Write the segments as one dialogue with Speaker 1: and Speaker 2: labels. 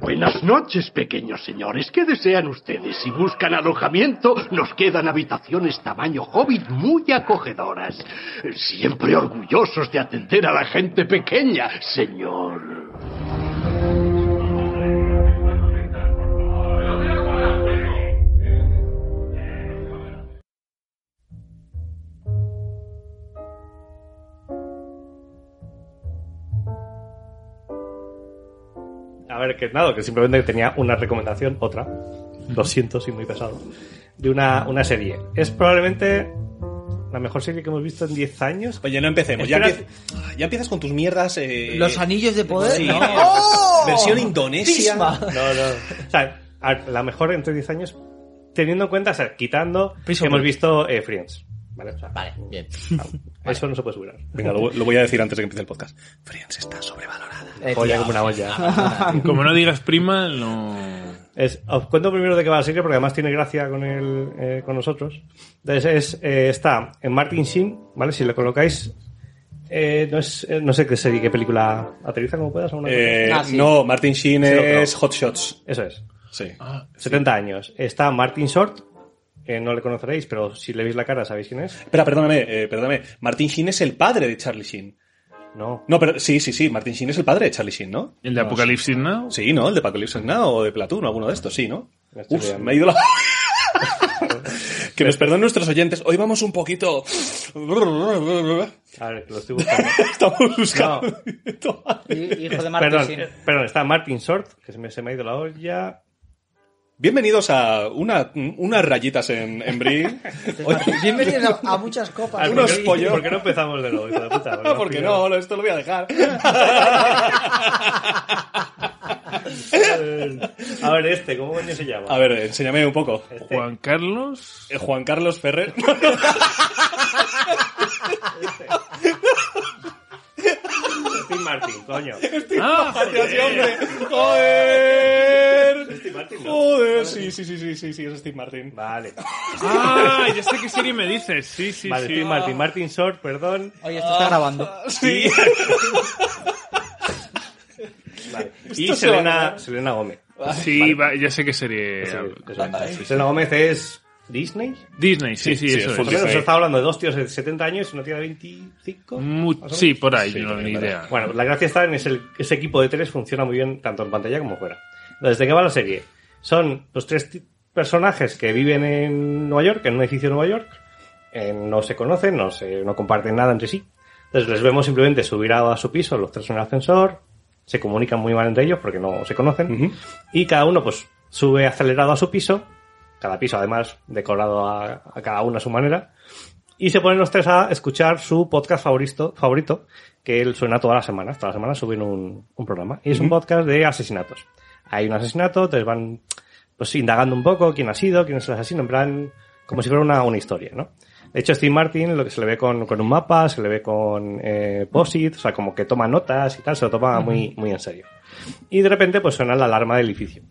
Speaker 1: Buenas noches, pequeños señores. ¿Qué desean ustedes? Si buscan alojamiento, nos quedan habitaciones tamaño hobbit muy acogedoras. Siempre orgullosos de atender a la gente pequeña, señor.
Speaker 2: Que nada, que simplemente tenía una recomendación, otra, lo siento, soy muy pesado, de una, una serie. Es probablemente la mejor serie que hemos visto en 10 años.
Speaker 3: Oye, no empecemos. Ya, empie- ya empiezas con tus mierdas. eh,
Speaker 4: Los anillos de poder.
Speaker 3: sí.
Speaker 4: ¿no?
Speaker 3: Versión Indonesia.
Speaker 4: Pisma.
Speaker 2: No, no. O sea, la mejor entre 10 años, teniendo en cuenta, o sea, quitando que hemos visto eh, Friends. ¿Vale? O sea,
Speaker 4: Vale, bien.
Speaker 2: Eso no se puede subir.
Speaker 3: Venga, lo, lo voy a decir antes de que empiece el podcast. Friends está sobrevalorada.
Speaker 4: Eh,
Speaker 2: Joya
Speaker 4: tío.
Speaker 2: como una olla.
Speaker 5: Como no digas prima, no.
Speaker 2: Es, os cuento primero de qué va la serie porque además tiene gracia con el, eh, con nosotros. Entonces es, eh, está en Martin Sheen, ¿vale? Si lo colocáis, eh, no es, eh, no sé qué serie, qué película aterriza como puedas. una.
Speaker 3: Eh,
Speaker 4: Ah, sí.
Speaker 3: No, Martin Sheen
Speaker 2: Sí, lo
Speaker 3: es. Hot Shots.
Speaker 2: Eso es.
Speaker 3: Sí.
Speaker 2: 70 años. Está Martin Short, que no le conoceréis, pero si le veis la cara sabéis quién es.
Speaker 3: Espera, perdóname, eh, perdóname. Martin Sheen es el padre de Charlie Sheen.
Speaker 2: No.
Speaker 3: No, pero sí, sí, sí. Martin Sheen es el padre de Charlie Sheen, ¿no?
Speaker 5: ¿El de Apocalipsis Now?
Speaker 3: Sí, ¿no? El de Apocalypse Now o de Platoon, alguno de estos, sí, ¿no?
Speaker 2: Me
Speaker 3: Uf, ha ido la... que nos perdonen nuestros oyentes. Hoy vamos un poquito...
Speaker 2: A ver, lo estoy buscando.
Speaker 3: Estamos buscando...
Speaker 4: Hijo de Martín.
Speaker 2: perdón,
Speaker 4: sí.
Speaker 2: perdón, está Martin Short, que se me, se me ha ido la olla.
Speaker 3: Bienvenidos a una, unas rayitas en, en Brie.
Speaker 4: Bienvenidos a, a muchas copas.
Speaker 3: Unos
Speaker 2: ¿por qué-
Speaker 3: pollos.
Speaker 2: ¿Por qué no empezamos de nuevo, hijo de puta?
Speaker 3: Ah, porque no, esto lo voy a dejar.
Speaker 2: A ver, este, ¿cómo coño se llama?
Speaker 3: A ver, enséñame un poco.
Speaker 2: Este.
Speaker 5: Juan Carlos.
Speaker 3: Eh, Juan Carlos Ferrer.
Speaker 2: Steve Martin, coño.
Speaker 5: Ah,
Speaker 3: Gracias, sí, hombre. Joder.
Speaker 2: Steve Martin, ¿no?
Speaker 3: Joder, sí, sí, sí, sí, sí, sí, es Steve Martin.
Speaker 2: Vale.
Speaker 5: ah, ya sé qué serie me dices. Sí, sí,
Speaker 2: Vale,
Speaker 5: sí.
Speaker 2: Steve Martin. Martin Short, perdón.
Speaker 4: Oye, esto está grabando.
Speaker 3: Sí.
Speaker 2: Vale. Y Selena. Selena Gómez.
Speaker 5: Sí, va- ya sé qué serie.
Speaker 2: Eso. Selena Gómez es Disney.
Speaker 5: Disney, sí, sí,
Speaker 3: Sí,
Speaker 5: eso
Speaker 3: es
Speaker 5: es.
Speaker 3: full
Speaker 2: Por lo menos
Speaker 3: Disney.
Speaker 2: está hablando de dos tíos de 70 años y una tía de 25.
Speaker 5: Mu-
Speaker 2: más o
Speaker 5: sí, por ahí,
Speaker 3: Sí,
Speaker 5: no, ni idea.
Speaker 2: Bueno, la gracia está en ese, ese equipo de tres funciona muy bien tanto en pantalla como fuera. Entonces, ¿de qué va la serie? Son los tres personajes que viven en Nueva York, en un edificio de Nueva York. eh, no se conocen, no, se, no comparten nada entre sí. Entonces les vemos simplemente subir a, a su piso, los tres en el ascensor, se comunican muy mal entre ellos porque no se conocen. Y cada uno pues sube acelerado a su piso, cada piso además decorado a, a cada uno a su manera, y se ponen los tres a escuchar su podcast favorito, favorito que él suena todas las semanas. Todas las semanas suben un, un programa. Y es un podcast de asesinatos. Hay un asesinato, entonces van pues indagando un poco quién ha sido, quién es el asesino, en plan, como si fuera una, una historia, ¿no? De hecho, Steve Martin lo que se le ve con, con un mapa, se le ve con eh, POSIT, o sea, como que toma notas y tal, se lo toma muy, muy en serio. Y de repente, pues suena la alarma del edificio.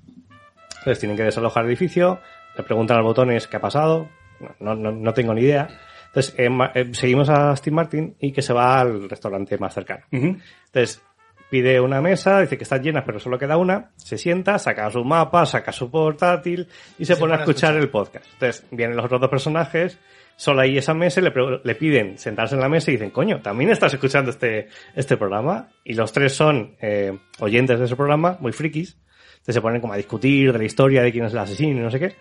Speaker 2: Entonces tienen que desalojar el edificio, le preguntan a los botones qué ha pasado, no, no, no tengo ni idea. Entonces eh, eh, seguimos a Steve Martin y que se va al restaurante más cercano. Entonces pide una mesa, dice que está llena pero solo queda una, se sienta, saca su mapa, saca su portátil y se, pone, a escuchar, el podcast. Entonces vienen los otros dos personajes, solo hay esa mesa y le, le piden sentarse en la mesa y dicen, coño, ¿también estás escuchando este, este programa? Y los tres son eh, oyentes de ese programa, muy frikis. Entonces se ponen como a discutir de la historia de quién es el asesino y no sé qué.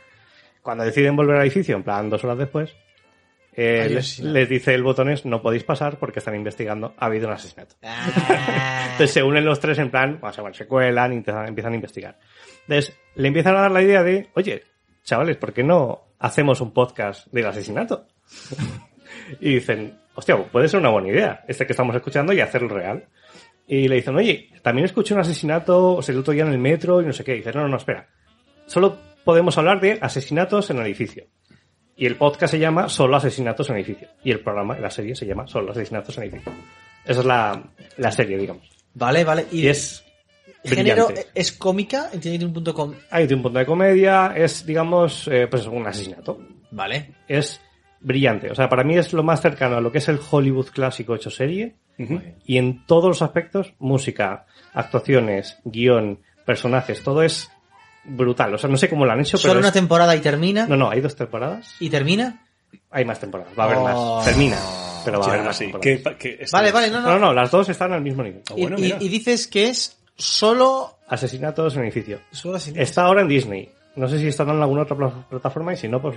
Speaker 2: Cuando deciden volver al edificio, en plan dos horas después, eh,
Speaker 4: un
Speaker 2: les, les dice el botones, no podéis pasar porque están investigando, ha habido un asesinato.
Speaker 4: Ah.
Speaker 2: Entonces se unen los tres en plan, o sea, bueno, se cuelan y empiezan, a investigar. Entonces le empiezan a dar la idea de, oye, chavales, ¿por qué no hacemos un podcast del asesinato? y dicen, hostia, pues puede ser una buena idea, este que estamos escuchando y hacerlo real. Y le dicen, oye, también escuché un asesinato, o sea, el otro día en el metro y no sé qué. Y dice, no, no, no, espera. Solo podemos hablar de asesinatos en el edificio. Y el podcast se llama Solo Asesinatos en el Edificio. Y el programa, la serie se llama Solo Asesinatos en el Edificio. Esa es la, la serie, digamos.
Speaker 4: Vale, vale.
Speaker 2: Y es
Speaker 4: género
Speaker 2: brillante.
Speaker 4: es cómica, tiene un punto com.
Speaker 2: Hay un punto de comedia, es, digamos, eh, pues un asesinato.
Speaker 4: Vale.
Speaker 2: Es brillante. O sea, para mí es lo más cercano a lo que es el Hollywood clásico hecho serie. Y en todos los aspectos, música, actuaciones, guion, personajes, todo es brutal. O sea, no sé cómo lo han hecho, pero
Speaker 4: Solo una
Speaker 2: es-
Speaker 4: temporada y termina.
Speaker 2: No, no, hay dos temporadas.
Speaker 4: ¿Y termina?
Speaker 2: Hay más temporadas. Va a haber
Speaker 4: Oh.
Speaker 2: más. Termina. Pero va a haber más
Speaker 3: sí. esto
Speaker 4: Vale, vale, no, no.
Speaker 2: No, no, las dos están al mismo nivel.
Speaker 3: Ah,
Speaker 4: Y-
Speaker 3: bueno,
Speaker 4: y, dices que es solo...
Speaker 2: Asesinatos en edificio.
Speaker 4: solo así.
Speaker 2: Está ahora en Disney. No sé si estará en alguna otra pla- plataforma y si no, pues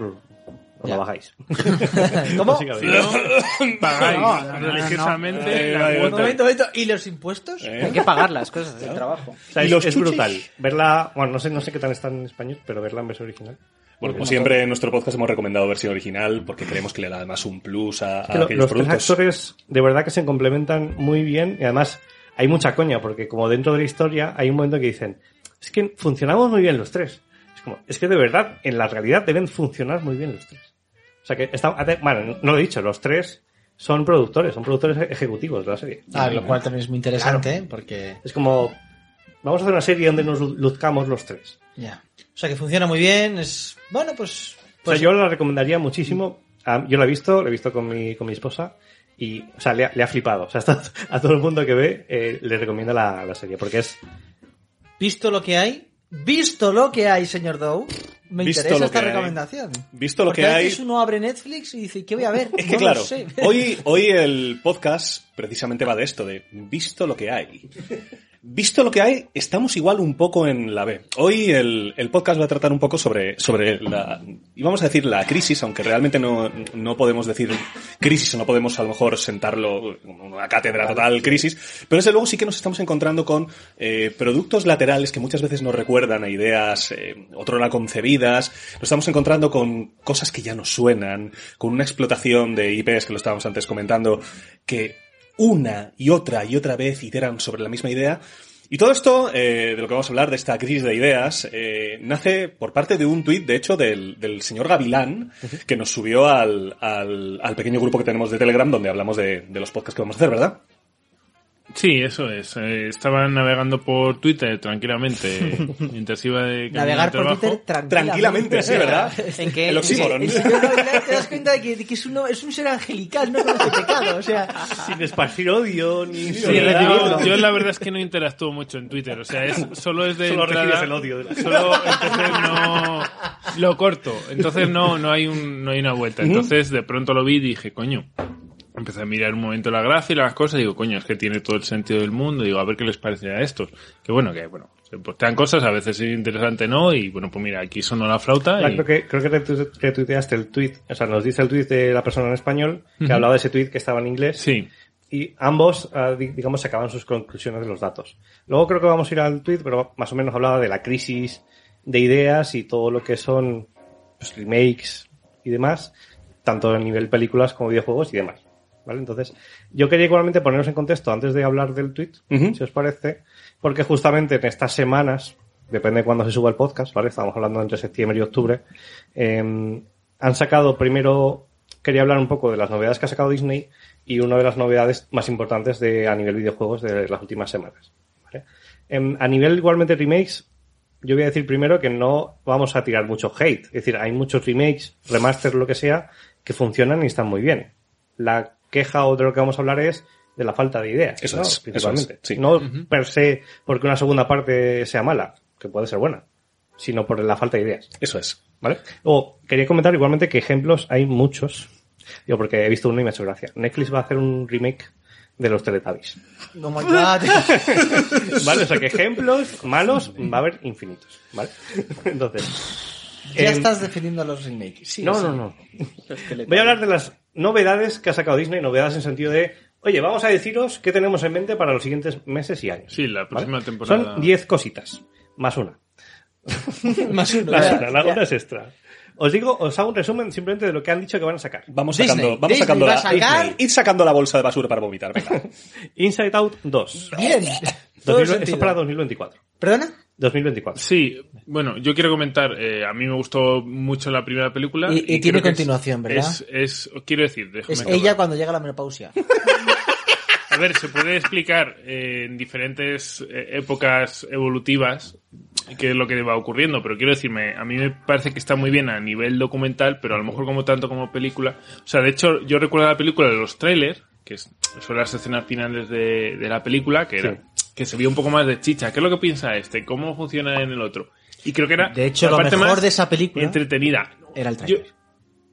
Speaker 2: os lo bajáis.
Speaker 4: ¿Cómo?
Speaker 5: Pagáis
Speaker 6: No, no, no,
Speaker 5: religiosamente
Speaker 3: no.
Speaker 5: la cuota.
Speaker 4: momento, momento. ¿Y los impuestos?
Speaker 3: ¿Eh?
Speaker 6: Hay que pagar las cosas del trabajo.
Speaker 2: O sea,
Speaker 3: ¿Y
Speaker 2: es,
Speaker 3: los
Speaker 2: es
Speaker 3: chuches?
Speaker 2: brutal. Verla, bueno, no sé, no sé qué tal está en español, pero verla en versión original.
Speaker 3: Bueno, como siempre, en nuestro podcast hemos recomendado versión original porque creemos que le da además un plus a, a
Speaker 2: Que lo-
Speaker 3: aquellos
Speaker 2: los tres
Speaker 3: productos.
Speaker 2: actores de verdad que se complementan muy bien y además hay mucha coña porque como dentro de la historia hay un momento que dicen es que funcionamos muy bien los tres. Es como, es que de verdad en la realidad deben funcionar muy bien los tres. O sea que está, bueno, no lo he dicho, los tres son productores, son productores ejecutivos de la serie.
Speaker 4: Ah, lo cual también es muy interesante, porque...
Speaker 2: Es como vamos a hacer una serie donde nos luzcamos los tres.
Speaker 4: Ya. O sea, que funciona muy bien, es... Bueno, pues...
Speaker 2: O
Speaker 4: pues
Speaker 2: sea, yo la recomendaría muchísimo. Yo la he visto, la he visto con mi, con mi esposa y, o sea, le ha, le ha flipado. O sea, hasta- a todo el mundo que ve eh, le recomienda la, la serie porque es
Speaker 4: Visto lo que hay, visto lo que hay, señor Dow, me
Speaker 3: Visto
Speaker 4: interesa
Speaker 3: lo
Speaker 4: esta
Speaker 3: que hay.
Speaker 4: recomendación.
Speaker 3: Visto lo
Speaker 4: Porque
Speaker 3: que
Speaker 4: a
Speaker 3: hay,
Speaker 4: veces uno abre Netflix y dice, ¿qué voy a ver?
Speaker 3: Es que
Speaker 4: No
Speaker 3: claro, hoy, hoy el podcast precisamente va de esto, de visto lo que hay. Visto lo que hay, estamos igual un poco en la B. Hoy el, el podcast va a tratar un poco sobre, sobre la, y vamos a decir la crisis, aunque realmente no, no podemos decir crisis o no podemos a lo mejor sentarlo como una cátedra total crisis, pero desde luego sí que nos estamos encontrando con eh, productos laterales que muchas veces nos recuerdan a ideas eh, otrora concebidas, nos estamos encontrando con cosas que ya nos suenan, con una explotación de IPs que lo estábamos antes comentando, que una y otra y otra vez iteran sobre la misma idea. Y todo esto, eh, de lo que vamos a hablar, de esta crisis de ideas, eh, nace por parte de un tuit, de hecho, del, del señor Gavilán, que nos subió al, al, al pequeño grupo que tenemos de Telegram, donde hablamos de, de los podcasts que vamos a hacer, ¿verdad?
Speaker 5: Sí, eso es. Eh, estaba navegando por Twitter tranquilamente mientras iba de
Speaker 4: Navegar por
Speaker 5: trabajo.
Speaker 4: Twitter tranquilamente.
Speaker 3: Tranquilamente, sí, ¿verdad?
Speaker 6: ¿En qué?
Speaker 3: El oxímoron.
Speaker 4: Te das cuenta de que, de que es, uno, es un ser angelical, no conoce pecado. O sea,
Speaker 2: sin esparcir odio ni
Speaker 5: Sí,
Speaker 2: soledad.
Speaker 5: yo, yo la verdad es que no interactúo mucho en Twitter, o sea, es, solo es de
Speaker 2: Solo
Speaker 5: entrada-
Speaker 2: recibes el odio la-
Speaker 5: Solo, entonces no lo corto, entonces no no hay un no hay una vuelta. Entonces de pronto lo vi y dije, coño. Empecé a mirar un momento la gráfica, las cosas, y digo, coño, es que tiene todo el sentido del mundo, digo, a ver qué les parece a estos. Que bueno, que bueno, se postean cosas, a veces es interesante, ¿no? Y bueno, pues mira, aquí sonó la flauta y...
Speaker 2: Creo que, creo que retu- retuiteaste el tweet, o sea, nos dice el tweet de la persona en español que hablaba de ese tweet que estaba en inglés.
Speaker 5: Sí,
Speaker 2: y ambos, ah, di- digamos, sacaban sus conclusiones de los datos. Luego creo que vamos a ir al tweet, pero más o menos hablaba de la crisis de ideas y todo lo que son pues, remakes y demás, tanto a nivel películas como videojuegos y demás. ¿Vale? Entonces, yo quería igualmente poneros en contexto antes de hablar del tweet, si os parece, porque justamente en estas semanas, depende de cuándo se suba el podcast, ¿vale? Estamos hablando entre septiembre y octubre, eh, han sacado primero, quería hablar un poco de las novedades que ha sacado Disney y una de las novedades más importantes de, a nivel videojuegos de las últimas semanas. ¿vale? Em, a nivel igualmente remakes, yo voy a decir primero que no vamos a tirar mucho hate. Es decir, hay muchos remakes, remasters, lo que sea, que funcionan y están muy bien. La queja o de lo que vamos a hablar es de la falta de ideas.
Speaker 3: Eso
Speaker 2: ¿no?
Speaker 3: es, eso
Speaker 2: principalmente.
Speaker 3: es, sí.
Speaker 2: No per se porque una segunda parte sea mala, que puede ser buena, sino por la falta de ideas.
Speaker 3: Eso es.
Speaker 2: ¿Vale? Luego, quería comentar igualmente que ejemplos hay muchos. Digo, porque he visto uno y me ha hecho gracia. Netflix va a hacer un remake de los Teletubbies.
Speaker 4: oh my god.
Speaker 2: ¿Vale? O sea que ejemplos malos va a haber infinitos. ¿Vale? Entonces.
Speaker 4: Ya
Speaker 2: em,
Speaker 4: estás defendiendo a los remakes. Sí,
Speaker 2: No,
Speaker 4: sí.
Speaker 2: no, no. Voy a hablar de las novedades que ha sacado Disney, novedades en sentido de, oye, vamos a deciros qué tenemos en mente para los siguientes meses y años.
Speaker 5: sí, la
Speaker 2: ¿vale?
Speaker 5: próxima temporada...
Speaker 2: Son 10 cositas, más una.
Speaker 4: Más uno.
Speaker 2: Más una, la una es extra. Os digo, os hago un resumen simplemente de lo que han dicho que van a sacar.
Speaker 3: Vamos
Speaker 4: Disney.
Speaker 3: sacando, vamos
Speaker 4: Disney
Speaker 3: sacando
Speaker 4: va
Speaker 3: la,
Speaker 4: a sacar-.
Speaker 3: Id sacando la bolsa de basura para vomitar, venga.
Speaker 2: Inside Out 2.
Speaker 4: Bien. Todo
Speaker 2: 2000
Speaker 4: el
Speaker 2: esto es para 2024.
Speaker 4: ¿Perdona?
Speaker 2: 2024.
Speaker 5: Sí, bueno, yo quiero comentar, eh, a mí me gustó mucho la primera película.
Speaker 4: Y- y tiene
Speaker 5: creo que es-
Speaker 4: continuación, ¿verdad?
Speaker 5: Es, es, quiero decir, déjame
Speaker 4: Es
Speaker 5: acabar.
Speaker 4: ella cuando llega la menopausia.
Speaker 5: A ver, se puede explicar eh, en diferentes eh, épocas evolutivas qué es lo que va ocurriendo, pero quiero decirme, a mí me parece que está muy bien a nivel documental, pero a lo mejor como tanto como película. O sea, de hecho, yo recuerdo la película de los trailers, que son las escenas finales de, de la película, que era, que se vio un poco más de chicha. ¿Qué es lo que piensa este? ¿Cómo funciona en el otro? Y creo que era
Speaker 4: De hecho,
Speaker 5: la
Speaker 4: lo
Speaker 5: parte
Speaker 4: mejor
Speaker 5: más
Speaker 4: de esa película
Speaker 5: entretenida.
Speaker 4: era el
Speaker 5: Yo-
Speaker 4: trailer.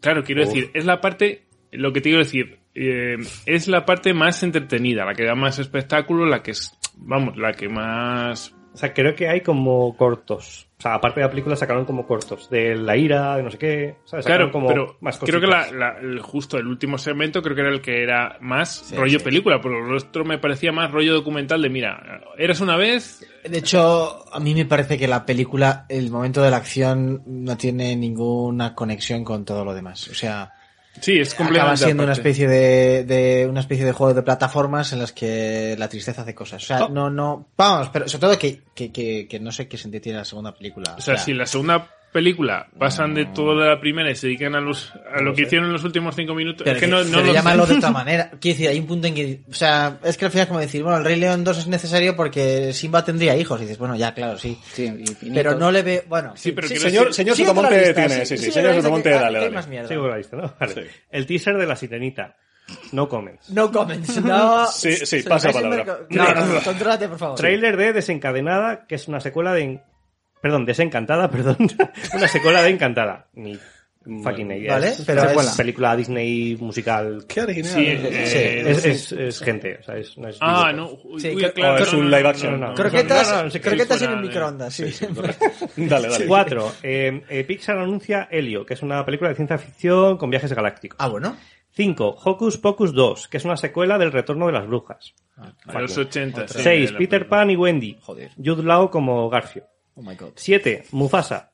Speaker 5: claro, quiero decir, es la parte, lo que te quiero decir, eh, es la parte más entretenida, la que da más espectáculo, la que es, vamos, la que más...
Speaker 2: O sea, creo que hay como cortos. O sea, aparte de la película sacaron como cortos. De la ira, de no sé qué.
Speaker 5: Claro,
Speaker 2: como
Speaker 5: pero
Speaker 2: más
Speaker 5: creo que la, la- el- justo el último segmento creo que era el que era más
Speaker 4: Sí,
Speaker 5: rollo
Speaker 4: sí.
Speaker 5: película, porque el otro me parecía más rollo documental de, mira, eras una vez,
Speaker 4: De hecho, a mí me parece que la película, el momento de la acción, no tiene ninguna conexión con todo lo demás. O sea,
Speaker 5: sí, es completamente
Speaker 4: acaba siendo una especie de, de una especie de juego de plataformas en las que la tristeza hace cosas. O sea,
Speaker 5: Oh.
Speaker 4: no, no, vamos, pero sobre todo que, que, que, que no sé qué sentido tiene la segunda película.
Speaker 5: O sea, si en la segunda película pasan de todo de la primera y se dedican a los a lo que hicieron en los últimos cinco minutos,
Speaker 4: Pero,
Speaker 5: es que no, no lo
Speaker 4: de otra manera. Quiero decir, hay un punto en que, o sea, es que al final es como decir, bueno, el Rey León 2 es necesario porque Simba tendría hijos. Y dices, bueno, ya, claro, sí.
Speaker 6: Sí.
Speaker 4: Pero no le ve, bueno,
Speaker 5: Sí, pero
Speaker 3: Señor,
Speaker 5: decir-
Speaker 3: señor Sotomonte
Speaker 4: lista,
Speaker 3: tiene, sí, sí, señor Sotomonte, dale, dale.
Speaker 4: más mierda.
Speaker 2: Sí, lo la viste, ¿no? Vale.
Speaker 3: Sí.
Speaker 2: El teaser de La Sirenita. No comments.
Speaker 4: No comments, no.
Speaker 3: Sí, sí, pasa palabra.
Speaker 4: no, no, contrólate, por favor.
Speaker 2: Trailer de Desencadenada, que es una secuela de... Perdón, Desencantada, perdón. una secuela de Encantada. Ni fucking idea.
Speaker 4: Vale,
Speaker 2: Es
Speaker 4: pero
Speaker 2: una
Speaker 4: es-
Speaker 2: película Disney musical.
Speaker 3: Qué original.
Speaker 5: Sí, eh,
Speaker 4: Sí.
Speaker 2: Es, es, es gente, o sea, es, no es
Speaker 5: Ah, no, uy,
Speaker 4: Sí,
Speaker 5: uy, claro,
Speaker 3: o es un live action.
Speaker 5: no, no, no.
Speaker 4: Croquetas,
Speaker 2: No, no, no sé qué
Speaker 4: croquetas en el microondas, sí.
Speaker 3: Dale, dale.
Speaker 2: Cuatro, eh, eh, Pixar anuncia Helio, que es una película de ciencia ficción con viajes galácticos.
Speaker 4: Ah, bueno.
Speaker 2: 5. Hocus Pocus 2, que es una secuela del Retorno de las Brujas.
Speaker 5: De los 80. sí,
Speaker 2: 6.
Speaker 5: de la
Speaker 2: Peter. Pan y Wendy.
Speaker 4: Joder.
Speaker 2: Jude Law como Garfio.
Speaker 4: Oh my god.
Speaker 2: 7. Mufasa.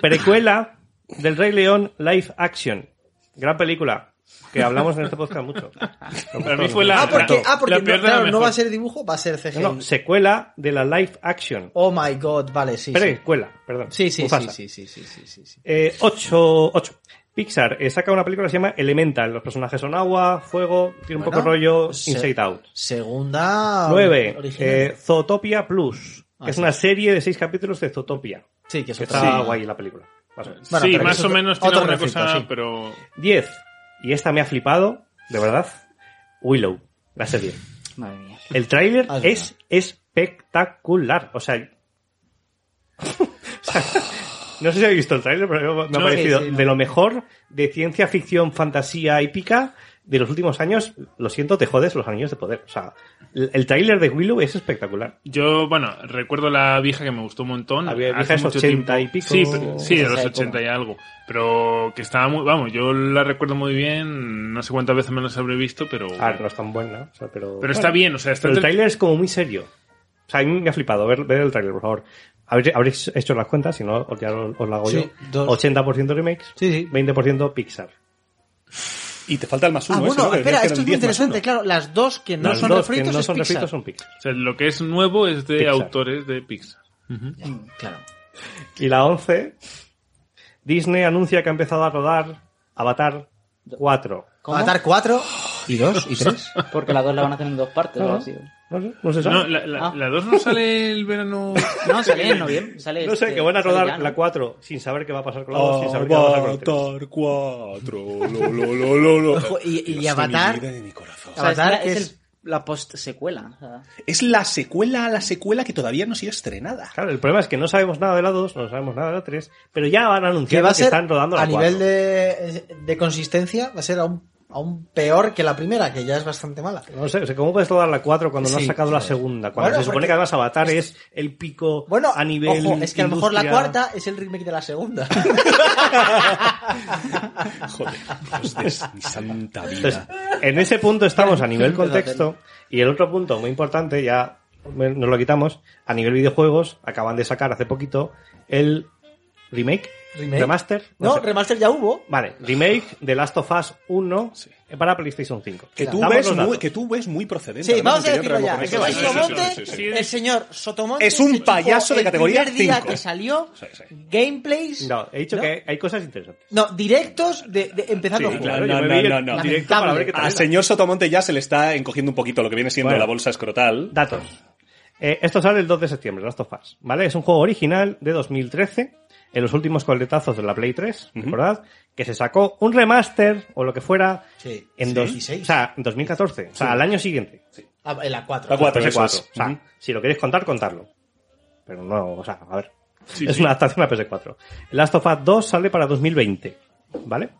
Speaker 2: Precuela del Rey León Live Action. Gran película. Que hablamos en este podcast mucho.
Speaker 5: Para mí fue la,
Speaker 4: Ah, porque,
Speaker 5: la-
Speaker 4: ah, porque
Speaker 5: la
Speaker 4: no, claro, no va a ser dibujo, va a ser CGI.
Speaker 2: No, no, secuela de la Live Action.
Speaker 4: Oh my god, vale, sí. sí.
Speaker 2: Precuela, perdón.
Speaker 4: Sí, sí, sí,
Speaker 2: Mufasa.
Speaker 4: sí, sí, sí, sí, sí, sí.
Speaker 2: Eh, 8. 8. Pixar eh, saca una película que se llama Elemental. Los personajes son agua, fuego, tiene un
Speaker 4: Bueno,
Speaker 2: poco rollo
Speaker 4: se-
Speaker 2: Inside Out.
Speaker 4: Segunda.
Speaker 2: 9.
Speaker 4: original.
Speaker 2: Eh, Zootopia Plus.
Speaker 4: Ah,
Speaker 2: es
Speaker 4: sí.
Speaker 2: una serie de seis capítulos de Zootopia.
Speaker 4: sí, que es
Speaker 2: Que
Speaker 4: otra.
Speaker 2: está guay la película. Más o menos.
Speaker 4: Bueno,
Speaker 5: sí, más o menos tiene
Speaker 4: otro
Speaker 5: una
Speaker 4: refrito,
Speaker 5: cosa,
Speaker 4: sí.
Speaker 5: pero...
Speaker 2: 10. Y esta me ha flipado, de verdad. Willow, la serie.
Speaker 6: Madre mía.
Speaker 2: El tráiler
Speaker 4: Ah,
Speaker 2: es
Speaker 4: es
Speaker 2: espectacular. O sea, o sea, no sé si habéis visto el tráiler, pero me ha
Speaker 5: No,
Speaker 2: parecido
Speaker 4: sí, sí, no.
Speaker 2: de lo mejor de ciencia ficción, fantasía épica de los últimos años. Lo siento, te jodes los anillos de poder. O sea, el, el tráiler de Willow es espectacular.
Speaker 5: Yo, bueno, recuerdo la vieja que me gustó un montón.
Speaker 2: La vieja
Speaker 5: hace
Speaker 2: es
Speaker 5: mucho
Speaker 2: 80
Speaker 5: tiempo.
Speaker 2: y pico.
Speaker 5: Sí, pero- sí, de los
Speaker 6: época.
Speaker 5: 80 y algo. Pero que estaba muy, vamos, yo la recuerdo muy bien. No sé cuántas veces me las habré visto, pero.
Speaker 2: Ah, no es tan buena. o sea, pero
Speaker 5: Pero está bien, o sea, está
Speaker 2: Pero el tráiler es como muy serio. O sea, a mí me ha flipado. Ver, ver el tráiler, por favor. Habréis, habréis hecho las cuentas, si no, os- ya os, os lo hago
Speaker 4: Sí,
Speaker 2: yo.
Speaker 4: dos.
Speaker 2: 80% remakes,
Speaker 4: Sí, sí.
Speaker 2: 20% Pixar.
Speaker 3: Y te falta el más uno,
Speaker 4: Ah,
Speaker 3: ese,
Speaker 4: bueno,
Speaker 3: ¿no? Que
Speaker 4: espera, esto es muy
Speaker 3: 10 más
Speaker 4: interesante. Claro, las dos que no son refritos
Speaker 2: que no son
Speaker 4: Pixar.
Speaker 2: refritos son Pixar.
Speaker 5: O sea, lo que es nuevo es de
Speaker 2: Pixar.
Speaker 5: autores de Pixar.
Speaker 4: Claro.
Speaker 2: Y la 11, Disney anuncia que ha empezado a rodar Avatar 4.
Speaker 4: Avatar 4 y 2 y 3.
Speaker 6: Porque las dos la van a hacer en dos partes o así.
Speaker 2: No sé, no se sabe.
Speaker 5: No, la, la,
Speaker 6: Ah.
Speaker 5: la 2 no sale el verano.
Speaker 6: No, sale en noviembre. Sale
Speaker 2: No sé,
Speaker 6: este-
Speaker 2: que van a rodar la 4 sin saber qué va a pasar con la 2, sin saber qué va a pasar con la 3.
Speaker 3: Avatar 4. Lo, lo, lo, lo, lo.
Speaker 4: Ojo, y- y
Speaker 3: de
Speaker 4: Avatar-
Speaker 3: y de mi corazón.
Speaker 6: O sea, es
Speaker 4: Avatar, que
Speaker 6: es,
Speaker 4: es-
Speaker 6: el- la post-secuela. o sea,
Speaker 3: Es la secuela a la secuela que todavía no ha sido estrenada.
Speaker 2: Claro, el problema es que no sabemos nada de la 2, no sabemos nada de la 3, pero ya van a
Speaker 4: Que va a
Speaker 2: que
Speaker 4: ser,
Speaker 2: están rodando la
Speaker 4: a
Speaker 2: 4.
Speaker 4: nivel de, de consistencia, va a ser aún, aún peor que la primera, que ya es bastante mala.
Speaker 2: No sé, o sea, ¿cómo puedes rodar la 4 cuando no has sacado la segunda? Cuando
Speaker 4: Bueno,
Speaker 2: se supone
Speaker 4: porque-
Speaker 2: que además Avatar es el pico
Speaker 4: Bueno,
Speaker 2: a nivel
Speaker 4: ojo, es que a lo mejor la cuarta es el remake de la segunda.
Speaker 3: Joder, Dios de mi santa
Speaker 2: Entonces,
Speaker 3: vida.
Speaker 2: en ese punto estamos a nivel contexto y el otro punto muy importante, ya nos lo quitamos, a nivel videojuegos, acaban de sacar hace poquito el remake,
Speaker 4: ¿Remake?
Speaker 2: remaster,
Speaker 4: No,
Speaker 2: sé.
Speaker 4: remaster ya hubo.
Speaker 2: Vale, remake de Last of Us 1 para PlayStation 5.
Speaker 3: Que tú, ves muy,
Speaker 2: datos.
Speaker 3: que tú ves muy procedente.
Speaker 4: Sí, vamos a decirlo ya.
Speaker 3: real,
Speaker 4: El
Speaker 3: con
Speaker 5: sí,
Speaker 3: eso.
Speaker 5: sí, sí,
Speaker 4: Sotomonte,
Speaker 5: sí, sí, sí.
Speaker 4: el señor Sotomonte
Speaker 3: Es un payaso de categoría
Speaker 4: El primer día que salió,
Speaker 3: Sí, sí.
Speaker 4: gameplays,
Speaker 2: No, he dicho
Speaker 4: ¿No?
Speaker 2: que hay cosas interesantes.
Speaker 4: no, directos de, de empezando
Speaker 2: claro,
Speaker 3: no, no, no,
Speaker 2: el
Speaker 3: no.
Speaker 2: directo para ver qué tal
Speaker 3: Al señor Sotomonte ya se le está encogiendo un poquito lo que viene siendo
Speaker 2: Bueno.
Speaker 3: la bolsa escrotal.
Speaker 2: Datos. Eh, esto sale el 2 de septiembre, Last of Us, ¿vale? Es un juego original de 2013, en los últimos coletazos de la Play 3, ¿verdad? Que se sacó un remaster o lo que fuera
Speaker 4: Sí.
Speaker 2: en, dos,
Speaker 4: 16.
Speaker 2: o sea, en 2014, o sea, al año siguiente.
Speaker 4: Ah, en la 4.
Speaker 3: La 4,
Speaker 2: PS4.
Speaker 3: eso es.
Speaker 2: O sea, si lo queréis contar, contarlo. Pero no, o sea, a ver.
Speaker 5: Sí,
Speaker 2: es
Speaker 5: sí.
Speaker 2: una adaptación a PS4. El Last of Us 2 sale para 2020, ¿vale?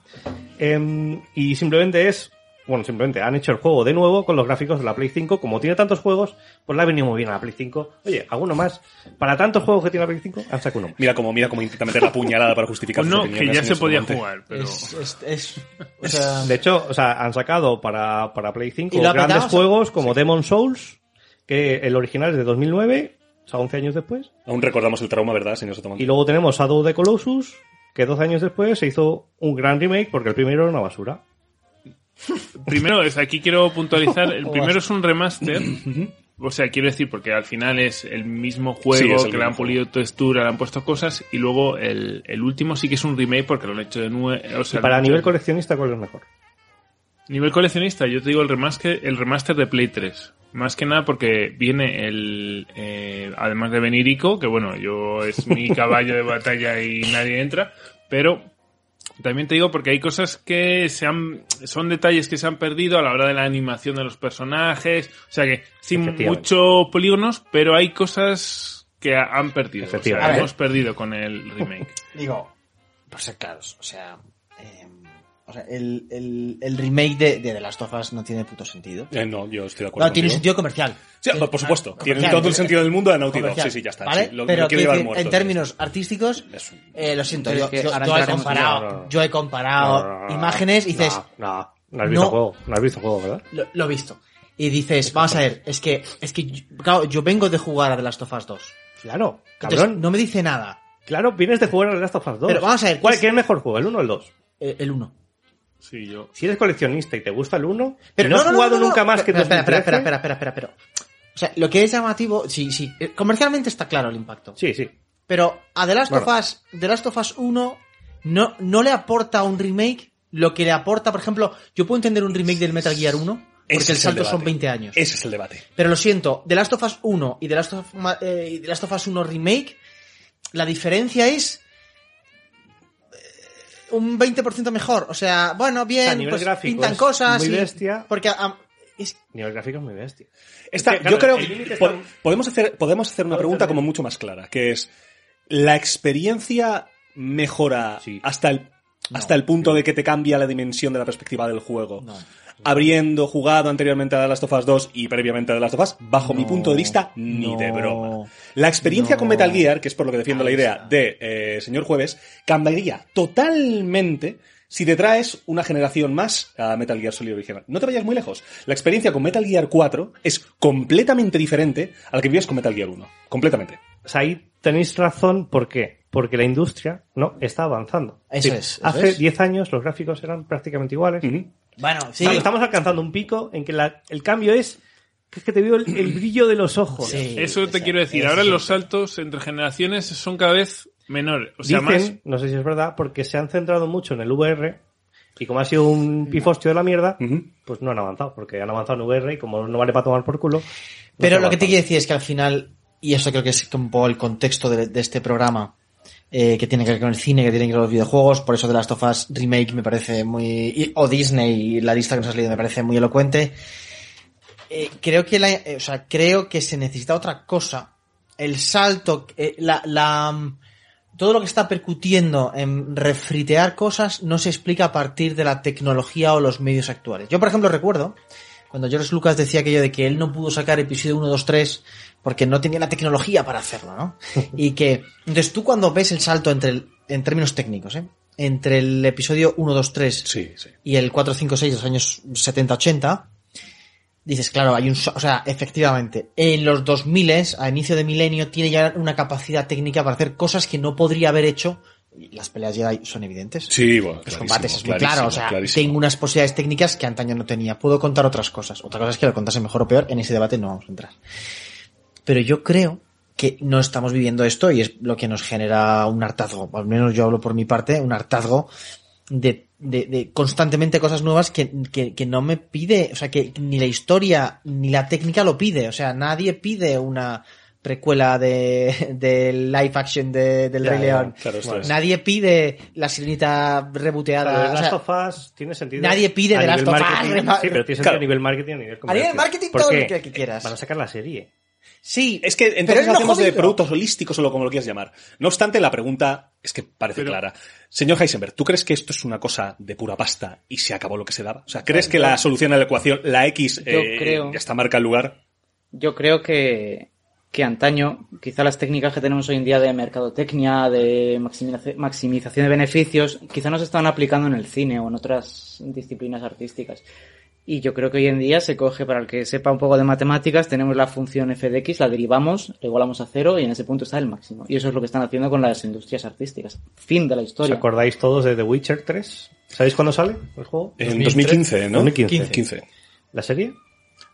Speaker 2: Em, y simplemente es, bueno, simplemente han hecho el juego de nuevo con los gráficos de la Play 5. Como tiene tantos juegos, pues le ha venido muy bien a la Play 5. Oye, alguno más. Para tantos juegos que tiene la Play 5, han sacado uno más.
Speaker 3: Mira cómo, mira cómo intenta meter la puñalada para justificar
Speaker 5: Pues no, que ya se podía
Speaker 3: momento.
Speaker 5: jugar, pero...
Speaker 4: Es, es, es- o sea,
Speaker 2: De hecho, o sea, han sacado para, para Play 5
Speaker 4: ¿Y lo
Speaker 2: grandes juegos como Demon Souls, que el original es de 2009, o sea, 11 años después.
Speaker 3: Aún recordamos el trauma, ¿verdad, señor Sotomayor?
Speaker 2: Y luego tenemos Shadow of the Colossus, que 12 años después se hizo un gran remake porque el primero era una basura.
Speaker 5: Primero, es, aquí quiero puntualizar, el
Speaker 4: O
Speaker 5: primero es un remaster, o sea, quiero decir, porque al final es el mismo juego,
Speaker 3: el
Speaker 5: que le han pulido textura, le han puesto cosas, y luego el, el último sí que es un remake porque lo han hecho de nuevo. Sea,
Speaker 2: para nivel
Speaker 5: hecho-
Speaker 2: coleccionista, ¿cuál es mejor?
Speaker 5: Nivel coleccionista, yo te digo el remaster, el remaster de Play 3. Más que nada porque viene el, eh, además de venir Ico, que bueno, yo es mi caballo de batalla y nadie entra, pero también te digo porque hay cosas que se han, son detalles que se han perdido a la hora de la animación de los personajes, o sea que sin muchos polígonos, pero hay cosas que ha- han perdido, o sea, hemos perdido con el remake.
Speaker 4: digo, por ser claros, o sea, o sea el, el, el remake de, de The Last of Us no tiene puto sentido.
Speaker 3: Eh, no, yo estoy de acuerdo
Speaker 4: No, tiene
Speaker 3: contigo.
Speaker 4: sentido comercial.
Speaker 3: Sí,
Speaker 4: Tiene-
Speaker 3: por supuesto.
Speaker 4: ah,
Speaker 3: Tiene
Speaker 4: comercial.
Speaker 3: todo el sentido del mundo de Naughty Dog. Sí, sí, ya está.
Speaker 4: ¿vale?
Speaker 3: sí, lo,
Speaker 4: Pero
Speaker 3: lo quiero
Speaker 4: quiero
Speaker 3: llevar
Speaker 4: decir,
Speaker 3: muerto.
Speaker 4: en términos artísticos,
Speaker 3: Es un-
Speaker 4: eh, lo siento, yo, he comparado,
Speaker 2: no, no, no.
Speaker 4: yo he comparado imágenes y dices,
Speaker 2: No, no, no has visto
Speaker 4: No.
Speaker 2: juego. No has visto juego, ¿verdad?
Speaker 4: lo, lo he visto. Y dices, vamos a ver, es que, es que, yo- claro, yo vengo de jugar a The Last of Us 2.
Speaker 2: Claro,
Speaker 4: Entonces,
Speaker 2: cabrón.
Speaker 4: no me dice nada.
Speaker 2: Claro, vienes de jugar al Last of Us 2.
Speaker 4: Pero vamos a ver,
Speaker 2: ¿Cuál
Speaker 4: ¿qué es-
Speaker 2: qué es mejor juego, el 1 o el 2?
Speaker 4: Eh, el 1.
Speaker 5: Sí, yo.
Speaker 2: Si eres coleccionista y te gusta el 1,
Speaker 4: Pero
Speaker 2: y no, has jugado
Speaker 4: no, no,
Speaker 2: nunca más que
Speaker 4: espera, espera, espera,
Speaker 2: 2013,
Speaker 4: espera, espera, espera, espera, espera. O sea, lo que es llamativo, sí, sí, eh, comercialmente está claro el impacto.
Speaker 2: Sí, sí.
Speaker 4: Pero a The Last
Speaker 2: Bueno.
Speaker 4: of Us, The Last of Us 1 no, no le aporta un remake lo que le aporta, por ejemplo, yo puedo entender un remake del Metal Gear 1 porque
Speaker 3: Ese
Speaker 4: el salto son 20 años.
Speaker 3: Ese es el debate.
Speaker 4: Pero lo siento, The Last of Us 1 y The Last of, eh, y The Last of Us 1 Remake, la diferencia es un 20% mejor. O sea, bueno, bien,
Speaker 2: O sea, a nivel
Speaker 4: pues
Speaker 2: gráfico
Speaker 4: pintan cosas
Speaker 2: muy
Speaker 4: y-
Speaker 2: bestia.
Speaker 4: Porque ah, es-
Speaker 2: Nivel gráfico es muy bestia.
Speaker 3: Esta-
Speaker 2: Es que, claro,
Speaker 3: yo creo que
Speaker 2: límite
Speaker 3: po-
Speaker 2: está-
Speaker 3: podemos hacer, podemos hacer una
Speaker 2: a
Speaker 3: pregunta como mucho más clara, que es, ¿la experiencia mejora
Speaker 2: Sí.
Speaker 3: hasta el, hasta el punto de que te cambia la dimensión de la perspectiva del juego?
Speaker 4: No.
Speaker 3: Habiendo jugado anteriormente a The Last of Us 2 y previamente a The Last of Us, bajo mi punto de vista, ni de broma. La experiencia con. Metal Gear, que es por lo que defiendo la idea
Speaker 4: está.
Speaker 3: de eh, Señor Jueves, cambiaría totalmente si te traes una generación más a Metal Gear Solid original. No te vayas muy lejos. La experiencia con Metal Gear 4 es completamente diferente a la que vives con Metal Gear 1. Completamente.
Speaker 2: O sea, ahí tenéis razón, ¿por qué? Porque la industria no está avanzando.
Speaker 4: Eso
Speaker 2: Sí,
Speaker 4: es, eso
Speaker 2: Hace
Speaker 4: es.
Speaker 2: 10 años los gráficos eran prácticamente iguales.
Speaker 4: Bueno, sí.
Speaker 2: Vale, estamos alcanzando un pico en que la- el cambio es que es que te veo el, el brillo de los ojos.
Speaker 4: Sí,
Speaker 5: Eso te quiero decir. Ahora los saltos entre generaciones son cada vez menores. O sea,
Speaker 2: Dicen,
Speaker 5: más.
Speaker 2: no sé si es verdad, porque se han centrado mucho en el VR y como ha sido un pifostio de la mierda, pues no han avanzado, porque han avanzado en VR y como no vale para tomar por culo. no
Speaker 4: Pero lo que te quiero decir es que al final, y eso creo que es un poco el contexto de, de este programa, eh, que tiene que ver con el cine, que tiene que ver con los videojuegos, por eso The Last of Us Remake me parece muy, o Disney, la lista que nos ha salido me parece muy elocuente. Eh, creo que la, eh, o sea, creo que se necesita otra cosa. El salto, eh, la, la, todo lo que está percutiendo en refritear cosas no se explica a partir de la tecnología o los medios actuales. Yo, por ejemplo, recuerdo cuando George Lucas decía aquello de que él no pudo sacar episodio 1, 2, 3 porque no tenía la tecnología para hacerlo, ¿no? y que, entonces tú cuando ves el salto entre el, en términos técnicos, ¿eh? Entre el episodio 1, 2, 3
Speaker 3: Sí, sí.
Speaker 4: y el 4, 5, 6 de los años 70, 80, dices, claro, hay un, o sea, efectivamente, en los 2000 a inicio de milenio tiene ya una capacidad técnica para hacer cosas que no podría haber hecho. Las peleas Jedi son evidentes.
Speaker 3: Sí, bueno,
Speaker 4: Los combates es muy claro, o sea,
Speaker 3: clarísimo.
Speaker 4: tengo unas posibilidades técnicas que antaño no tenía. Puedo contar otras cosas. Otra cosa es que lo contase mejor o peor, en ese debate no vamos a entrar. Pero yo creo que no estamos viviendo esto y es lo que nos genera un hartazgo. Al menos yo hablo por mi parte, un hartazgo de, de, de constantemente cosas nuevas que, que, que no me pide, o sea, que ni la historia ni la técnica lo pide. O sea, nadie pide una precuela de, de live action de, del
Speaker 2: Ya,
Speaker 4: Rey
Speaker 2: ya,
Speaker 4: León.
Speaker 3: claro.
Speaker 4: Nadie pide la sirenita reboteada.
Speaker 2: Claro,
Speaker 4: o
Speaker 2: Last
Speaker 4: sea,
Speaker 2: of Us tiene sentido.
Speaker 4: nadie pide
Speaker 2: a
Speaker 4: The Last
Speaker 2: nivel
Speaker 4: of Us,
Speaker 2: Sí, pero tiene sentido
Speaker 3: Claro.
Speaker 2: a nivel marketing a nivel
Speaker 4: nivel
Speaker 2: comercial.
Speaker 4: marketing
Speaker 2: ¿Por
Speaker 4: todo lo que- que quieras.
Speaker 2: Van a sacar la serie.
Speaker 4: Sí,
Speaker 3: Es que
Speaker 4: pero
Speaker 3: entonces hacemos de productos holísticos o lo como lo quieras llamar. No obstante, la pregunta es que parece
Speaker 5: Pero-
Speaker 3: clara. Señor Heisenberg, ¿tú crees que esto es una cosa de pura pasta y se acabó lo que se daba? O sea, ¿crees que la solución a la ecuación, la X, eh,
Speaker 6: creo-
Speaker 3: ya está marca el lugar?
Speaker 6: Yo creo que, que antaño, quizá las técnicas que tenemos hoy en día de mercadotecnia, de maximiza- maximización de beneficios, quizá no se están aplicando en el cine o en otras disciplinas artísticas. Y yo creo que hoy en día se coge, para el que sepa un poco de matemáticas, tenemos la función f de x, la derivamos, la igualamos a cero y en ese punto está el máximo. Y eso es lo que están haciendo con las industrias artísticas. Fin de la
Speaker 2: ¿Os
Speaker 6: historia.
Speaker 2: acordáis todos de The Witcher 3? ¿Sabéis cuándo sale el juego?
Speaker 3: En
Speaker 4: 2003,
Speaker 3: 2015, ¿no?
Speaker 2: 2015.
Speaker 3: 15.
Speaker 2: ¿La serie?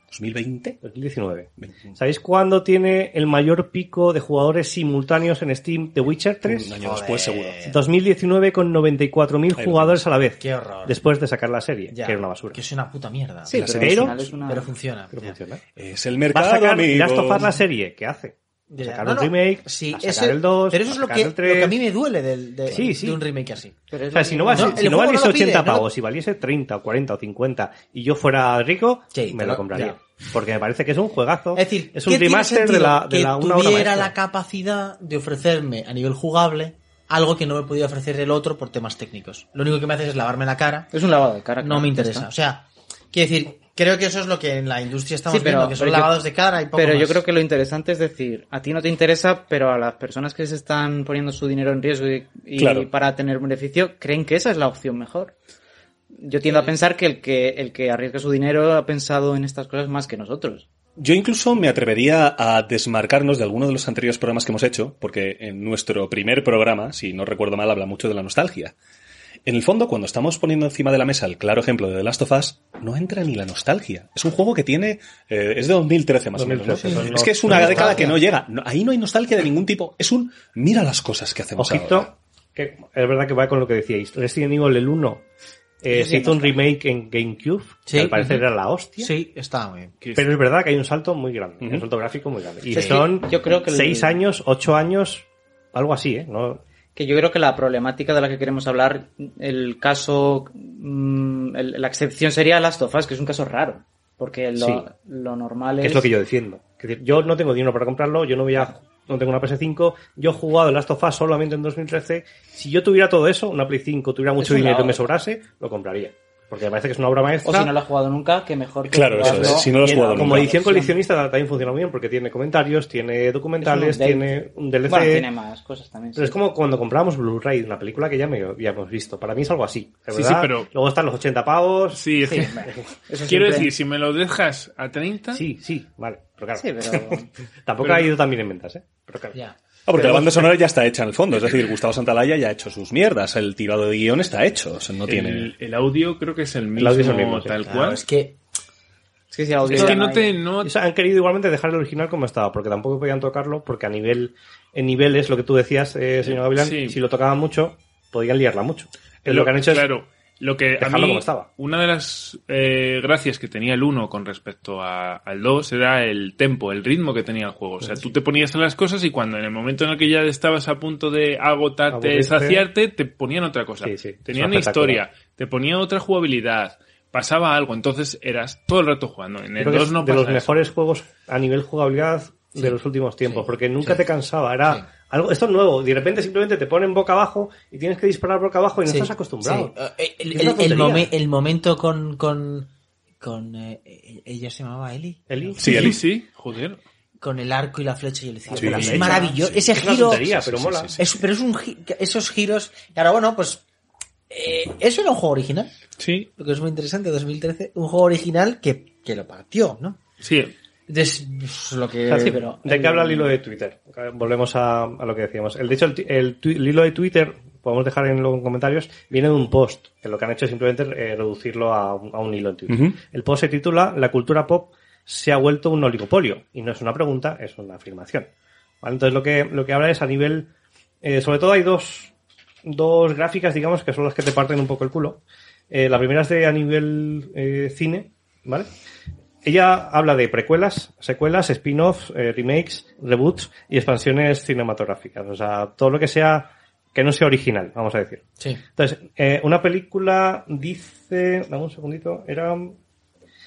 Speaker 3: 2020.
Speaker 2: 2019. ¿Sabéis cuándo tiene el mayor pico de jugadores simultáneos en Steam The Witcher 3?
Speaker 3: Un año después, seguro.
Speaker 2: 2019 con 94.000
Speaker 3: Ahí lo
Speaker 2: jugadores a la vez.
Speaker 4: Qué horror.
Speaker 2: Después de sacar la serie,
Speaker 4: Ya,
Speaker 2: que era una basura.
Speaker 4: Que es una puta mierda.
Speaker 6: Sí,
Speaker 3: La
Speaker 6: pero,
Speaker 2: Pero-
Speaker 6: es una...
Speaker 4: Pero funciona.
Speaker 2: Pero funciona.
Speaker 3: Es el
Speaker 2: Va a
Speaker 3: mercado,
Speaker 2: sacar
Speaker 3: amigo.
Speaker 2: Last of Us la serie, ¿qué hace? Sacar
Speaker 4: no,
Speaker 2: un
Speaker 4: no,
Speaker 2: remake,
Speaker 4: sí,
Speaker 2: a sacar
Speaker 4: ese-
Speaker 2: el 2,
Speaker 4: pero eso es lo
Speaker 2: sacar
Speaker 4: que,
Speaker 2: el
Speaker 4: lo
Speaker 2: 3.
Speaker 4: que a mí me duele del- de,
Speaker 2: Sí, sí.
Speaker 4: de un remake así.
Speaker 6: Pero
Speaker 2: O sea, si
Speaker 6: que-
Speaker 2: no,
Speaker 4: No,
Speaker 2: si no valiese
Speaker 4: no lo pide,
Speaker 2: 80
Speaker 4: no lo-
Speaker 2: pavos, si valiese 30 o 40 o 50 y yo fuera rico,
Speaker 4: Sí,
Speaker 2: me lo compraría.
Speaker 4: ya.
Speaker 2: Porque me parece que es un juegazo.
Speaker 4: Es decir,
Speaker 2: es un
Speaker 4: ¿qué tiene
Speaker 2: remaster de la, de
Speaker 4: que
Speaker 2: la una obra
Speaker 4: tuviera la capacidad de ofrecerme a nivel jugable algo que no me podía ofrecer el otro por temas técnicos. Lo único que me hace es lavarme la cara.
Speaker 6: Es un lavado de cara.
Speaker 4: No me interesa. O sea, quiero decir, creo que eso es lo que en la industria estamos
Speaker 6: Sí, pero-
Speaker 4: viendo, que son
Speaker 6: yo-
Speaker 4: lavados de cara y poco
Speaker 6: Pero yo creo que lo interesante es decir, a ti no te interesa, pero a las personas que se están poniendo su dinero en riesgo y, y
Speaker 3: Claro.
Speaker 6: para tener beneficio, creen que esa es la opción mejor. Yo tiendo a pensar que el que el que arriesga su dinero ha pensado en estas cosas más que nosotros.
Speaker 3: Yo incluso me atrevería a desmarcarnos de alguno de los anteriores programas que hemos hecho, porque en nuestro primer programa, si no recuerdo mal, habla mucho de la nostalgia. En el fondo, cuando estamos poniendo encima de la mesa el claro ejemplo de The Last of Us, no entra ni la nostalgia. Es un juego que tiene, eh, es de 2013 más o
Speaker 2: 2013,
Speaker 3: menos. ¿no? Es que es una década que no llega. No- ahí no hay nostalgia de ningún tipo. Es un, mira las cosas que hacemos ahora.
Speaker 2: Ojito, que es verdad que va con lo que decíais. Resident Evil el 1 eh, se hizo un remake en GameCube,
Speaker 4: Sí.
Speaker 2: que al parecer era la hostia.
Speaker 4: Sí, está muy bien.
Speaker 2: Pero es verdad que hay un salto muy grande, un salto gráfico muy grande. Y
Speaker 6: Sí,
Speaker 2: son
Speaker 6: yo creo que el-
Speaker 2: seis años, ocho años, algo así, ¿eh? No,
Speaker 6: Que yo creo que la problemática de la que queremos hablar, el caso, mm, el- la excepción sería Last of Us, que es un caso raro. Porque lo,
Speaker 2: Sí.
Speaker 6: lo normal
Speaker 2: que
Speaker 6: es...
Speaker 2: es lo que yo defiendo. Es decir, yo no tengo dinero para comprarlo, yo no voy a, no tengo una PS5, yo he jugado Last of Us solamente en 2013. Si yo tuviera todo eso, una Play 5, tuviera mucho dinero y me sobrase, lo compraría. Porque me parece que es una obra maestra.
Speaker 6: O si no lo has jugado nunca, que mejor que
Speaker 3: Claro, eso es. Si no lo has jugado
Speaker 2: como
Speaker 3: nunca.
Speaker 2: edición
Speaker 6: Versión.
Speaker 2: coleccionista también funciona muy bien porque tiene comentarios, tiene documentales,
Speaker 6: un
Speaker 2: tiene un DLC.
Speaker 6: Bueno, tiene más cosas también.
Speaker 2: Pero
Speaker 6: sí.
Speaker 2: es como cuando compramos Blu-ray, una película que ya, me, ya hemos visto. Para mí es algo así.
Speaker 5: Sí, sí, pero-
Speaker 2: Luego están los 80 pavos.
Speaker 5: Sí, es
Speaker 6: Sí,
Speaker 5: que- quiero
Speaker 6: siempre-
Speaker 5: decir, si me lo dejas a 30,
Speaker 2: Sí, sí, vale. Pero claro,
Speaker 6: Sí, pero...
Speaker 2: tampoco
Speaker 5: pero-
Speaker 2: ha ido tan bien en ventas, ¿eh? Pero claro.
Speaker 4: Ya.
Speaker 3: Ah, porque la banda sonora ya está hecha en el fondo. Es decir, Gustavo Santalaya ya ha hecho sus mierdas. El tirado de guion está hecho. O sea, no tiene...
Speaker 5: el, el audio creo que es el mismo,
Speaker 2: El audio es el mismo, sí.
Speaker 5: tal
Speaker 4: Claro,
Speaker 5: cual.
Speaker 4: es que
Speaker 6: Es que si el audio
Speaker 5: Es que no te... No,
Speaker 2: Y, o sea, han querido igualmente dejar el original como estaba, porque tampoco podían tocarlo, porque a nivel, en niveles, lo que tú decías, eh, señor Gavilán,
Speaker 5: Sí.
Speaker 2: si lo tocaban mucho, podían liarla mucho. Pero lo, que han hecho
Speaker 5: claro, lo que a mí,
Speaker 2: como estaba.
Speaker 5: una de las eh, gracias que tenía el 1 con respecto a- al 2 era el tempo, el ritmo que tenía el juego. O sea, tú te ponías a las cosas y cuando en el momento en el que ya estabas a punto de agotarte,
Speaker 2: Aburrirte.
Speaker 5: saciarte, te ponían otra cosa.
Speaker 2: Sí, sí,
Speaker 5: Tenían
Speaker 2: espectacular.
Speaker 5: historia, te ponía otra jugabilidad, pasaba algo, entonces eras todo el rato jugando. En el
Speaker 2: creo que
Speaker 5: 2
Speaker 2: es
Speaker 5: no
Speaker 2: de
Speaker 5: pasa
Speaker 2: los
Speaker 5: eso.
Speaker 2: mejores juegos a nivel jugabilidad de los últimos tiempos,
Speaker 4: sí,
Speaker 2: porque nunca
Speaker 4: sí.
Speaker 2: te cansaba, era
Speaker 4: Sí.
Speaker 2: Algo, esto es nuevo, de repente simplemente te ponen boca abajo y tienes que disparar boca abajo y no
Speaker 4: Sí,
Speaker 2: estás acostumbrado.
Speaker 4: sí. Eh, El,
Speaker 2: Es una
Speaker 4: el- el
Speaker 2: tontería.
Speaker 4: momen- el momento con. con, con eh, eh, ella se llamaba Eli.
Speaker 2: Eli.
Speaker 3: Sí, Eli.
Speaker 5: sí, joder.
Speaker 4: Con el arco y la flecha y el.
Speaker 3: Sí,
Speaker 2: la
Speaker 4: es maravilloso.
Speaker 3: sí.
Speaker 4: Ese
Speaker 2: Es
Speaker 4: giro.
Speaker 2: tontería, pero
Speaker 3: sí,
Speaker 2: mola.
Speaker 3: sí, sí.
Speaker 4: es- pero es un gi- esos giros. Claro, bueno, pues. eh, eso era un juego original.
Speaker 5: Sí,
Speaker 4: Lo que es muy interesante, 2013. Un juego original que, que lo partió, ¿no?
Speaker 5: sí.
Speaker 4: Pues, lo que.
Speaker 2: Ah, sí,
Speaker 6: pero-
Speaker 2: ¿De qué habla el hilo de Twitter? Volvemos a, a lo que decíamos. El, de hecho, el, hilo de Twitter, podemos dejar en los comentarios, viene de un post, que lo que han hecho es simplemente eh, reducirlo a un, a un hilo en Twitter. El post se titula La cultura pop se ha vuelto un oligopolio. Y no es una pregunta, es una afirmación. ¿Vale? Entonces lo que, lo que habla es a nivel... eh, sobre todo hay dos, dos gráficas, digamos, que son las que te parten un poco el culo. Eh, la primera es de a nivel eh, cine, ¿vale? Ella habla de precuelas, secuelas, spin-offs, eh, remakes, reboots y expansiones cinematográficas. O sea, todo lo que sea, que no sea original, vamos a decir.
Speaker 4: Sí.
Speaker 2: Entonces, eh, una película dice, dame un segundito, era,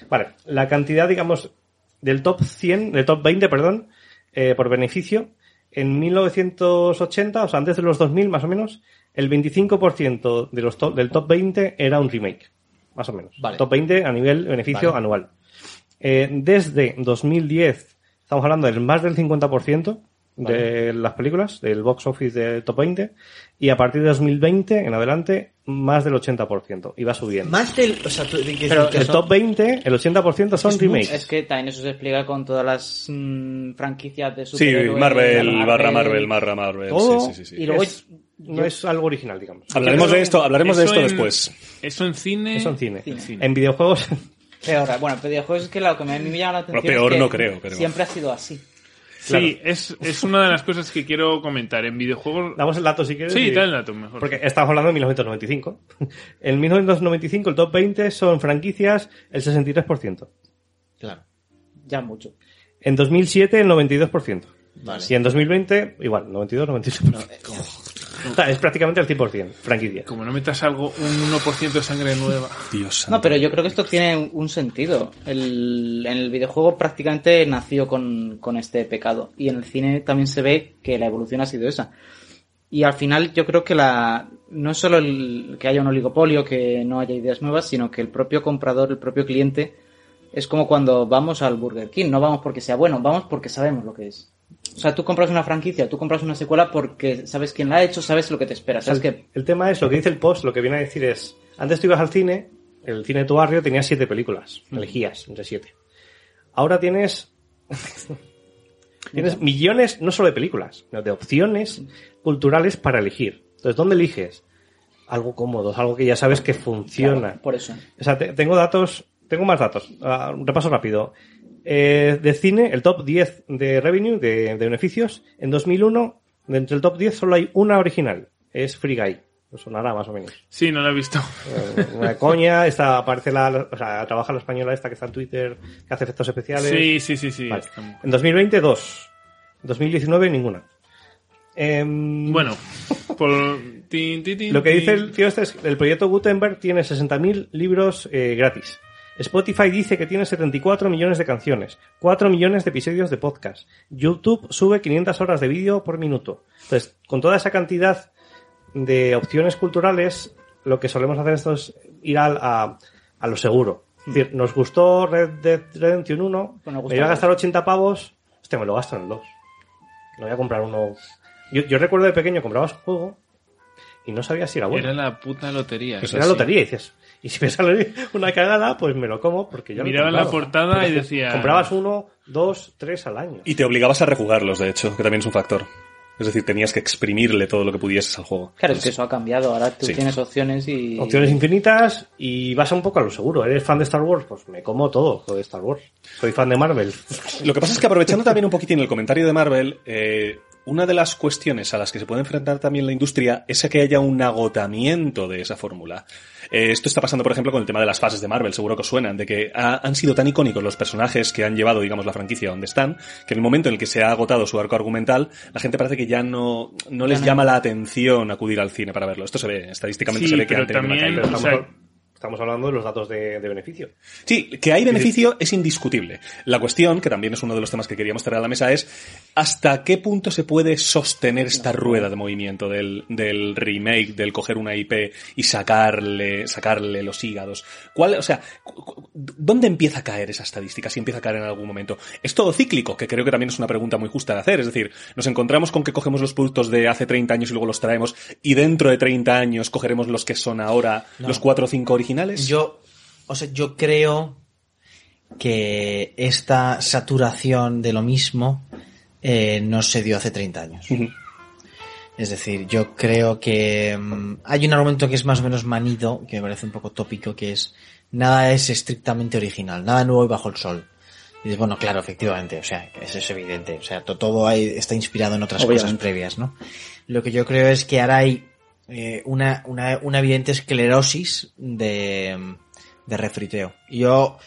Speaker 2: vale, la cantidad, digamos, del top 100, del top 20, perdón, eh, por beneficio, en 1980, o sea, antes de los 2000 más o menos, el 25% de los top- del top 20 era un remake, más o menos.
Speaker 4: Vale.
Speaker 2: Top 20 a nivel beneficio
Speaker 4: Vale.
Speaker 2: anual. Eh, desde 2010, estamos hablando del más del 50% de las películas, del box office de top 20, y a partir de 2020 en adelante, más del 80%, y va subiendo.
Speaker 4: Más del. O sea, tú, de que-
Speaker 6: Pero
Speaker 2: El
Speaker 4: son-
Speaker 2: top 20, el 80% son
Speaker 4: Es mucho,
Speaker 2: remakes.
Speaker 6: Es que también eso se explica con todas las mm, franquicias de
Speaker 3: Sí,
Speaker 6: superhéroes.
Speaker 3: Marvel,
Speaker 6: de
Speaker 3: barra Marvel, barra Marvel.
Speaker 2: Todo
Speaker 3: Sí, sí, sí, sí.
Speaker 6: Y luego
Speaker 2: Es- no es algo original, digamos.
Speaker 3: Hablaremos de esto, hablaremos de esto
Speaker 5: en-
Speaker 3: después.
Speaker 5: Eso en cine.
Speaker 2: Eso en cine.
Speaker 6: Cine.
Speaker 2: En videojuegos,
Speaker 6: Peor. Bueno, pero videojuegos es que lo que a mí me llama la atención
Speaker 3: Bueno, peor
Speaker 6: es que
Speaker 3: no creo, pero-
Speaker 6: siempre ha sido así.
Speaker 5: Sí, es, es una de las cosas que quiero comentar. En videojuegos.
Speaker 2: damos el dato si quieres.
Speaker 5: Sí,
Speaker 2: y-
Speaker 5: da el dato mejor.
Speaker 2: Porque estamos hablando de 1995. En 1995 el top 20 son franquicias el 63%.
Speaker 4: Claro.
Speaker 6: Ya mucho.
Speaker 2: En 2007 el 92%.
Speaker 4: Vale.
Speaker 2: Y en 2020 igual, 92, 93%. O sea, es prácticamente el 100% franquicia.
Speaker 5: Como no metas algo, un 1% de sangre nueva.
Speaker 3: Dios.
Speaker 6: No, pero yo creo que esto tiene un sentido. El, en el videojuego prácticamente nació con, con este pecado. Y en el cine también se ve que la evolución ha sido esa. Y al final yo creo que la no es solo el, que haya un oligopolio, que no haya ideas nuevas, sino que el propio comprador, el propio cliente, es como cuando vamos al Burger King. No vamos porque sea bueno, vamos porque sabemos lo que es. O sea, tú compras una franquicia, tú compras una secuela porque sabes quién la ha hecho, sabes lo que te espera. Sabes
Speaker 2: el,
Speaker 6: que
Speaker 2: el tema es, lo que dice el post, lo que viene a decir es, antes tú ibas al cine, el cine de tu barrio tenía siete películas, elegías entre siete. Ahora tienes, tienes millones, no solo de películas, sino de opciones culturales para elegir. Entonces, ¿dónde eliges? Algo cómodo, algo que ya sabes que funciona.
Speaker 6: por eso.
Speaker 2: O sea, te- tengo datos, tengo más datos. Ah, un repaso rápido. Eh, de cine, el top 10 de revenue, de, de beneficios, en 2001, de entre el top 10 solo hay una original. Es Free Guy. Os sonará más o menos.
Speaker 5: Sí, no lo he visto.
Speaker 2: Eh, Una coña, esta aparece la, o sea, trabaja la española esta que está en Twitter, que hace efectos especiales.
Speaker 5: Sí, sí, sí, sí.
Speaker 2: Vale. En 2020, dos. En 2019, ninguna. Em,
Speaker 5: Bueno, por... tin, tin, tin,
Speaker 2: Lo que dice el tío este es que el proyecto Gutenberg tiene 60.000 libros eh, gratis. Spotify dice que tiene 74 millones de canciones, 4 millones de episodios de podcast. YouTube sube 500 horas de vídeo por minuto. Entonces, con toda esa cantidad de opciones culturales, lo que solemos hacer esto es ir al- a, a lo seguro. Es decir, nos gustó Red Dead Redemption 1,
Speaker 6: Pues
Speaker 2: me iba a gastar
Speaker 6: dos.
Speaker 2: 80 pavos, hostia, me lo gasto en el 2. No voy a comprar uno. Yo, yo recuerdo de pequeño comprabas un juego y no sabía si era bueno.
Speaker 5: Era la puta lotería.
Speaker 2: Pues era
Speaker 5: sí.
Speaker 2: lotería y dices, y si me sale una cagada, pues me lo como porque yo
Speaker 5: Miraba la
Speaker 2: comprado.
Speaker 5: portada y decía-
Speaker 2: Comprabas uno, dos, tres al año.
Speaker 3: Y te obligabas a rejugarlos, de hecho, que también es un factor. Es decir, tenías que exprimirle todo lo que pudieses al juego.
Speaker 6: Claro, es que eso ha cambiado. Ahora tú
Speaker 3: Sí.
Speaker 6: tienes opciones y...
Speaker 2: Opciones infinitas y vas un poco a lo seguro. ¿Eres fan de Star Wars? Pues me como todo lo de Star Wars. Soy fan de Marvel.
Speaker 3: Lo que pasa es que aprovechando también un poquitín el comentario de Marvel, eh, una de las cuestiones a las que se puede enfrentar también la industria es a que haya un agotamiento de esa fórmula. Eh, esto está pasando, por ejemplo, con el tema de las fases de Marvel, seguro que os suenan, de que ha- han sido tan icónicos los personajes que han llevado, digamos, la franquicia donde están, que en el momento en el que se ha agotado su arco argumental, la gente parece que ya no, no les llama la atención acudir al cine para verlo. Esto se ve, estadísticamente
Speaker 5: Sí,
Speaker 3: se ve que han tenido una
Speaker 5: también-
Speaker 3: caída.
Speaker 2: Estamos, hablando de los datos de, de beneficio.
Speaker 3: Sí, que hay beneficio es indiscutible. La cuestión, que también es uno de los temas que queríamos traer a la mesa, es hasta qué punto se puede sostener esta rueda de movimiento del, del remake, del coger una IP y sacarle, sacarle los hígados. ¿Cuál, o sea, ¿dónde empieza a caer esa estadística? Si empieza a caer en algún momento. ¿Es todo cíclico? Que creo que también es una pregunta muy justa de hacer. Es decir, nos encontramos con que cogemos los productos de hace 30 años y luego los traemos y dentro de 30 años cogeremos los que son ahora
Speaker 4: No.
Speaker 3: los 4 o 5 originales.
Speaker 4: Yo, o sea, yo creo que esta saturación de lo mismo eh, no se dio hace 30 años. Es decir, yo creo que mm, hay un argumento que es más o menos manido, que me parece un poco tópico, que es nada es estrictamente original, nada nuevo y bajo el sol. Y dices, bueno, claro, efectivamente, o sea, eso es evidente, o sea, to- todo hay- está inspirado en otras
Speaker 6: Obviamente.
Speaker 4: cosas previas, ¿no? Lo que yo creo es que ahora hay eh, una, una, una evidente esclerosis de, de refriteo. Yo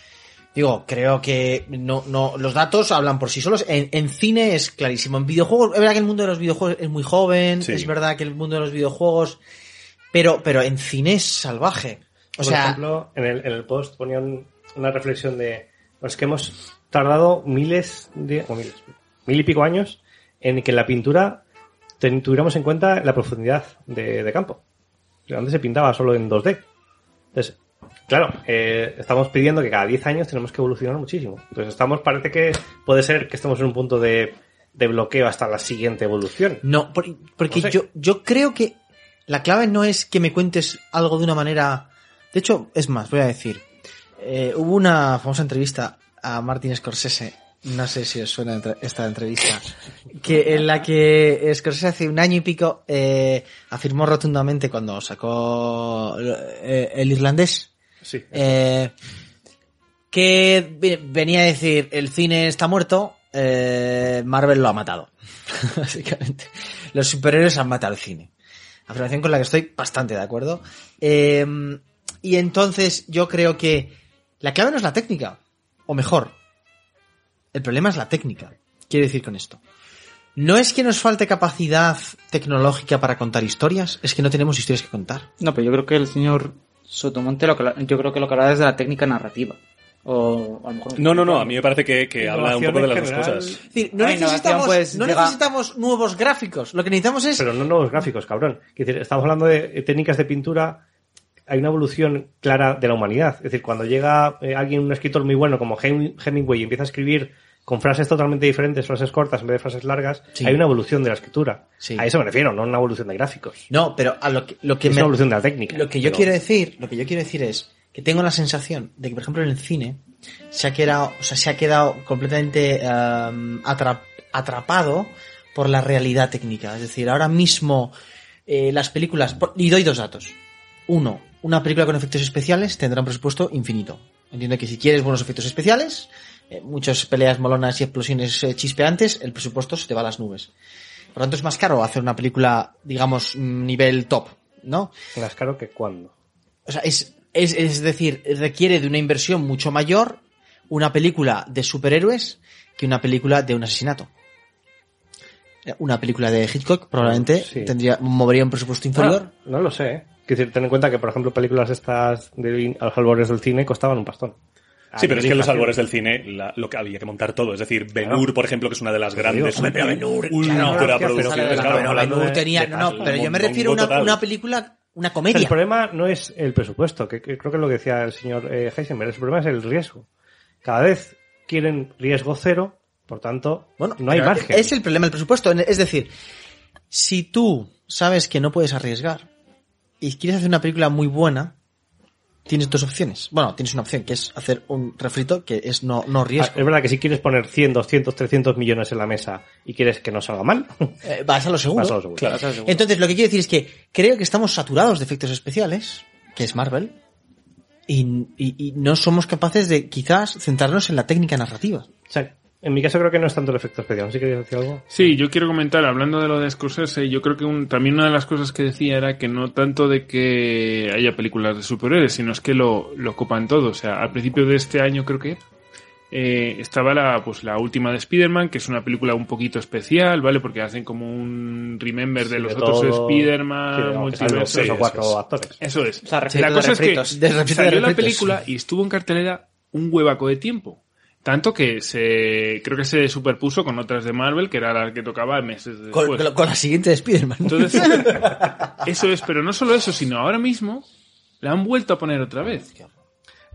Speaker 4: digo, creo que no, no, los datos hablan por sí solos. En, en cine es clarísimo. En videojuegos, es verdad que el mundo de los videojuegos es muy joven,
Speaker 3: Sí.
Speaker 4: es verdad que el mundo de los videojuegos, pero, pero en cine es salvaje. O
Speaker 2: Por
Speaker 4: sea,
Speaker 2: ejemplo, en el, en el post ponían una reflexión de pues que hemos tardado miles de, o miles, mil y pico años en que la pintura ten- tuviéramos en cuenta la profundidad de, de campo. Antes se pintaba solo en 2D. Entonces, claro, eh, estamos pidiendo que cada 10 años tenemos que evolucionar muchísimo. Entonces estamos, parece que puede ser que estemos en un punto de, de bloqueo hasta la siguiente evolución.
Speaker 4: No, por- porque
Speaker 2: No sé.
Speaker 4: yo, yo creo que la clave no es que me cuentes algo de una manera. De hecho, es más, voy a decir. eh, hubo una famosa entrevista a Martin Scorsese. No sé si os suena esta entrevista. Que, en la que Scorsese hace un año y pico eh, afirmó rotundamente cuando sacó eh, el irlandés.
Speaker 2: Sí.
Speaker 4: Eh, que ve- venía a decir el cine está muerto, eh, Marvel lo ha matado. Básicamente. Los superhéroes han matado el cine. Afirmación con la que estoy bastante de acuerdo. Eh, y entonces yo creo que la clave no es la técnica. O mejor, el problema es la técnica. Quiero decir con esto. No es que nos falte capacidad tecnológica para contar historias, es que no tenemos historias que contar.
Speaker 6: No, pero yo creo que el señor Sotomonte lo que yo creo que lo que habla es de la técnica narrativa. O a lo mejor
Speaker 3: No, no, no, a mí me parece que, que habla un poco de las dos cosas.
Speaker 4: Es decir, no necesitamos,
Speaker 6: pues,
Speaker 4: no
Speaker 6: llega-
Speaker 4: necesitamos nuevos gráficos. Lo que necesitamos es
Speaker 2: Pero no nuevos gráficos, cabrón. Es decir, estamos hablando de técnicas de pintura. Hay una evolución clara de la humanidad. Es decir, cuando llega eh, alguien, un escritor muy bueno como Hem- Hemingway, y empieza a escribir con frases totalmente diferentes, frases cortas en vez de frases largas,
Speaker 4: Sí.
Speaker 2: hay una evolución de la escritura.
Speaker 4: Sí.
Speaker 2: A eso me refiero, no una evolución de gráficos.
Speaker 4: No, pero a lo que, lo que
Speaker 2: Es
Speaker 4: me-
Speaker 2: una evolución de la técnica.
Speaker 4: Lo que yo
Speaker 2: Pero-
Speaker 4: quiero decir, lo que yo quiero decir es que tengo la sensación de que, por ejemplo, en el cine se ha quedado, o sea, se ha quedado completamente em, atra- atrapado por la realidad técnica. Es decir, ahora mismo eh, las películas, y doy dos datos. Uno, una película con efectos especiales tendrá un presupuesto infinito. Entiendo que si quieres buenos efectos especiales, eh, muchas peleas molonas y explosiones eh, chispeantes, el presupuesto se te va a las nubes. Por lo tanto, es más caro hacer una película, digamos, nivel top, ¿no?
Speaker 2: Más caro que cuando.
Speaker 4: O sea, es, es, es decir, requiere de una inversión mucho mayor una película de superhéroes que una película de un asesinato. Eh, Una película de Hitchcock probablemente
Speaker 2: Sí.
Speaker 4: tendría, movería un presupuesto inferior.
Speaker 2: Ah, no lo sé, Quiero decir, ten en cuenta que, por ejemplo, películas estas de a los albores del cine costaban un pastón.
Speaker 3: Sí, pero es que en los albores del cine la- lo que había que montar todo. Es decir, Ben-Hur, por ejemplo, que es una de las grandes
Speaker 2: Hombre, pero Ben-Hur,
Speaker 3: ultra
Speaker 2: claro, claro,
Speaker 3: claro,
Speaker 2: de-
Speaker 4: tenía- no, pero yo me refiero a una, una película, una
Speaker 2: El
Speaker 4: comedia.
Speaker 2: problema no es el presupuesto, que, que creo que es lo que decía el señor eh, Heisenberg. El problema es el riesgo. Cada vez quieren riesgo cero, por tanto,
Speaker 4: Bueno,
Speaker 2: no hay margen.
Speaker 4: Es el problema del presupuesto. Es decir, si tú sabes que no puedes arriesgar y quieres hacer una película muy buena, tienes dos opciones. Bueno, tienes una opción que es hacer un refrito que es no, no
Speaker 2: Ah,
Speaker 4: riesgo.
Speaker 2: Es verdad que si quieres poner 100, 200, 300 millones en la mesa y quieres que no salga mal,
Speaker 4: Eh, vas a lo seguro.
Speaker 2: vas a lo seguro.
Speaker 3: Claro.
Speaker 4: Entonces, lo que quiero decir es que creo que estamos saturados de efectos especiales, que es Marvel, y, y- y no somos capaces de quizás centrarnos en la técnica narrativa.
Speaker 2: O sea, en mi caso creo que no es tanto el efecto especial. ¿Sí querías decir algo?
Speaker 5: Sí, yo quiero comentar, hablando de lo de Scorsese, yo creo que un- también una de las cosas que decía era que no tanto de que haya películas de superhéroes, sino es que lo, lo copan todo. O sea, al principio de este año creo que eh, estaba la, pues, la última de Spider-Man, que es una película un poquito especial, ¿vale? Porque hacen como un remember de los
Speaker 2: de
Speaker 5: otros. Spider-Man,
Speaker 2: Sí,
Speaker 5: multiversos.
Speaker 2: tres o
Speaker 3: eso
Speaker 2: cuatro
Speaker 3: es.
Speaker 2: actores.
Speaker 5: Eso es.
Speaker 6: O sea,
Speaker 5: la cosa es que
Speaker 4: de de
Speaker 5: salió la película y estuvo en cartelera un huevaco de tiempo. Tanto que se creo que se superpuso con otras de Marvel, que era la que tocaba meses después.
Speaker 4: Con, con- con la siguiente de Spider-Man.
Speaker 5: Entonces, eso es, pero no solo eso, sino ahora mismo la han vuelto a poner otra vez.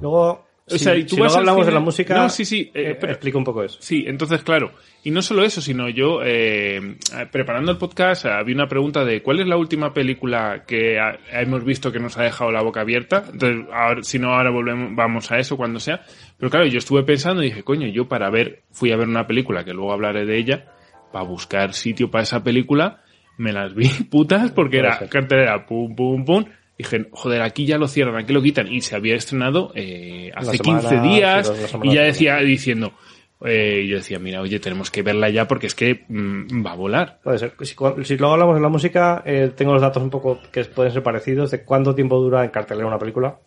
Speaker 2: Luego,
Speaker 5: O
Speaker 2: si,
Speaker 5: sea, y tú
Speaker 2: si
Speaker 5: vas
Speaker 2: luego hablamos
Speaker 5: cine-
Speaker 2: de la música,
Speaker 5: No, sí, sí, eh,
Speaker 2: eh, explico un poco eso.
Speaker 5: Sí, entonces, claro. Y no solo eso, sino yo, eh, preparando el podcast, había una pregunta de cuál es la última película que ha- hemos visto que nos ha dejado la boca abierta. Entonces, ahora, si no, ahora volvemos, vamos a eso cuando sea. Pero claro, yo estuve pensando y dije, coño, yo para ver, fui a ver una película, que luego hablaré de ella, para buscar sitio para esa película, me las vi putas porque
Speaker 2: Puede
Speaker 5: era
Speaker 2: ser.
Speaker 5: cartelera, pum, pum, pum. Dije, joder, aquí ya lo cierran, aquí lo quitan. Y se había estrenado eh, hace
Speaker 2: semana-
Speaker 5: 15 días y ya decía diciendo, eh, yo decía, mira, oye, tenemos que verla ya porque es que mm, va a volar.
Speaker 2: Puede ser. Si, si luego hablamos de la música, eh, tengo los datos un poco que pueden ser parecidos de cuánto tiempo dura en cartelera una película,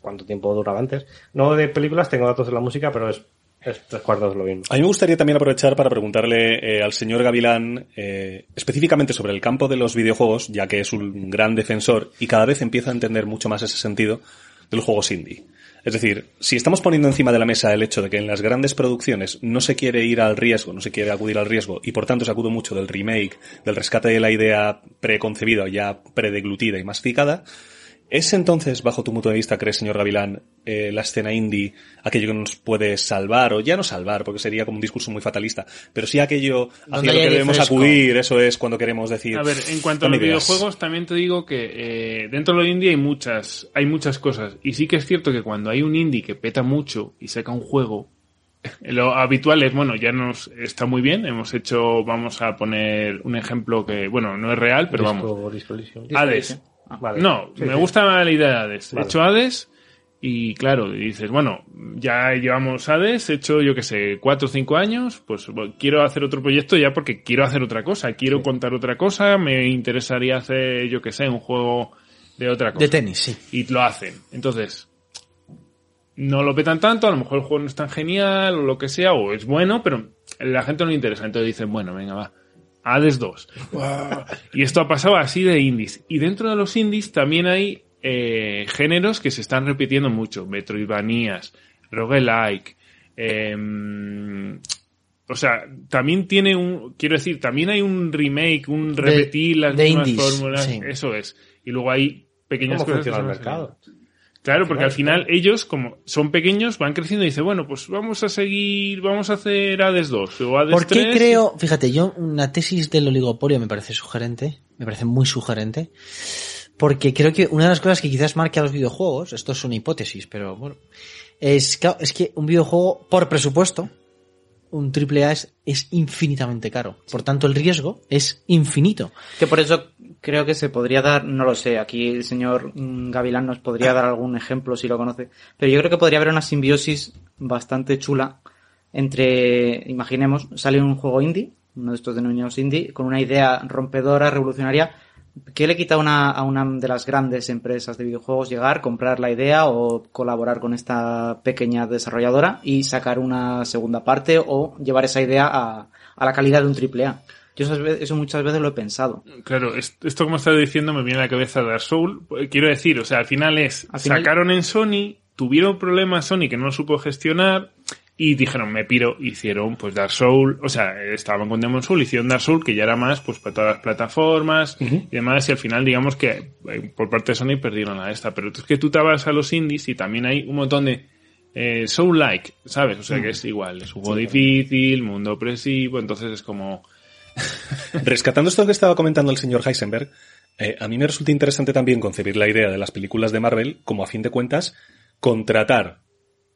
Speaker 2: cuánto tiempo duraba antes. No de películas, tengo datos de la música, pero es, lo.
Speaker 3: A mí me gustaría también aprovechar para preguntarle eh, al señor Gavilán eh, específicamente sobre el campo de los videojuegos, ya que es un gran defensor y cada vez empieza a entender mucho más ese sentido de los juegos indie. Es decir, si estamos poniendo encima de la mesa el hecho de que en las grandes producciones no se quiere ir al riesgo, no se quiere acudir al riesgo y por tanto se acude mucho del remake, del rescate de la idea preconcebida, ya predeglutida y masticada, ¿Es entonces, bajo tu punto de vista, crees, señor Gavilán, eh, la escena indie aquello que nos puede salvar, o ya no salvar, porque sería como un discurso muy fatalista, pero sí aquello hacia lo que debemos
Speaker 4: fresco.
Speaker 3: acudir, eso es cuando queremos decir...
Speaker 5: A ver, en cuanto a
Speaker 3: "Dame
Speaker 5: los
Speaker 3: ideas"?
Speaker 5: videojuegos, también te digo que eh, dentro de lo indie hay muchas, hay muchas cosas. Y sí que es cierto que cuando hay un indie que peta mucho y saca un juego, lo habitual es, bueno, ya nos está muy bien. Hemos hecho, vamos a poner un ejemplo que, bueno, no es real, pero vamos.
Speaker 2: Disco- Disco.
Speaker 5: Hades.
Speaker 6: Ah,
Speaker 2: Vale.
Speaker 5: No,
Speaker 2: Sí,
Speaker 5: me
Speaker 2: sí.
Speaker 5: gusta la idea de Hades.
Speaker 2: Vale.
Speaker 5: He hecho Hades y claro, dices, bueno, ya llevamos Hades, he hecho yo que sé, cuatro o cinco años, pues bueno, quiero hacer otro proyecto ya porque quiero hacer otra cosa, quiero contar otra cosa, me interesaría hacer, yo que sé, un juego de otra cosa.
Speaker 4: De tenis, sí.
Speaker 5: y lo hacen. Entonces, no lo petan tanto, a lo mejor el juego no es tan genial o lo que sea, o es bueno, pero la gente no le interesa. Entonces dicen, bueno, venga, va. Hades 2. y esto ha pasado así de indies. Y dentro de los indies también hay eh, géneros que se están repitiendo mucho. Metroidvanías, roguelike, em, o sea, también tiene un, quiero decir, también hay un remake, un
Speaker 4: De-
Speaker 5: repetir las
Speaker 4: de
Speaker 5: mismas
Speaker 4: indies,
Speaker 5: fórmulas,
Speaker 4: sí.
Speaker 5: eso es. Y luego hay pequeñas
Speaker 2: ¿Cómo
Speaker 5: cosas
Speaker 2: funciona el mercado?
Speaker 5: Claro, porque al
Speaker 2: final,
Speaker 5: ellos, como son pequeños, van creciendo y dicen, bueno, pues vamos a seguir, vamos a hacer Hades 2 o Hades
Speaker 4: ¿Por qué
Speaker 5: 3.
Speaker 4: creo, fíjate, yo una tesis del oligopolio me parece sugerente, me parece muy sugerente, porque creo que una de las cosas que quizás marque a los videojuegos, esto es una hipótesis, pero bueno, es, claro, es que un videojuego por presupuesto, un triple A es, es infinitamente caro. Por tanto, el riesgo es infinito.
Speaker 6: Que por eso creo que se podría dar, no lo sé, aquí el señor mm, Gavilán nos podría dar algún ejemplo si lo conoce, pero yo creo que podría haber una simbiosis bastante chula entre, imaginemos, sale un juego indie, uno de estos denominados indie, con una idea rompedora, revolucionaria, ¿qué le quita a una, a una de las grandes empresas de videojuegos llegar, comprar la idea o colaborar con esta pequeña desarrolladora y sacar una segunda parte o llevar esa idea a, a la calidad de un triple A? Yo eso muchas veces lo he pensado.
Speaker 5: Claro, es- esto como estás diciendo me viene a la cabeza Dark Soul. Eh, Quiero decir, o sea, al final es,
Speaker 6: Al final-
Speaker 5: sacaron en Sony, tuvieron problemas Sony que no lo supo gestionar y dijeron, me piro, hicieron pues Dark Soul, o sea, estaban con Demon Soul, hicieron Dark Soul que ya era más pues para todas las plataformas y demás y al final digamos que eh, por parte de Sony perdieron a esta, pero es que tú te vas a los indies y también hay un montón de eh, Soul-like, ¿sabes? O sea, que es igual, es un juego difícil, mundo opresivo, entonces es como...
Speaker 3: Rescatando esto que estaba comentando el señor Heisenberg, eh, a mí me resulta interesante también concebir la idea de las películas de Marvel como a fin de cuentas contratar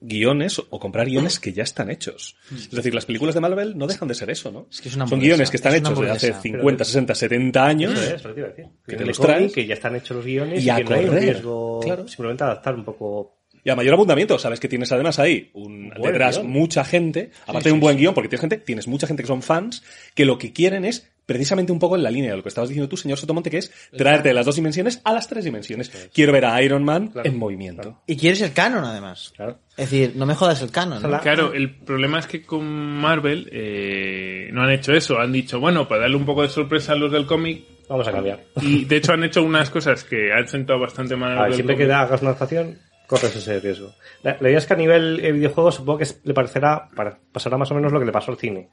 Speaker 3: guiones o comprar guiones que ya están hechos. Es decir, las películas de Marvel no dejan de ser eso, ¿no?
Speaker 4: Es que es una
Speaker 3: Son guiones que están
Speaker 4: es
Speaker 3: hechos desde hace
Speaker 4: hamburguesa.
Speaker 3: 50, 60, 70 años.
Speaker 2: Eso es, eso te iba a decir.
Speaker 3: Que te los traes.
Speaker 2: que ya están hechos los guiones
Speaker 3: Y
Speaker 2: y,
Speaker 3: a
Speaker 2: que no hay un
Speaker 3: correr,
Speaker 2: riesgo.
Speaker 3: claro.
Speaker 2: Simplemente adaptar un poco.
Speaker 3: Y a mayor abundamiento, sabes que tienes además ahí un,
Speaker 2: Buen
Speaker 3: detrás
Speaker 2: guion.
Speaker 3: mucha gente, aparte de un buen guion, porque tienes gente, tienes mucha gente que son fans, que lo que quieren es precisamente un poco en la línea de lo que estabas diciendo tú, señor Sotomonte, que es traerte de las dos dimensiones a las tres dimensiones. Quiero ver a Iron Man
Speaker 2: Claro.
Speaker 3: en movimiento.
Speaker 2: Claro.
Speaker 4: Y quieres el canon, además.
Speaker 2: Claro.
Speaker 4: Es decir, no me jodas el canon. ¿no?
Speaker 5: Claro, el problema es que con Marvel eh, no han hecho eso. Han dicho, bueno, para darle un poco de sorpresa a los del cómic.
Speaker 2: Vamos a cambiar.
Speaker 5: Y de hecho han hecho unas cosas que han sentado bastante mal a
Speaker 2: ver, siempre que hagas una adaptación, corres ese riesgo. La, la idea es que a nivel eh, videojuego supongo que le parecerá, para, pasará más o menos lo que le pasó al cine.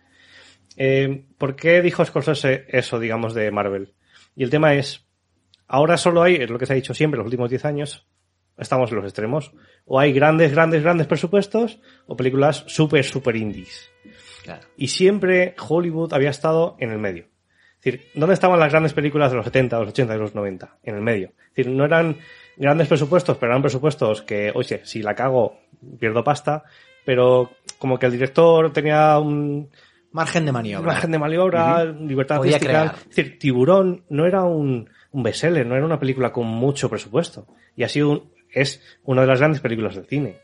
Speaker 2: Eh, ¿Por qué dijo Scorsese eso, digamos, de Marvel? Y el tema es, ahora solo hay, es lo que se ha dicho siempre los últimos 10 años, estamos en los extremos. O hay grandes, grandes, grandes presupuestos, o películas súper, súper indies.
Speaker 4: Claro.
Speaker 2: Y siempre Hollywood había estado en el medio. Es decir, ¿dónde estaban las grandes películas de los 70, de los 80, de los 90? En el medio. Es decir, no eran grandes presupuestos, pero eran presupuestos que, oye, si la cago, pierdo pasta, pero como que el director tenía un
Speaker 4: Margen de maniobra.
Speaker 2: margen de maniobra, libertad
Speaker 4: Podía
Speaker 2: artística.
Speaker 4: crear.
Speaker 2: Es decir, Tiburón no era un, un bestseller, no era una película con mucho presupuesto. Y ha sido un- es una de las grandes películas del cine.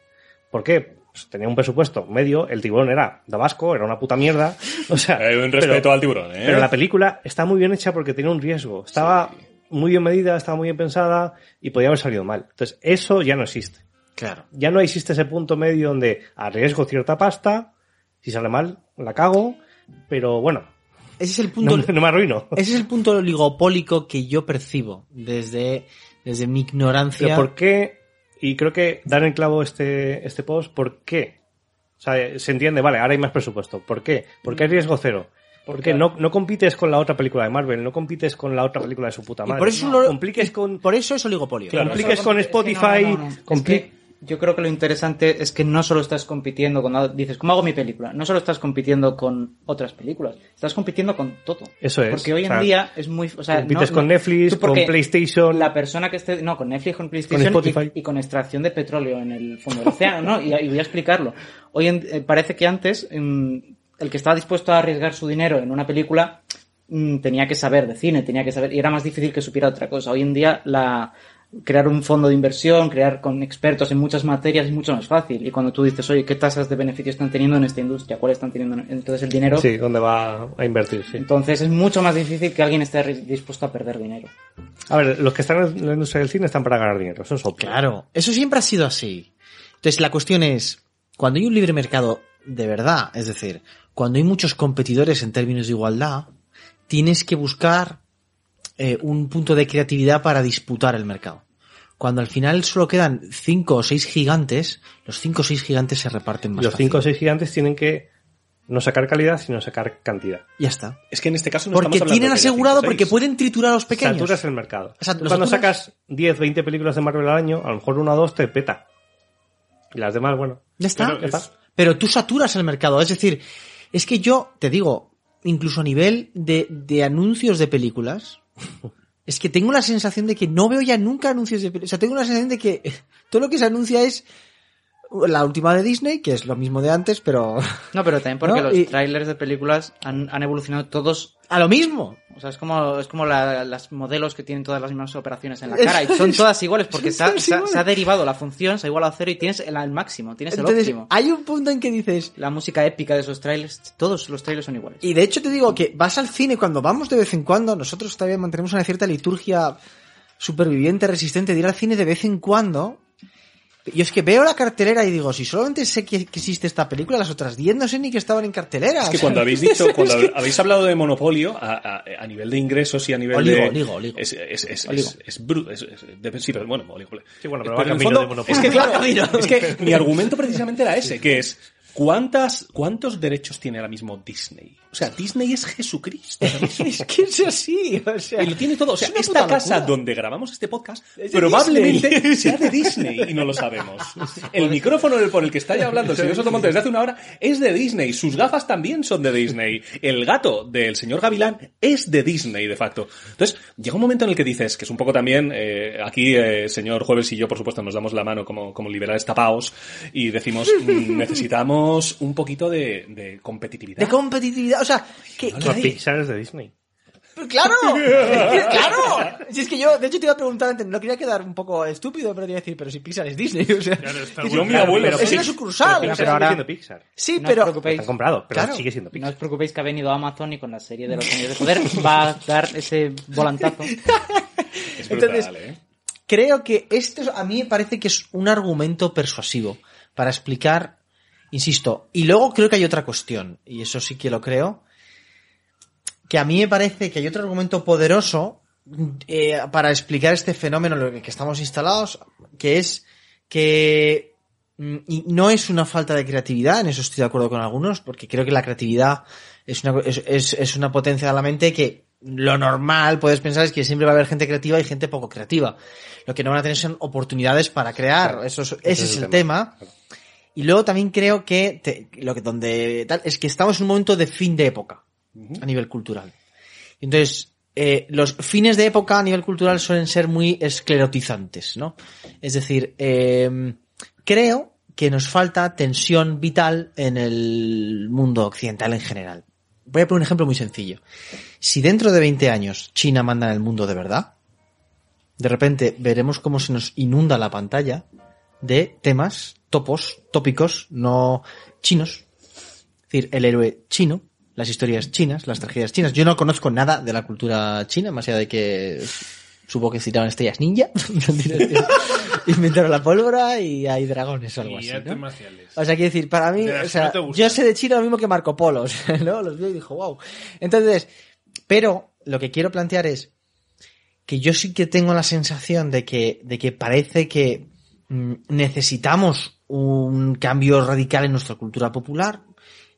Speaker 2: ¿Por qué? pues, tenía un presupuesto medio, el tiburón era Dabasco, era una puta mierda. O sea,
Speaker 3: Hay un respeto
Speaker 2: pero-
Speaker 3: al tiburón, ¿eh?
Speaker 2: pero la película está muy bien hecha porque tiene un riesgo. Estaba muy bien medida, estaba muy bien pensada y podía haber salido mal. Entonces, eso ya no existe.
Speaker 4: Claro.
Speaker 2: Ya no existe ese punto medio donde arriesgo cierta pasta, si sale mal, la cago, pero bueno,
Speaker 4: Ese es el punto.
Speaker 2: no, no me arruino.
Speaker 4: Ese es el punto oligopólico que yo percibo desde, desde mi ignorancia.
Speaker 2: Pero ¿por qué? Y creo que dar en clavo este, este post, ¿por qué? O sea, se entiende, vale, ahora hay más presupuesto. ¿Por qué? Porque hay riesgo cero. Porque no, no compites con la otra película de Marvel, no compites con la otra película de su puta
Speaker 4: Y
Speaker 2: madre.
Speaker 4: por eso,
Speaker 2: No, compliques con...
Speaker 4: por eso es oligopolio.
Speaker 3: Claro.
Speaker 2: compliques con
Speaker 6: Es que no,
Speaker 2: Spotify,
Speaker 6: no, no, no. Es
Speaker 2: compli-
Speaker 6: que yo creo que lo interesante es que no solo estás compitiendo cuando dices, ¿cómo hago mi película? No solo estás compitiendo con otras películas, estás compitiendo con todo.
Speaker 2: Eso es.
Speaker 6: Porque hoy
Speaker 2: O
Speaker 6: en
Speaker 2: sea,
Speaker 6: día es muy... O sea,
Speaker 2: compites
Speaker 6: no-
Speaker 2: con Netflix, con PlayStation.
Speaker 6: La persona que esté... No, con Netflix, con PlayStation
Speaker 2: Spotify.
Speaker 6: y, y con extracción de petróleo en el fondo del océano, ¿no? Y, y voy a explicarlo. Hoy en- eh, parece que antes mm, el que estaba dispuesto a arriesgar su dinero en una película mm, tenía que saber de cine, tenía que saber... Y era más difícil que supiera otra cosa. Hoy en día la crear un fondo de inversión, crear con expertos en muchas materias es mucho más fácil. Y cuando tú dices, oye, ¿qué tasas de beneficio están teniendo en esta industria? ¿Cuál están teniendo? Entonces el dinero...
Speaker 2: Sí, ¿dónde va a invertir? Sí.
Speaker 6: Entonces es mucho más difícil que alguien esté dispuesto a perder dinero.
Speaker 2: A ver, los que están en la industria del cine están para ganar dinero, eso es obvio.
Speaker 4: Claro, eso siempre ha sido así. Entonces la cuestión es, cuando hay un libre mercado de verdad, es decir, cuando hay muchos competidores en términos de igualdad, tienes que buscar eh, un punto de creatividad para disputar el mercado. Cuando al final solo quedan cinco o seis gigantes, los cinco o seis gigantes se reparten más
Speaker 2: Los
Speaker 4: fácil.
Speaker 2: cinco o seis gigantes tienen que no sacar calidad, sino sacar cantidad.
Speaker 4: Ya está.
Speaker 3: Es que en este caso no
Speaker 4: Porque
Speaker 3: estamos
Speaker 4: tienen asegurado, porque pueden triturar a los pequeños.
Speaker 2: Saturas el mercado.
Speaker 4: O sea,
Speaker 2: cuando
Speaker 4: saturas-
Speaker 2: sacas 10, 20 películas de Marvel al año, a lo mejor una o dos te peta. Y las demás, bueno.
Speaker 4: Ya está.
Speaker 5: Pero
Speaker 2: Ya está.
Speaker 5: es-
Speaker 4: Pero tú saturas el mercado. Es decir, es que yo te digo, incluso a nivel de, de anuncios de películas, es que tengo la sensación de que no veo ya nunca anuncios de películas. O sea, tengo la sensación de que todo lo que se anuncia es la última de Disney, que es lo mismo de antes, pero
Speaker 6: No, pero también porque
Speaker 4: ¿No?
Speaker 6: los
Speaker 4: Y-
Speaker 6: trailers de películas han, han evolucionado todos.
Speaker 4: a lo mismo.
Speaker 6: O sea, es como, es como la- las modelos que tienen todas las mismas operaciones en la cara. Y son todas iguales porque se ha,
Speaker 4: Todas
Speaker 6: se ha-
Speaker 4: iguales.
Speaker 6: se ha derivado la función, se ha igualado a cero y tienes el, el máximo, tienes el
Speaker 4: Entonces,
Speaker 6: óptimo.
Speaker 4: hay un punto en que dices,
Speaker 6: La música épica de esos trailers, todos los trailers son iguales.
Speaker 4: Y de hecho te digo que vas al cine cuando vamos de vez en cuando, nosotros todavía mantenemos una cierta liturgia superviviente, resistente de ir al cine de vez en cuando. Y es que veo la cartelera y digo, si solamente sé que, existe esta película, las otras 10 no sé ni que estaban en cartelera.
Speaker 3: Es
Speaker 4: o
Speaker 3: que
Speaker 4: sea,
Speaker 3: cuando habéis dicho, cuando habéis hablado de monopolio, a, a- a nivel de ingresos y a nivel
Speaker 4: Oligo,
Speaker 3: de...
Speaker 4: oligo, oligo.
Speaker 3: Es, es, es,
Speaker 6: Oligo.
Speaker 3: es, es bru- es- es- sí, pero bueno, oligo.
Speaker 2: Sí, bueno, pero
Speaker 3: Pero
Speaker 2: va
Speaker 3: en el
Speaker 2: camino
Speaker 3: fondo,
Speaker 2: de monopolio.
Speaker 3: es que claro,
Speaker 4: Va camino.
Speaker 3: es que mi argumento precisamente era ese, que es, ¿cuántas, ¿cuántos derechos tiene ahora mismo Disney? O sea, Disney es Jesucristo.
Speaker 4: es que es así, o sea.
Speaker 3: Y lo tiene todo. O sea,
Speaker 4: es
Speaker 3: esta casa
Speaker 4: locura.
Speaker 3: donde grabamos este podcast probablemente
Speaker 4: Disney.
Speaker 3: sea de Disney y no lo sabemos. El micrófono por el que está ya hablando el señor Sotomonte desde hace una hora es de Disney. Sus gafas también son de Disney. El gato del señor Gavilán es de Disney, de facto. Entonces, llega un momento en el que dices, que es un poco también, eh, aquí, eh, señor Jueves y yo, por supuesto, nos damos la mano como, como liberales tapaos y decimos, mm, necesitamos un poquito de, de competitividad.
Speaker 4: De competitividad, o sea, que, que-
Speaker 2: Pixar es de Disney.
Speaker 4: ¡Claro! ¡Claro! Si es que yo, de hecho, te iba a preguntar antes, no quería quedar un poco estúpido, pero te iba a decir, pero si Pixar es Disney, o sea.
Speaker 5: Claro, está
Speaker 3: Yo, mi abuelo,
Speaker 5: pero-
Speaker 4: es una sucursal.
Speaker 2: Pero,
Speaker 6: pero
Speaker 2: ahora sigue siendo Pixar.
Speaker 4: Sí,
Speaker 6: No os
Speaker 4: pero.
Speaker 2: Están comprados, pero
Speaker 4: Claro.
Speaker 2: sigue siendo
Speaker 6: No
Speaker 2: Pixar.
Speaker 6: os preocupéis que ha venido Amazon y con la serie de los años de poder va a dar ese volantazo.
Speaker 3: Es brutal,
Speaker 4: Entonces,
Speaker 3: ¿eh?
Speaker 4: creo que esto es- a mí me parece que es un argumento persuasivo para explicar, insisto, y luego creo que hay otra cuestión, y eso sí que lo creo, que a mí me parece que hay otro argumento poderoso eh, para explicar este fenómeno en el que estamos instalados, que es que mm, y no es una falta de creatividad, en eso estoy de acuerdo con algunos, porque creo que la creatividad es una, es, es- es una potencia de la mente que lo normal, puedes pensar, es que siempre va a haber gente creativa y gente poco creativa. Lo que no van a tener son oportunidades para crear.
Speaker 2: Claro.
Speaker 4: Eso es-
Speaker 2: Ese
Speaker 4: ese es el tema. Y luego también creo que te- lo que donde tal es que estamos en un momento de fin de época a nivel cultural. Entonces, eh, los fines de época a nivel cultural suelen ser muy esclerotizantes, ¿no? Es decir, eh, creo que nos falta tensión vital en el mundo occidental en general. Voy a poner un ejemplo muy sencillo. Si dentro de 20 años China manda en el mundo de verdad, de repente veremos cómo se nos inunda la pantalla de temas, topos, tópicos, no chinos. Es decir, el héroe chino, las historias chinas, las tragedias chinas. Yo no conozco nada de la cultura china, más allá de que supongo que citaban estrellas ninja, inventaron la pólvora y hay dragones o algo
Speaker 5: Y
Speaker 4: así.
Speaker 5: artes
Speaker 4: ¿no?
Speaker 5: marciales.
Speaker 4: O sea, quiero decir, para mí, o sea,
Speaker 5: no
Speaker 4: yo sé de China lo mismo que Marco Polo, ¿no? Los vio y dijo, wow. Entonces, pero lo que quiero plantear es que yo sí que tengo la sensación de que, de que parece que necesitamos un cambio radical en nuestra cultura popular,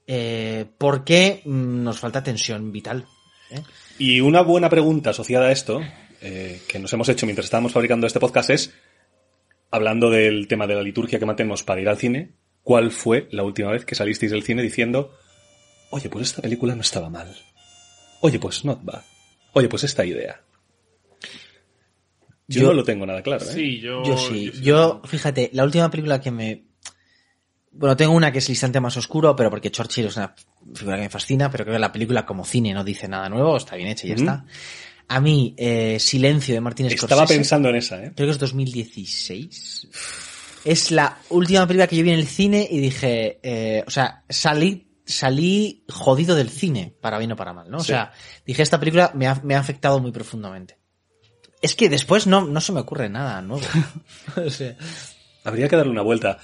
Speaker 4: eh, porque mm, nos falta tensión vital. ¿eh?
Speaker 3: Y una buena pregunta asociada a esto, eh, que nos hemos hecho mientras estábamos fabricando este podcast, es, hablando del tema de la liturgia que mantenemos para ir al cine, ¿cuál fue la última vez que salisteis del cine diciendo, oye, pues esta película no estaba mal? Oye, pues not bad. Oye, pues esta idea. Yo,
Speaker 4: Yo-
Speaker 3: no lo tengo nada claro, ¿eh?
Speaker 5: Sí, yo...
Speaker 4: Yo sí.
Speaker 5: sí
Speaker 4: Yo, fíjate, la última película que me... Bueno, tengo una que es el instante más oscuro, pero porque Churchill es una figura que me fascina, pero creo que la película como cine no dice nada nuevo, está bien hecha y ya está. A mí, eh, Silencio de Martín Scorsese.
Speaker 3: Estaba pensando en esa, ¿eh?
Speaker 4: Creo que es 2016. Es la última película que yo vi en el cine y dije, eh, o sea, salí, salí jodido del cine, para bien o para mal, ¿no? O
Speaker 3: Sí.
Speaker 4: sea, dije, esta película me ha, me ha afectado muy profundamente. Es que después no, no se me ocurre nada nuevo. O sea,
Speaker 3: Habría que darle una vuelta.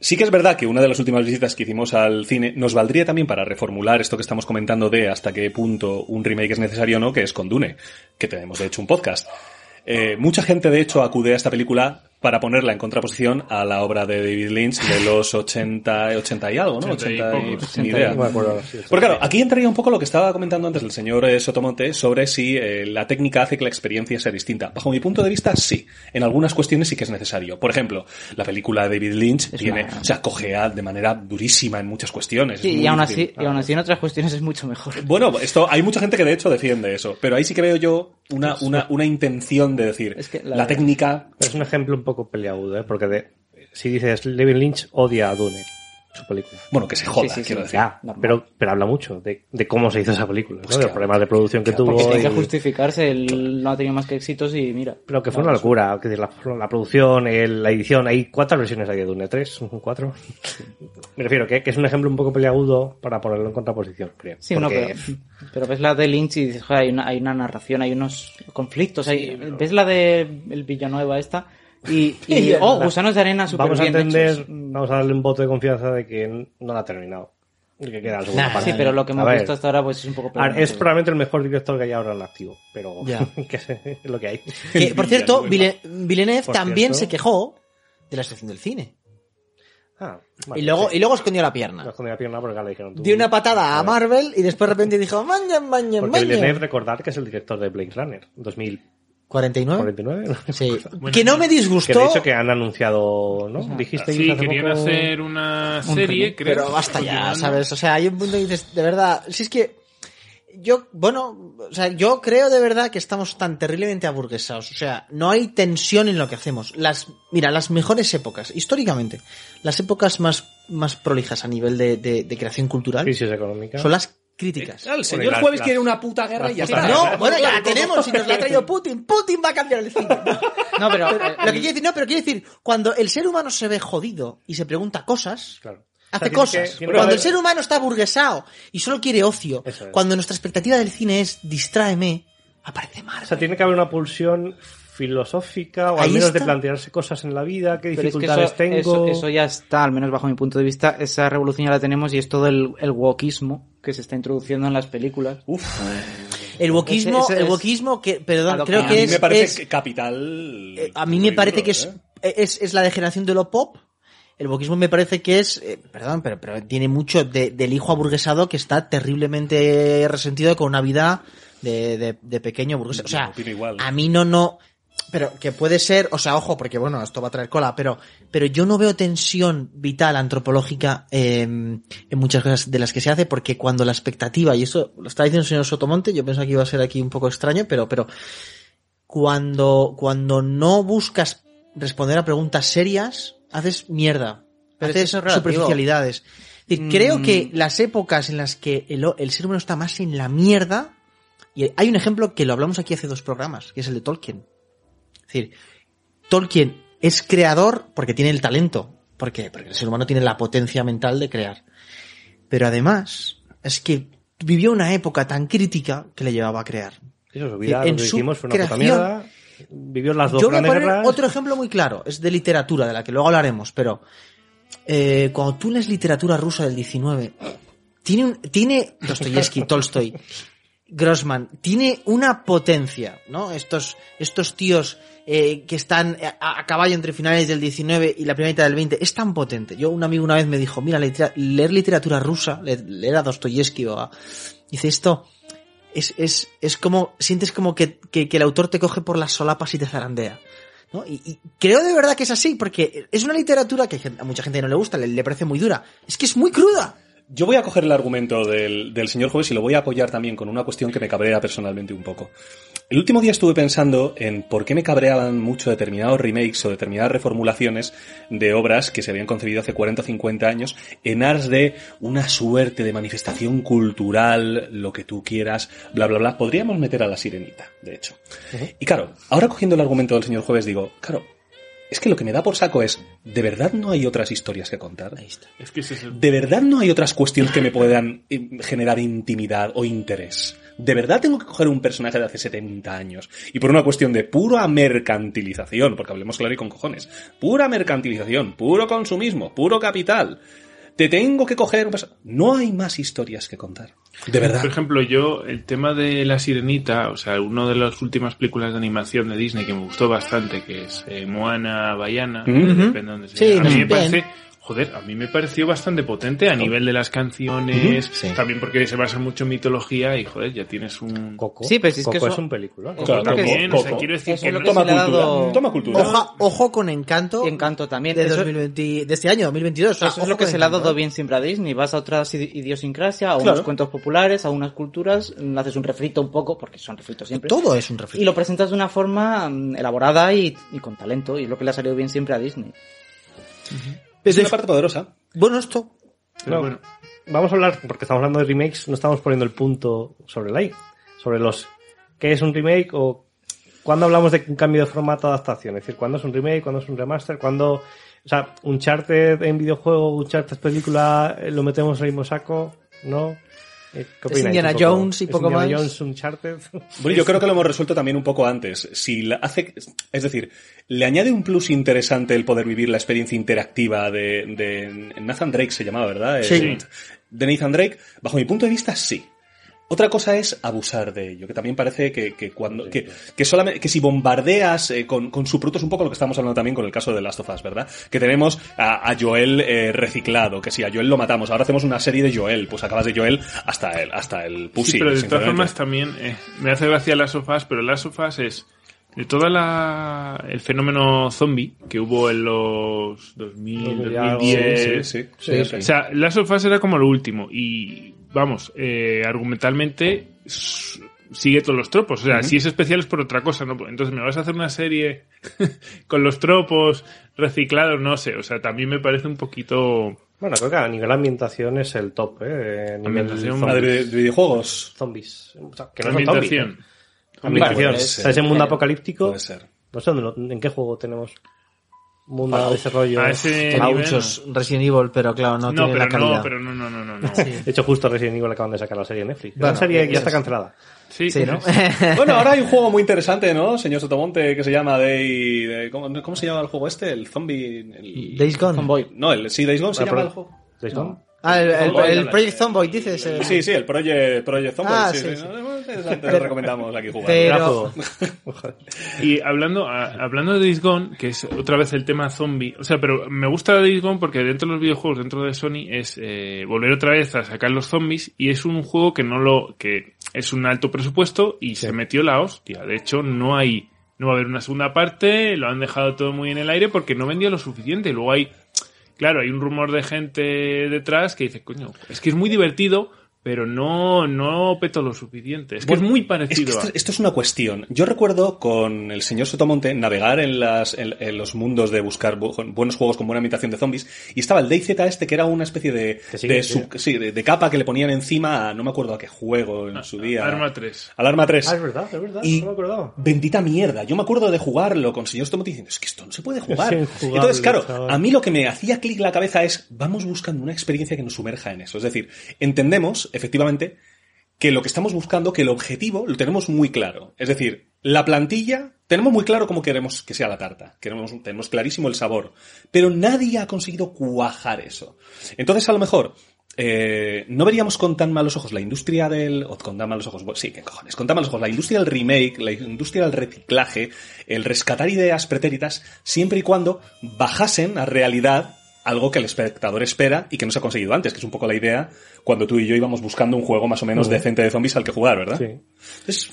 Speaker 3: Sí que es verdad que una de las últimas visitas que hicimos al cine nos valdría también para reformular esto que estamos comentando de hasta qué punto un remake es necesario o no, que es con Dune, que tenemos de hecho un podcast. Eh, mucha gente de hecho acude a esta película para ponerla en contraposición a la obra de David Lynch de los 80, 80 y algo, ¿no?
Speaker 5: 80 y
Speaker 3: 80 y,
Speaker 5: pocos.
Speaker 3: ni idea. Porque claro, aquí entraría un poco lo que estaba comentando antes el señor eh, Sotomonte sobre si eh, la técnica hace que la experiencia sea distinta. Bajo mi punto de vista, sí. En algunas cuestiones sí que es necesario. Por ejemplo, la película de David Lynch
Speaker 6: Es
Speaker 3: tiene,
Speaker 6: una-
Speaker 3: o sea, de manera durísima en muchas cuestiones. Es
Speaker 6: Sí, y aún,
Speaker 3: difícil.
Speaker 6: así, y aún así en otras cuestiones es mucho mejor.
Speaker 3: Bueno, esto, hay mucha gente que de hecho defiende eso, pero ahí sí que veo yo una, una, una intención de decir,
Speaker 6: Es que
Speaker 3: la,
Speaker 6: la-
Speaker 3: técnica,
Speaker 2: Es un ejemplo un poco peleagudo, ¿eh? Porque de, si dices David Lynch odia a Dune, su película.
Speaker 3: bueno, que se joda,
Speaker 6: Sí, sí, sí.
Speaker 3: quiero decir.
Speaker 2: Ya, pero, pero habla mucho de, de cómo se hizo esa película, ¿no?
Speaker 3: Pues
Speaker 2: de los problemas de producción que
Speaker 3: Claro,
Speaker 2: tuvo.
Speaker 6: Porque tiene que justificarse, él no ha tenido más que éxitos y mira.
Speaker 2: Pero que fue una locura. que la, la producción, el- la edición, hay ¿cuántas versiones hay de Dune? ¿Tres? ¿Cuatro? Me refiero que, que es un ejemplo un poco peleagudo para ponerlo en contraposición, creo.
Speaker 6: Sí, no,
Speaker 2: Porque-
Speaker 6: pero, pero ves la de Lynch y dices, joder, hay una, hay una narración, hay unos conflictos. hay, Ves la de el Villanueva esta y, y oh, gusanos de arena súper
Speaker 2: vamos a entender,
Speaker 6: hechos.
Speaker 2: Vamos a darle un voto de confianza de que no la ha terminado. Y que queda la segunda
Speaker 4: Nah,
Speaker 2: parte.
Speaker 6: Sí, pero lo que
Speaker 2: A
Speaker 6: hemos
Speaker 2: ver,
Speaker 6: visto hasta ahora pues es un poco...
Speaker 2: ver, es
Speaker 6: problemático.
Speaker 2: probablemente el mejor director que hay ahora en activo, pero que es es lo que hay.
Speaker 4: que, por cierto, Villeneuve
Speaker 2: Por
Speaker 4: también
Speaker 2: cierto.
Speaker 4: se quejó de la estación del cine.
Speaker 2: Ah, vale,
Speaker 4: y luego,
Speaker 2: sí.
Speaker 4: y luego escondió la pierna.
Speaker 2: escondí la pierna porque le dijeron tú.
Speaker 4: Dio una patada a. Marvel y después de repente dijo, maña, maña,
Speaker 2: Porque Villeneuve, recordar que es el director de Blade Runner, 2049.
Speaker 4: 49. Sí.
Speaker 5: Bueno,
Speaker 4: que no me
Speaker 2: Que
Speaker 4: disgustó.
Speaker 2: de hecho que han anunciado, ¿no? Dijiste
Speaker 5: Sí, querían hacer una serie,
Speaker 6: remake,
Speaker 5: creo.
Speaker 4: Pero basta ya. ¿sabes? O sea, hay un punto que dices, de verdad, si es que yo, bueno, o sea, yo creo de verdad que estamos tan terriblemente aburguesados. O sea, no hay tensión en lo que hacemos. Las, mira, las mejores épocas, históricamente, las épocas más, más prolijas a nivel de, de- de creación cultural
Speaker 2: crisis económica.
Speaker 4: son las críticas.
Speaker 3: El señor Jueves
Speaker 2: las-
Speaker 3: quiere una puta guerra y ya está.
Speaker 4: No, bueno, ya la tenemos y nos la ha traído Putin. Putin va a cambiar el cine.
Speaker 6: No, pero... eh,
Speaker 4: Lo que quiere decir, no, pero quiere decir, cuando el ser humano se ve jodido y se pregunta cosas,
Speaker 2: Claro.
Speaker 4: hace
Speaker 2: O sea,
Speaker 4: cosas.
Speaker 2: que-
Speaker 4: cuando el ser humano está burguesado y solo quiere ocio,
Speaker 2: es.
Speaker 4: cuando nuestra expectativa del cine es distráeme, aparece
Speaker 2: O
Speaker 4: Marvel.
Speaker 2: sea, tiene que haber una pulsión filosófica o al menos de plantearse cosas en la vida, qué
Speaker 6: Pero es que
Speaker 2: dificultades
Speaker 6: eso,
Speaker 2: tengo.
Speaker 6: eso, eso ya está, al menos bajo mi punto de vista, esa revolución ya la tenemos y es todo el, el wokismo que se está introduciendo en las películas.
Speaker 3: Uf,
Speaker 4: El wokismo, el wokismo que, perdón,
Speaker 6: a
Speaker 4: creo
Speaker 6: que
Speaker 3: a
Speaker 4: que
Speaker 3: mí
Speaker 4: es,
Speaker 3: me parece capital.
Speaker 4: eh, a mí me parece
Speaker 3: duro,
Speaker 4: que es,
Speaker 3: ¿eh?
Speaker 4: es, es la degeneración de lo pop. El wokismo me parece que es, eh, perdón, pero, pero tiene mucho de- del hijo aburguesado que está terriblemente resentido con una vida de, de, de pequeño burgués. O sea,
Speaker 3: igual.
Speaker 4: a mí no, no, pero que puede ser, o sea, ojo, porque bueno, esto va a traer cola, pero, pero yo no veo tensión vital antropológica eh, en muchas cosas de las que se hace, porque cuando la expectativa, y eso lo está diciendo el señor Sotomonte, yo pensaba que iba a ser aquí un poco extraño, pero, pero, cuando, cuando no buscas responder a preguntas serias, haces mierda.
Speaker 6: Pero
Speaker 4: haces
Speaker 6: es
Speaker 4: superficialidades. Es decir,
Speaker 6: Mm.
Speaker 4: Creo que las épocas en las que el, el ser humano está más en la mierda, y hay un ejemplo que lo hablamos aquí hace dos programas, que es el de Tolkien. Es decir, Tolkien es creador porque tiene el talento. ¿Por qué? Porque el ser humano tiene la potencia mental de crear. Pero además, es que vivió una época tan crítica que le llevaba a crear.
Speaker 2: Eso, su vida,
Speaker 4: En
Speaker 2: lo que
Speaker 4: su
Speaker 2: fue una
Speaker 4: creación-
Speaker 2: mierda. Vivió las dos
Speaker 4: Yo voy a poner
Speaker 2: guerras.
Speaker 4: otro ejemplo muy claro, es de literatura, de la que luego hablaremos, pero eh, cuando tú lees literatura rusa del 19, tiene, un- tiene Dostoyevsky, Tolstoy, Grossman, tiene una potencia, ¿no? Estos, estos tíos eh, que están a, a caballo entre finales del 19 y la primera mitad del 20, es tan potente. Yo, un amigo una vez me dijo, mira, leer literatura rusa, le- leer a Dostoyevsky o a... Dice, esto es, es, es como, sientes como que, que, el autor te coge por las solapas y te zarandea. ¿no? Y, creo de verdad que es así, porque es una literatura que a mucha gente no le gusta, le parece muy dura. Es que es muy cruda.
Speaker 3: Yo voy a coger el argumento del, del señor Jueves y lo voy a apoyar también con una cuestión que me cabrea personalmente un poco. El último día estuve pensando en por qué me cabreaban mucho determinados remakes o determinadas reformulaciones de obras que se habían concebido hace 40 o 50 años en aras de una suerte de manifestación cultural, lo que tú quieras, bla, bla, bla. Podríamos meter a la sirenita, de hecho. Y claro, ahora cogiendo el argumento del señor Jueves digo, claro, es que lo que me da por saco es, ¿de verdad no hay otras historias que contar?
Speaker 4: Ahí está.
Speaker 5: Es que ese es el-
Speaker 3: ¿De verdad no hay otras cuestiones que me puedan eh, generar intimidad o interés? ¿De verdad tengo que coger un personaje de hace 70 años? Y por una cuestión de pura mercantilización, porque hablemos claro y con cojones, pura mercantilización, puro consumismo, puro capital. Te tengo que coger un No hay más historias que contar. De verdad.
Speaker 5: Por ejemplo, yo, el tema de La Sirenita, o sea, una de las últimas películas de animación de Disney que me gustó bastante, que es eh, Moana Bayana, depende de dónde sea.
Speaker 4: Sí,
Speaker 5: a mí me
Speaker 4: bien.
Speaker 5: parece, joder, a mí me pareció bastante potente a nivel de las canciones,
Speaker 4: sí.
Speaker 5: también porque se basa mucho en mitología y, joder, ya tienes un...
Speaker 2: Coco.
Speaker 6: Sí, pero si es que
Speaker 2: Coco
Speaker 6: eso-
Speaker 2: es un película.
Speaker 3: Claro,
Speaker 6: que-
Speaker 5: También, o sea, quiero decir
Speaker 6: Eso
Speaker 5: que no-
Speaker 6: que
Speaker 3: Toma cultura.
Speaker 6: dado-
Speaker 3: Toma cultura.
Speaker 4: Oja- ojo con Encanto.
Speaker 6: Y Encanto también.
Speaker 4: De,
Speaker 6: Eso-
Speaker 4: 2020, de este año, 2022. o sea,
Speaker 6: Eso es lo que se le ha dado bien siempre a Disney. Vas a otras idi- idiosincrasia, a
Speaker 3: Claro.
Speaker 6: unos cuentos populares, a unas culturas, haces un refrito un poco, porque son refritos siempre.
Speaker 4: Todo es un refrito.
Speaker 6: Y lo presentas de una forma mm, elaborada y, y con talento, y es lo que le ha salido bien siempre a Disney.
Speaker 3: Es una parte poderosa.
Speaker 4: Bueno, esto.
Speaker 2: No,
Speaker 5: bueno.
Speaker 2: Vamos a hablar, porque estamos hablando de remakes, no estamos poniendo el punto sobre la I, sobre los qué es un remake o cuándo hablamos de un cambio de formato de adaptación, es decir, cuándo es un remake, cuándo es un remaster, cuándo, o sea, un charter en videojuego, un charter película, eh, lo metemos en el mismo saco, ¿no? Eh, ¿Qué opináis
Speaker 4: Indiana
Speaker 2: poco?
Speaker 4: Jones y
Speaker 2: ¿Es
Speaker 4: poco
Speaker 2: Indiana
Speaker 4: más?
Speaker 2: Jones un charter?
Speaker 3: Bueno, yo creo que lo hemos resuelto también un poco antes. Si la hace, es decir, le añade un plus interesante el poder vivir la experiencia interactiva de, de Nathan Drake se llamaba, ¿verdad?
Speaker 4: Sí.
Speaker 3: Eh, De Nathan Drake, bajo mi punto de vista, sí. Otra cosa es abusar de ello, que también parece que, que cuando, que, que solamente, que si bombardeas eh, con, con subproductos, un poco lo que estamos hablando también con el caso de Last of Us, ¿verdad? Que tenemos a, a Joel eh, reciclado, que si a Joel lo matamos, ahora hacemos una serie de Joel, pues acabas de Joel hasta el, hasta el pussy.
Speaker 5: Sí, pero de todas formas también eh, me hace gracia las sofás, pero las sofás es de toda la el fenómeno zombie que hubo en los 2000,
Speaker 2: Ya,
Speaker 5: 2010.
Speaker 3: Sí, sí.
Speaker 2: Sí,
Speaker 3: sí.
Speaker 5: O sea, las sofás era como lo último y vamos, eh, argumentalmente sigue todos los tropos. O sea, si es especial es por otra cosa, ¿no? Entonces me vas a hacer una serie con los tropos reciclados, no sé. O sea, también me parece un poquito...
Speaker 2: Bueno, creo que a nivel ambientación es el top, ¿eh? A nivel
Speaker 5: Ambientación,
Speaker 3: de, videojuegos.
Speaker 2: zombies. O sea, que no son zombies.
Speaker 5: ambientación.
Speaker 2: Ambientación. O sea,
Speaker 3: ser.
Speaker 2: ese mundo apocalíptico.
Speaker 3: Puede ser.
Speaker 2: No sé dónde- en qué juego tenemos mundo de desarrollo.
Speaker 5: A ese
Speaker 4: muchos Resident Evil, pero claro, no,
Speaker 5: No,
Speaker 4: tiene la
Speaker 5: pero
Speaker 4: calidad.
Speaker 5: no, pero no, no, no, no. no.
Speaker 2: De hecho, justo Resident Evil acaban de sacar la serie en Netflix.
Speaker 4: Bueno,
Speaker 2: la serie ya
Speaker 4: ya
Speaker 2: está
Speaker 4: es.
Speaker 2: cancelada.
Speaker 5: Sí,
Speaker 4: Sí, ¿no?
Speaker 3: Bueno, ahora hay un juego muy interesante, ¿no, señor Sotomonte, que se llama Day... de- ¿cómo, cómo se llama el juego este? El zombie... el-
Speaker 4: Days Gone.
Speaker 3: No, el, sí, Days Gone se llama el juego.
Speaker 2: ¿Days Gone?
Speaker 4: Ah, el, el-
Speaker 3: Zomboid,
Speaker 4: el. Project Zomboid, dices. eh.
Speaker 3: Sí, sí, el Project, Project Zombie.
Speaker 4: Ah,
Speaker 3: sí,
Speaker 4: sí,
Speaker 3: sí, lo recomendamos aquí jugar.
Speaker 4: Pero-.
Speaker 5: Y hablando, a- hablando de Days Gone, que es otra vez el tema zombie, o sea, pero me gusta Days Gone porque dentro de los videojuegos, dentro de Sony, es eh, volver otra vez a sacar los zombies y es un juego que no lo, que es un alto presupuesto y se metió la hostia. De hecho, no hay, no va a haber una segunda parte, lo han dejado todo muy en el aire porque no vendía lo suficiente. Luego hay, claro, hay un rumor de gente detrás que dice, coño, es que es muy divertido, pero no, no petó lo suficiente. Es que
Speaker 3: Bueno,
Speaker 5: es muy
Speaker 3: Es que
Speaker 5: parecido
Speaker 3: esto,
Speaker 5: a...
Speaker 3: esto es una cuestión. Yo recuerdo con el señor Sotomonte navegar en, las, en, en los mundos de buscar bu- buenos juegos con buena imitación de zombies y estaba el DayZ este que era una especie de,
Speaker 2: sigue,
Speaker 3: de,
Speaker 2: sigue.
Speaker 3: sub- sí, de, de capa que le ponían encima a no me acuerdo a qué juego en su día.
Speaker 5: Arma 3.
Speaker 3: Al Arma 3.
Speaker 2: Ah, es verdad, es verdad.
Speaker 3: Y
Speaker 2: no me acordaba.
Speaker 3: bendita mierda. Yo me acuerdo de jugarlo con señor Sotomonte diciendo, es que esto no se puede jugar.
Speaker 2: Es
Speaker 3: Entonces, claro,
Speaker 2: chaval.
Speaker 3: a mí lo que me hacía clic la cabeza es, vamos buscando una experiencia que nos sumerja en eso. Es decir, entendemos, efectivamente, que lo que estamos buscando, que el objetivo lo tenemos muy claro. Es decir, la plantilla, tenemos muy claro cómo queremos que sea la tarta. Queremos, tenemos clarísimo el sabor. Pero nadie ha conseguido cuajar eso. Entonces, a lo mejor, eh, no veríamos con tan malos ojos la industria del... O con tan malos ojos... Sí, qué cojones. Con tan malos ojos la industria del remake, la industria del reciclaje, el rescatar ideas pretéritas, siempre y cuando bajasen a realidad algo que el espectador espera y que no se ha conseguido antes, que es un poco la idea cuando tú y yo íbamos buscando un juego más o menos decente de zombies al que jugar, ¿verdad?
Speaker 2: Sí.
Speaker 3: Es-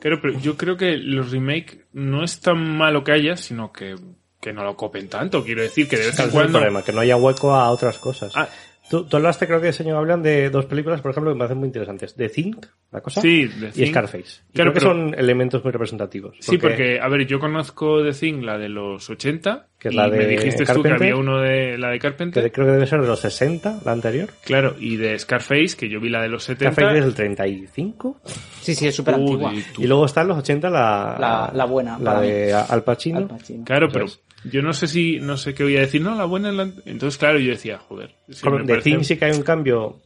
Speaker 5: Claro, pero yo creo que los remake no es tan malo que haya, sino que, que no lo copen tanto. Quiero decir que de vez en
Speaker 2: es el
Speaker 5: cuando...
Speaker 2: problema, que no haya hueco a otras cosas.
Speaker 5: Ah.
Speaker 2: Tú, tú hablaste, creo que, señor, hablan de dos películas, por ejemplo, que me parecen muy interesantes. The Think, la cosa.
Speaker 5: Sí, The
Speaker 2: Y
Speaker 5: Thing.
Speaker 2: Scarface. Y
Speaker 5: Claro,
Speaker 2: creo que
Speaker 5: pero-
Speaker 2: son elementos muy representativos.
Speaker 5: Sí, porque, a ver, yo conozco The Thing, la de los 80,
Speaker 2: Que es
Speaker 5: y
Speaker 2: la de
Speaker 5: me dijiste tú que
Speaker 2: Carpenter.
Speaker 5: había uno de la de Carpenter.
Speaker 2: que creo que debe ser de los 60, la anterior.
Speaker 5: Claro, y de Scarface, que yo vi la de los 70.
Speaker 2: Scarface es del 35.
Speaker 6: Sí, sí, es súper antigua.
Speaker 2: Y luego están los 80, la,
Speaker 6: La- la buena,
Speaker 2: La
Speaker 6: para
Speaker 2: de Al Pacino.
Speaker 6: Al Pacino.
Speaker 5: Claro, pero. Yo no sé si, no sé qué voy a decir. No, la buena es la... Entonces, claro, yo decía, joder. sí,
Speaker 2: Con The Thing sí que hay un cambio,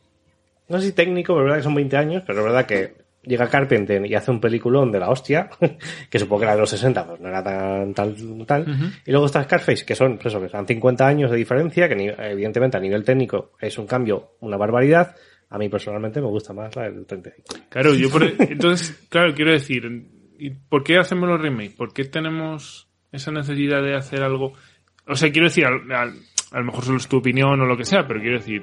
Speaker 2: no sé si técnico, pero es verdad que son 20 años, pero es verdad que llega Carpenter y hace un peliculón de la hostia, que supongo que era de los 60, pues no era tan tal, tal. Y luego está Scarface, que son, pues eso, que son 50 años de diferencia, que evidentemente a nivel técnico es un cambio, una barbaridad. A mí personalmente me gusta más la del 35.
Speaker 5: Claro, yo por... Entonces, claro, quiero decir, ¿y ¿por qué hacemos los remakes? ¿Por qué tenemos esa necesidad de hacer algo? O sea, quiero decir, al- al- a lo mejor solo es tu opinión o lo que sea, pero quiero decir,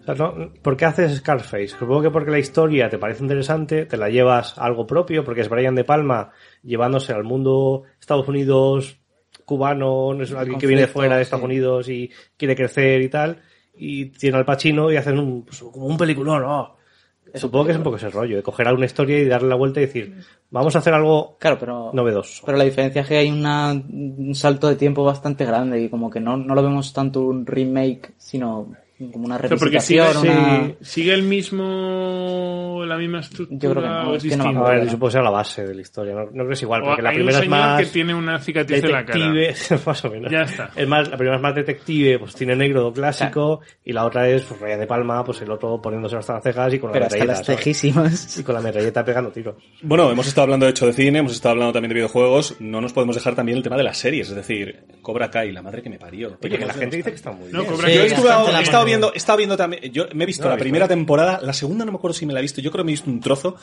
Speaker 2: O sea, ¿no? ¿Por qué haces Scarface? Supongo que porque la historia te parece interesante, te la llevas a algo propio, porque es Brian De Palma llevándose al mundo Estados Unidos cubano, no es alguien que viene fuera de Estados
Speaker 6: sí.
Speaker 2: Unidos y quiere crecer y tal, y tiene al Pacino y hacen un, pues, como un peliculón, ¿no? Supongo que es un poco ese rollo, de coger a una historia y darle la vuelta y decir, vamos a hacer algo
Speaker 6: Claro, pero...
Speaker 2: novedoso.
Speaker 6: Pero la diferencia es que hay una- un salto de tiempo bastante grande y como que no, no lo vemos tanto un remake, sino como una
Speaker 5: porque sigue,
Speaker 6: representación, una...
Speaker 5: sigue el mismo, la misma estructura
Speaker 6: Yo creo que no, es que no me?
Speaker 2: A ver, supongo que sea la base de la historia, no, no creo que es igual,
Speaker 5: O
Speaker 2: porque la
Speaker 5: hay un
Speaker 2: primera es más...
Speaker 5: que tiene una cicatriz en la cara.
Speaker 2: detective, más o menos.
Speaker 5: Ya está.
Speaker 2: Es más, la primera es más detective, pues tiene negro clásico, y la otra es, pues, Raya de Palma, pues el otro poniéndose hasta las cejas y con la
Speaker 6: Pero hasta
Speaker 2: metralleta,
Speaker 6: las
Speaker 2: ¿sabes?
Speaker 6: cejísimas.
Speaker 2: Y con la metralleta pegando tiros.
Speaker 3: Bueno, hemos estado hablando de hecho de cine, hemos estado hablando también de videojuegos, no nos podemos dejar también el tema de las series, es decir, Cobra Kai, la madre que me parió.
Speaker 2: Oye, que la gente dice que está muy
Speaker 5: No,
Speaker 2: bien.
Speaker 5: Cobra
Speaker 6: Sí,
Speaker 3: Viendo, he estado viendo también, yo me he visto
Speaker 2: No,
Speaker 3: la
Speaker 2: visto.
Speaker 3: primera temporada, la segunda no me acuerdo si me la he visto, yo creo que me he visto un trozo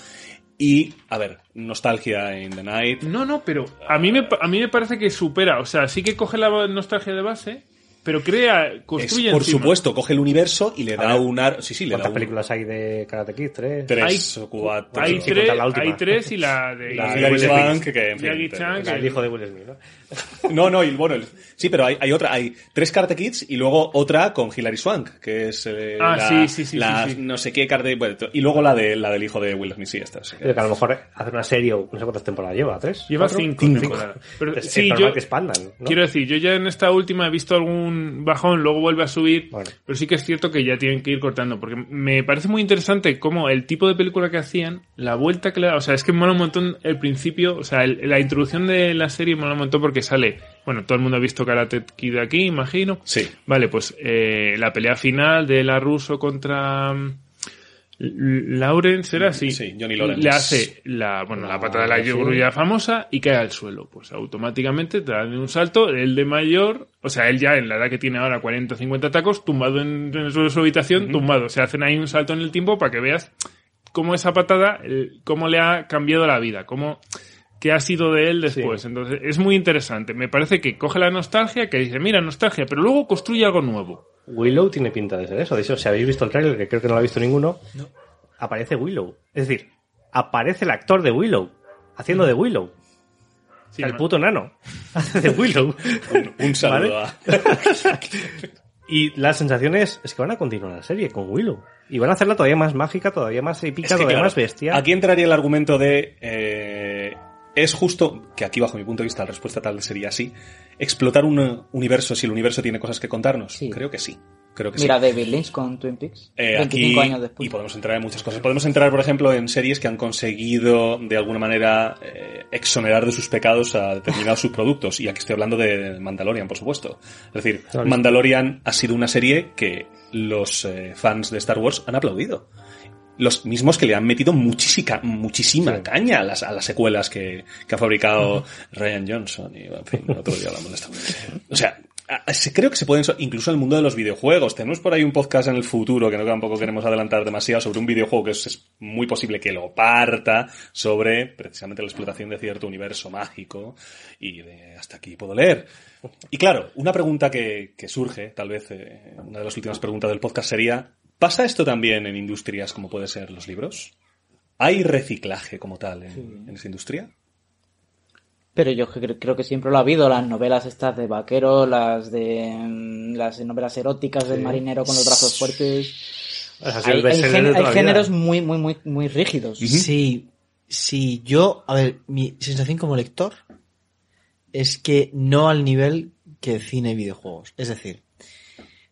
Speaker 3: y, a ver, nostalgia in the night.
Speaker 5: No, no, pero a mí me, a mí me parece que supera. O sea, sí que coge la nostalgia de base, pero crea,
Speaker 3: Es,
Speaker 5: construye
Speaker 3: por
Speaker 5: encima.
Speaker 3: supuesto, coge el universo y le da
Speaker 2: ver,
Speaker 3: un ar... Sí, sí, le da
Speaker 2: ¿Cuántas
Speaker 3: un...
Speaker 2: películas hay de Karate Kid? ¿Tres?
Speaker 3: Tres
Speaker 5: Hay-
Speaker 3: o cuatro.
Speaker 5: Hay, tres, hay tres y la de...
Speaker 2: La de Will Smith.
Speaker 3: que en fin,
Speaker 5: Chan,
Speaker 2: sea, el hijo de Will Smith, ¿no?
Speaker 3: No, no, y bueno, el- sí, pero hay, hay otra, hay tres Karate Kids y luego otra con Hilary Swank, que es eh,
Speaker 5: Ah,
Speaker 3: la,
Speaker 5: sí, sí, sí,
Speaker 3: la
Speaker 5: sí, sí.
Speaker 3: no sé qué Karate, bueno, y luego la de la del hijo de Will Smith, sí, esta. sí.
Speaker 2: Pero que a lo mejor hacer una serie, o no sé cuántas temporadas lleva, ¿tres?
Speaker 5: Lleva
Speaker 2: ¿Cuatro?
Speaker 5: cinco,
Speaker 2: Cinco.
Speaker 5: temporadas. Pero
Speaker 2: Es- es
Speaker 5: sí,
Speaker 2: normal
Speaker 5: yo
Speaker 2: que expandan, ¿no?
Speaker 5: quiero decir, yo ya en esta última he visto algún bajón, luego vuelve a subir,
Speaker 2: Bueno.
Speaker 5: pero sí que es cierto que ya tienen que ir cortando, porque me parece muy interesante cómo el tipo de película que hacían, la vuelta que le da, o sea, es que mola un montón el principio, o sea, el- la introducción de la serie mola un montón porque sale, bueno, todo el mundo ha visto Karate Kid aquí, imagino.
Speaker 3: Sí.
Speaker 5: Vale, pues eh, la pelea final de la ruso contra mm, L- Lawrence era así.
Speaker 3: Sí, Johnny Lawrence.
Speaker 5: Le hace la, bueno, la pata de la grulla famosa y cae al suelo. Pues automáticamente te dan un salto, el de mayor, o sea, él ya en la edad que tiene ahora 40 o 50 tacos, tumbado en, en el suelo de su habitación, tumbado. Se hacen ahí un salto en el tiempo para que veas cómo esa patada, cómo le ha cambiado la vida, cómo qué ha sido de él después. Entonces, es muy interesante. Me parece que coge la nostalgia, que dice, mira, nostalgia, pero luego construye algo nuevo.
Speaker 2: Willow tiene pinta de ser eso. De hecho, si habéis visto el tráiler, que creo que no lo ha visto ninguno, aparece Willow. Es decir, aparece el actor de Willow, haciendo de Willow.
Speaker 5: Sí,
Speaker 2: el puto nano. Hace de Willow.
Speaker 3: Un saludo.
Speaker 2: Y la sensación es, es que van a continuar la serie con Willow. Y van a hacerla todavía más mágica, todavía más épica,
Speaker 3: Es que,
Speaker 2: todavía
Speaker 3: claro,
Speaker 2: más bestia.
Speaker 3: Aquí entraría el argumento de. eh, es justo, que aquí bajo mi punto de vista la respuesta tal sería así, explotar un universo si el universo tiene cosas que contarnos.
Speaker 6: Sí.
Speaker 3: Creo que sí. Creo que
Speaker 6: Mira,
Speaker 3: sí.
Speaker 6: David Lynch con Twin Peaks.
Speaker 3: Eh,
Speaker 6: 25
Speaker 3: aquí,
Speaker 6: años después.
Speaker 3: y podemos entrar en muchas cosas. Podemos entrar, por ejemplo, en series que han conseguido, de alguna manera, eh, exonerar de sus pecados a determinados subproductos. Y aquí estoy hablando de Mandalorian, por supuesto. Es decir. Mandalorian ha sido una serie que los eh, fans de Star Wars han aplaudido. Los mismos que le han metido muchísima, muchísima
Speaker 2: Sí.
Speaker 3: caña a las, a las secuelas que, que ha fabricado Ryan Johnson. Y, en fin, otro día hablamos de esto. O sea, creo que se pueden, so- incluso en el mundo de los videojuegos. Tenemos por ahí un podcast en el futuro que no tampoco queremos adelantar demasiado sobre un videojuego que es, es muy posible que lo parta sobre precisamente la explotación de cierto universo mágico y de hasta aquí puedo leer. Y claro, una pregunta que, que surge, tal vez eh, una de las últimas preguntas del podcast sería, ¿pasa esto también en industrias como puede ser los libros? ¿Hay reciclaje como tal en, en esa industria?
Speaker 6: Pero yo cre- creo que siempre lo ha habido, las novelas estas de vaqueros, las de mm, las novelas eróticas del marinero con los brazos fuertes. Hay, géneros muy, muy, muy, muy rígidos.
Speaker 4: Sí, sí, yo, a ver, mi sensación como lector es que no al nivel que cine y videojuegos. Es decir,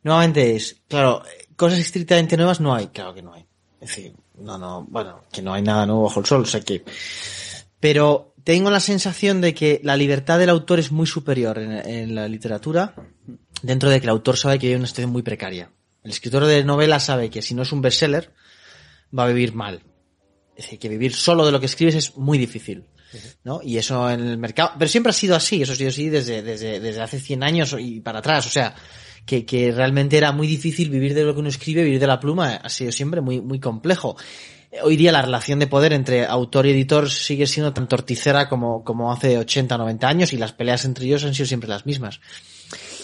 Speaker 4: nuevamente es, claro, cosas estrictamente nuevas no hay, claro que no hay. Es decir, no, no, bueno, que no hay nada nuevo bajo el sol, sea que... Pero tengo la sensación de que la libertad del autor es muy superior en, en la literatura, dentro de que el autor sabe que hay una situación muy precaria. El escritor de novela sabe que si no es un bestseller, va a vivir mal. Es decir, que vivir solo de lo que escribes es muy difícil. ¿no? Y eso en el mercado, pero siempre ha sido así, eso ha sido así desde, desde, desde hace 100 años y para atrás, o sea, que, que realmente era muy difícil vivir de lo que uno escribe, vivir de la pluma, ha sido siempre muy, muy complejo. Hoy día la relación de poder entre autor y editor sigue siendo tan torticera como, como hace 80 o 90 años y las peleas entre ellos han sido siempre las mismas.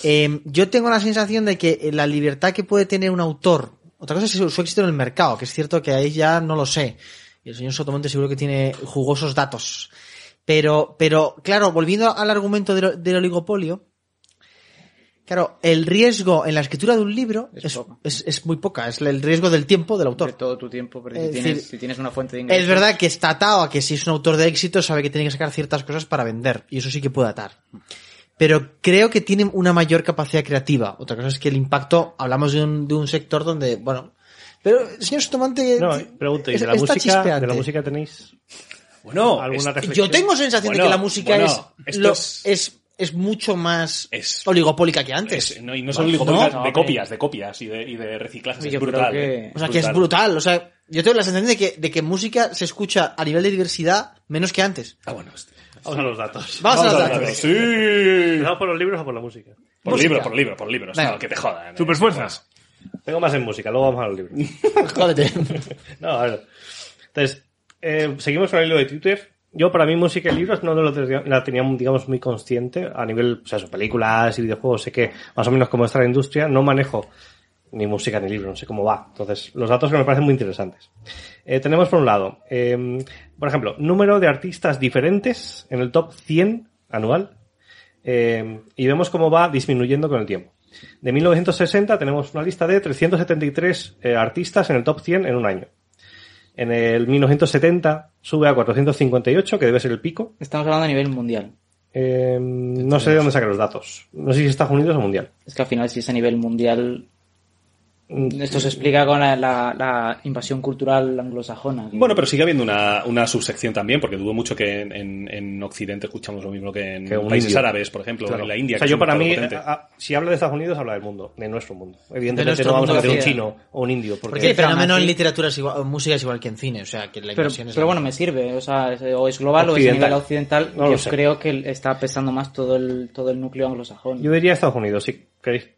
Speaker 4: Eh, yo tengo la sensación de que la libertad que puede tener un autor, otra cosa es su, su éxito en el mercado, que es cierto que ahí ya no lo sé. Y el señor Sotomonte seguro que tiene jugosos datos. Pero, pero, claro, volviendo al argumento del, del oligopolio, claro, el riesgo en la escritura de un libro
Speaker 6: Es
Speaker 4: es,
Speaker 6: poco.
Speaker 4: es, es muy poca, es el riesgo del tiempo del
Speaker 6: De
Speaker 4: autor.
Speaker 6: todo tu tiempo, pero
Speaker 4: Es
Speaker 6: si, tienes,
Speaker 4: decir,
Speaker 6: si tienes una fuente de ingresos.
Speaker 4: Es verdad que está atado a que si es un autor de éxito sabe que tiene que sacar ciertas cosas para vender, y eso sí que puede atar. Pero creo que tiene una mayor capacidad creativa. Otra cosa es que el impacto, hablamos de un, de un sector donde, bueno, pero señor Sotomante,
Speaker 2: No, pregunto, ¿y de la
Speaker 4: está
Speaker 2: música, de la música tenéis
Speaker 3: Bueno,
Speaker 2: alguna
Speaker 3: es-
Speaker 2: reflexión?
Speaker 4: Yo tengo sensación de que la música
Speaker 3: bueno,
Speaker 4: es, lo-
Speaker 3: es-
Speaker 4: es, mucho más
Speaker 3: Es-
Speaker 4: oligopólica que antes.
Speaker 3: es- no, y no son oligopólicas,
Speaker 6: no,
Speaker 3: de copias, de copias y de, y de reciclajes. Es brutal.
Speaker 6: que-
Speaker 3: ¿eh?
Speaker 4: o sea, que es brutal. O sea, yo tengo la sensación de que, de que música se escucha a nivel de diversidad menos que antes.
Speaker 3: Ah, bueno,
Speaker 2: Vamos a los datos.
Speaker 4: Vamos, a los
Speaker 3: Vamos
Speaker 4: datos.
Speaker 3: Sí.
Speaker 2: ¿Empezamos por los libros o por la música?
Speaker 3: Por
Speaker 4: Música.
Speaker 3: libro, por libro, por libro. No, que te jodan.
Speaker 5: Superfuerzas.
Speaker 2: Tengo más en música, luego vamos a los libros.
Speaker 4: Jódete.
Speaker 2: No, a ver. Entonces, eh, seguimos con el hilo de Twitter. Yo, para mí, música y libros no lo tenía, la tenía, digamos, muy consciente a nivel, o sea, películas y videojuegos. Sé que más o menos cómo está la industria. No manejo ni música ni libros, no sé cómo va. Entonces, los datos que me parecen muy interesantes. Eh, tenemos por un lado, eh, por ejemplo, número de artistas diferentes en el top 100 anual. Eh, y vemos cómo va disminuyendo con el tiempo. De 1960 tenemos una lista de 373 eh, artistas en el top 100 en un año. En el 1970 sube a 458, que debe ser el pico.
Speaker 6: Estamos hablando a nivel mundial.
Speaker 2: Eh, no sé de dónde sacar los datos. No sé si es Estados Unidos o mundial.
Speaker 6: Es que al final, si es a nivel mundial, esto se explica con la, la- la invasión cultural anglosajona.
Speaker 3: Bueno, pero sigue habiendo una, una subsección también, porque dudo mucho que en, en- en Occidente escuchamos lo mismo que en
Speaker 2: Que
Speaker 3: países
Speaker 2: indio.
Speaker 3: árabes, por ejemplo,
Speaker 2: claro.
Speaker 3: en la India.
Speaker 2: O sea, yo para mí, si habla de Estados Unidos, habla del mundo, de nuestro mundo. Evidentemente
Speaker 4: nuestro
Speaker 2: no vamos a
Speaker 4: mundo
Speaker 2: meter un chino o un indio, porque,
Speaker 4: Porque el
Speaker 6: pero
Speaker 4: fenómeno en literatura es igual, en música es igual que en cine, o sea, que la
Speaker 6: Pero,
Speaker 4: es
Speaker 6: pero bueno, me sirve, o sea, es- o es global o es nivel occidental.
Speaker 2: No
Speaker 6: yo creo que está pesando más todo el, todo el núcleo anglosajón.
Speaker 2: yo diría Estados Unidos, queréis.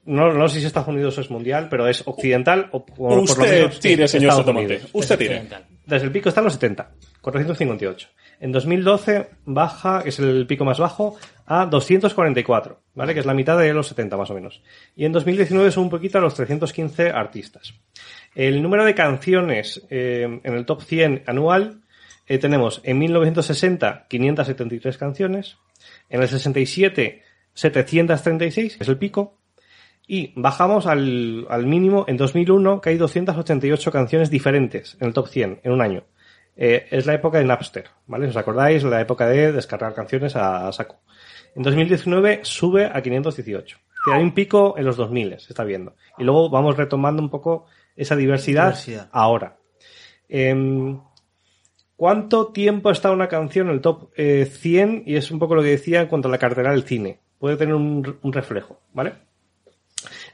Speaker 2: No, no sé si Estados Unidos es mundial, pero es occidental o, o por lo
Speaker 3: Usted
Speaker 2: menos
Speaker 3: tire, señor.
Speaker 2: Unidos.
Speaker 3: Usted tire.
Speaker 2: Desde el pico está en los 70, 458. En 2012 baja, que es el pico más bajo, a 244, ¿vale? Que es la mitad de los 70 más o menos. Y en 2019 sube un poquito a los 315 artistas. El número de canciones eh, en el top 100 anual eh, tenemos en 1960 573 canciones, en el 67 736, que es el pico, Y bajamos al, al mínimo en 2001, que hay 288 canciones diferentes en el top 100 en un año. Eh, es la época de Napster, ¿vale? ¿Os acordáis? La época de descargar canciones a, a saco. En 2019 sube a 518. Y hay un pico en los 2000, se está viendo. Y luego vamos retomando un poco esa diversidad,
Speaker 4: Diversidad.
Speaker 2: ahora. Em, ¿Cuánto tiempo está una canción en el top eh, 100? Y es un poco lo que decía en cuanto a la cartera del cine. Puede tener un, un reflejo, ¿vale?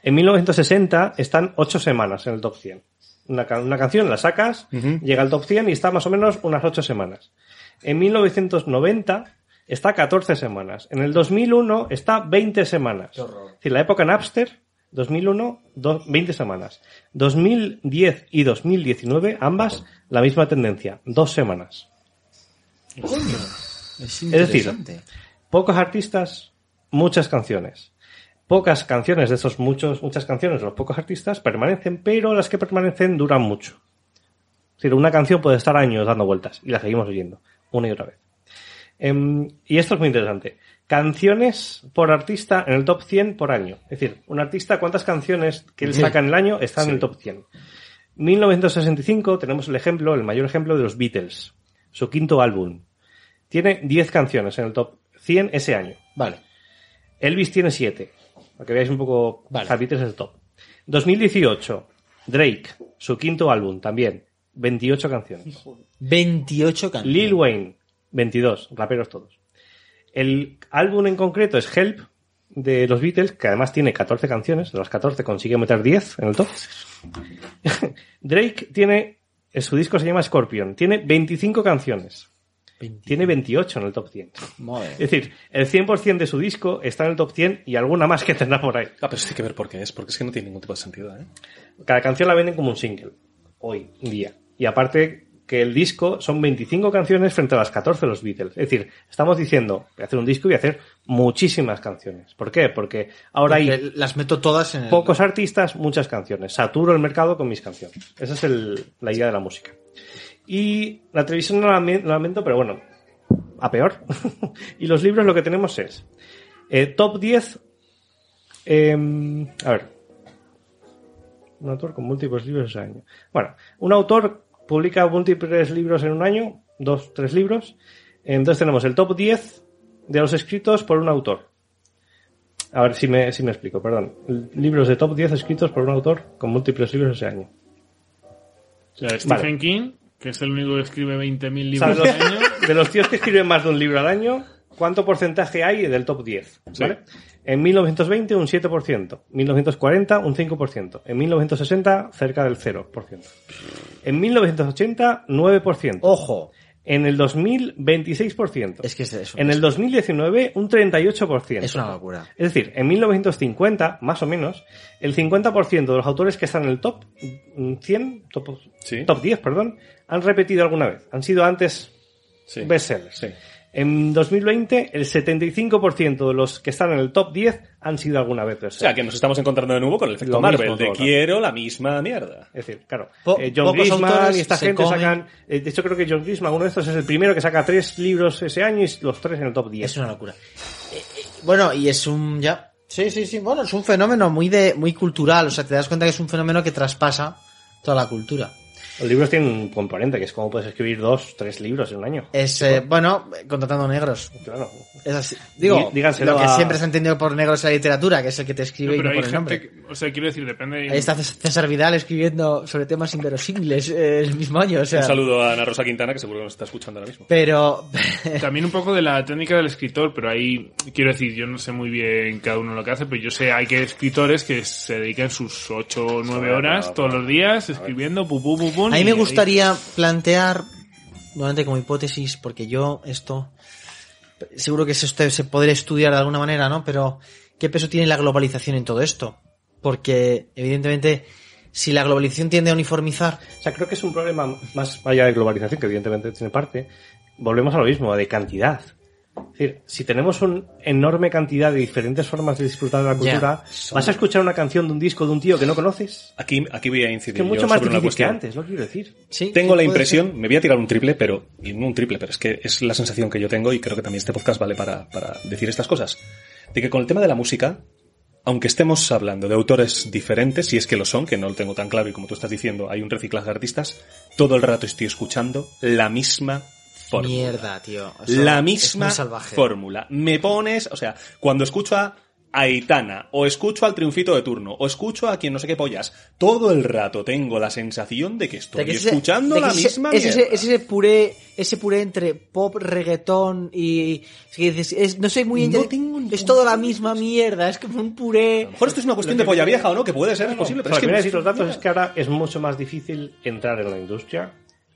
Speaker 2: En 1960 están 8 semanas en el top 100. Una, una canción la sacas, llega al top 100 y está más o menos unas 8 semanas. En 1990 está 14 semanas. En el 2001 está 20 semanas. Es decir, la época Napster, 2001, do- 20 semanas. 2010 y 2019, ambas, la misma tendencia, dos semanas.
Speaker 4: Es
Speaker 2: Es decir, pocos artistas, muchas canciones. Pocas canciones de esos muchos, muchas canciones de los pocos artistas permanecen, pero las que permanecen duran mucho. Es decir, una canción puede estar años dando vueltas y la seguimos oyendo una y otra vez. Em, y esto es muy interesante. Canciones por artista en el top 100 por año. Es decir, un artista, ¿cuántas canciones que él saca en el año están en el top 100? 1965 tenemos el ejemplo, el mayor ejemplo de los Beatles. Su quinto álbum. Tiene 10 canciones en el top 100 ese año.
Speaker 4: Vale.
Speaker 2: Elvis tiene 7. Para que veáis un poco,
Speaker 4: Vale.
Speaker 2: Los Beatles es el top. 2018, Drake, su quinto álbum también. 28 canciones.
Speaker 4: 28 canciones.
Speaker 2: Lil Wayne, 22, raperos todos. El álbum en concreto es Help de los Beatles, que además tiene 14 canciones, de las 14 consigue meter 10 en el top. Drake tiene, en su disco se llama Scorpion, tiene 25 canciones, tiene 28 en el top 100.
Speaker 4: Madre.
Speaker 2: Es decir, el 100% de su disco está en el top 100 y alguna más que tendrá por ahí.
Speaker 3: Ah, pero eso hay que ver por qué es, porque es que no tiene ningún tipo de sentido, ¿eh?
Speaker 2: Cada canción la venden como un single, hoy día. Y aparte que el disco son 25 canciones frente a las 14 de los Beatles. Es decir, estamos diciendo, voy a hacer un disco y voy a hacer muchísimas canciones. ¿Por qué? Porque ahora hay
Speaker 4: Las meto todas en el...
Speaker 2: pocos artistas, muchas canciones. Saturo el mercado con mis canciones. Esa es el- la idea de la música. Y la televisión no la, lamento, pero bueno, a peor. y los libros lo que tenemos es eh, top 10. em, a ver. Un autor con múltiples libros ese año. Bueno, un autor publica múltiples libros en un año, dos, tres libros. Entonces tenemos el top 10 de los escritos por un autor. A ver si me, si me explico, perdón. Libros de top 10 escritos por un autor con múltiples libros ese año.
Speaker 5: O sea, Stephen
Speaker 2: Vale.
Speaker 5: King, que es el único que escribe 20.000
Speaker 2: ¿Sabes
Speaker 5: libros al año.
Speaker 2: de los tíos que escriben más de un libro al año, ¿cuánto porcentaje hay del top 10? ¿Vale? En 1920 un 7%, 1940 un 5%, en 1960 cerca del 0%. En 1980 9%,
Speaker 4: Ojo.
Speaker 2: En el 2000 26%.
Speaker 4: Es que es eso.
Speaker 2: En el 2019 un 38%.
Speaker 4: Es una locura.
Speaker 2: Es decir, en 1950, más o menos, el 50% de los autores que están en el top mm, 100, top,
Speaker 3: Sí.
Speaker 2: top 10, perdón, han repetido alguna vez. Han sido antes
Speaker 3: Sí.
Speaker 2: bestsellers.
Speaker 3: Sí.
Speaker 2: En 2020, el 75% de los que están en el top 10 han sido alguna vez
Speaker 3: O sea, que nos estamos encontrando de nuevo con el efecto
Speaker 2: Lo
Speaker 3: Marvel,
Speaker 2: mismo
Speaker 3: de
Speaker 2: todo
Speaker 3: quiero la misma mierda.
Speaker 2: Es decir, claro,
Speaker 4: Po-
Speaker 2: eh, John
Speaker 4: autores
Speaker 2: y esta gente
Speaker 4: comen-
Speaker 2: sacan... eh, de hecho, creo que John Grisman, uno de estos, es el primero que saca tres libros ese año y los tres en el top 10.
Speaker 4: Es una locura. Eh, eh, bueno, y es un ya. Sí, sí, sí. Bueno, es un fenómeno muy de muy cultural. O sea, te das cuenta que es un fenómeno que traspasa toda la cultura.
Speaker 2: Los libros tienen un componente, que es como puedes escribir dos, tres libros en un año.
Speaker 4: Es eh, bueno, eh, contratando negros.
Speaker 2: Claro.
Speaker 4: Es así. Digo,
Speaker 2: Dí-
Speaker 4: lo que
Speaker 2: a-
Speaker 4: siempre se ha entendido por negros en la literatura, que es el que te
Speaker 5: No,
Speaker 4: escribe y
Speaker 5: pero
Speaker 4: no
Speaker 5: hay
Speaker 4: pone
Speaker 5: gente,
Speaker 4: nombre.
Speaker 5: que- o sea, quiero decir, depende de...
Speaker 4: Ahí está Cés- César Vidal escribiendo sobre temas inverosímiles eh, el mismo año, o sea.
Speaker 3: Un saludo a Ana Rosa Quintana, que seguro que nos está escuchando ahora mismo.
Speaker 4: Pero
Speaker 5: También un poco de la técnica del escritor, pero ahí, quiero decir, yo no sé muy bien cada uno lo que hace, pero yo sé, hay que escritores que se dedican sus 8 o 9
Speaker 3: Claro,
Speaker 5: horas todos los días escribiendo, pu, pu, pu,
Speaker 4: a mí
Speaker 5: y
Speaker 4: me gustaría plantear, nuevamente como hipótesis, porque yo esto, seguro que se, se podría estudiar de alguna manera, ¿no? Pero, ¿qué peso tiene la globalización en todo esto? Porque, evidentemente, si la globalización tiende a uniformizar,
Speaker 2: O sea, creo que es un problema más allá de globalización, que evidentemente tiene parte. Volvemos a lo mismo, de cantidad. Es decir, si tenemos una enorme cantidad de diferentes formas de disfrutar de la cultura, ¿vas a escuchar una canción de un disco de un tío que no conoces?
Speaker 3: Aquí, aquí voy a
Speaker 2: Es
Speaker 3: incidir
Speaker 2: que es mucho
Speaker 3: yo
Speaker 2: más
Speaker 3: sobre una
Speaker 2: difícil que antes, lo quiero decir.
Speaker 4: sí.
Speaker 3: Tengo la impresión, me voy a tirar un triple, pero, y no un triple, pero es que es la sensación que yo tengo y creo que también este podcast vale para, para decir estas cosas, de que con el tema de la música aunque estemos hablando de autores diferentes, si es que lo son, que no lo tengo tan claro y como tú estás diciendo, hay un reciclaje de artistas, todo el rato estoy escuchando la misma fórmula.
Speaker 4: Mierda, tío. Eso
Speaker 3: la misma fórmula. Me pones, o sea, cuando escucho a Aitana, o escucho al triunfito de turno, o escucho a quien no sé qué pollas, todo el rato tengo la sensación de que estoy
Speaker 4: De que ese-
Speaker 3: escuchando
Speaker 4: que
Speaker 3: la
Speaker 4: ese-
Speaker 3: misma
Speaker 4: es ese,
Speaker 3: mierda.
Speaker 4: es ese puré, ese puré entre pop, reggaetón y es es- no soy muy
Speaker 3: No tengo
Speaker 4: es toda la misma mierda, es como un puré.
Speaker 3: A lo mejor esto es una cuestión de polla vieja o no, que puede ser, es posible, pero
Speaker 2: Pero
Speaker 3: es que...
Speaker 2: decir los datos es que ahora es mucho más difícil entrar en la industria.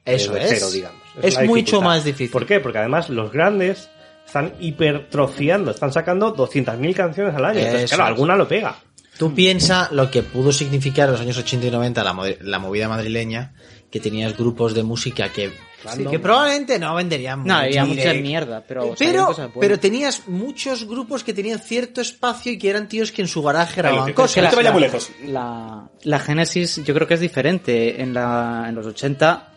Speaker 4: Eso es.
Speaker 2: cero, digamos.
Speaker 4: Es
Speaker 2: la
Speaker 4: mucho
Speaker 2: dificultad.
Speaker 4: más difícil.
Speaker 2: ¿Por qué? Porque además los grandes están hipertrofiando, están sacando 200.000 canciones al año. Entonces, claro,
Speaker 4: es.
Speaker 2: alguna lo pega.
Speaker 4: Tú piensa lo que pudo significar en los años 80 y 90 la, la movida madrileña, que tenías grupos de música que, que probablemente no venderían
Speaker 6: No,
Speaker 4: mucho
Speaker 6: había mucha mierda, pero
Speaker 4: pero, pero tenías muchos grupos que tenían cierto espacio y que eran tíos que en su garaje grababan cosas.
Speaker 3: que lejos.
Speaker 6: La, la génesis yo creo que es diferente. En, la, en los 80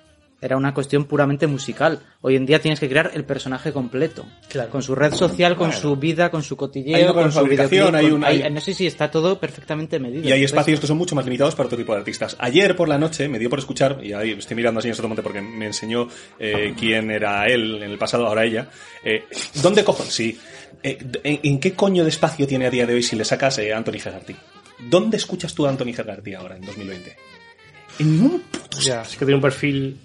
Speaker 6: era una cuestión puramente musical. Hoy en día tienes que crear el personaje completo.
Speaker 4: Claro.
Speaker 6: Con su red social, con su vida, con su cotilleo,
Speaker 3: Hay una
Speaker 6: con su
Speaker 3: fabricación,
Speaker 6: videoclip.
Speaker 3: hay
Speaker 6: con-
Speaker 3: un- hay-
Speaker 6: No sé si está todo perfectamente medido.
Speaker 3: Y hay espacios que son mucho más limitados para otro tipo de artistas. Ayer por la noche me dio por escuchar, y ahí estoy mirando a señor Sotomonte porque me enseñó eh, quién era él en el pasado, ahora ella. Eh, ¿Dónde cojo? Sí. Eh, ¿en, en qué coño de espacio tiene a día de hoy si le sacas eh, Anthony Hegarty? ¿Dónde escuchas tú a Anthony Hegarty ahora, en 2020? En un puto
Speaker 2: Ya, es que tiene un perfil.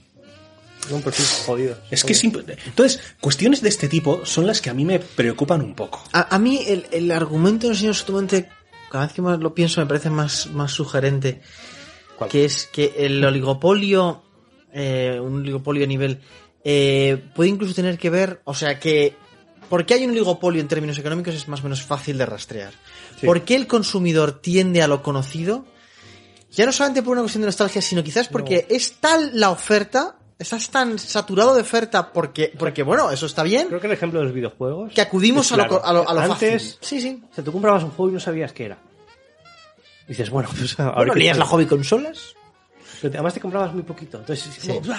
Speaker 2: Un perfil jodido.
Speaker 3: Es que es imp- Entonces, cuestiones de este tipo son las que a mí me preocupan un poco.
Speaker 4: A, a mí el, el argumento del señor Sotomonte, cada vez que más lo pienso, me parece más, más sugerente.
Speaker 2: ¿Cuál?
Speaker 4: Que es que el oligopolio, eh, un oligopolio a nivel, eh, puede incluso tener que ver, o sea, que porque hay un oligopolio en términos económicos es más o menos fácil de rastrear.
Speaker 2: Sí.
Speaker 4: ¿Por qué el consumidor tiende a lo conocido? Ya no solamente por una cuestión de nostalgia, sino quizás porque es tal la oferta, estás tan saturado de oferta porque, porque bueno, eso está bien,
Speaker 2: Creo que el ejemplo de los videojuegos.
Speaker 4: que acudimos
Speaker 2: es
Speaker 4: a lo,
Speaker 2: claro.
Speaker 4: a lo, a lo
Speaker 2: Antes,
Speaker 4: fácil. Sí, sí.
Speaker 2: o sea, tú comprabas un juego y no sabías qué era. Y dices, bueno, pues ahora.
Speaker 4: Bueno, leías la hobby consolas.
Speaker 2: Pero te- además te comprabas muy poquito. Entonces, como, ¡blah!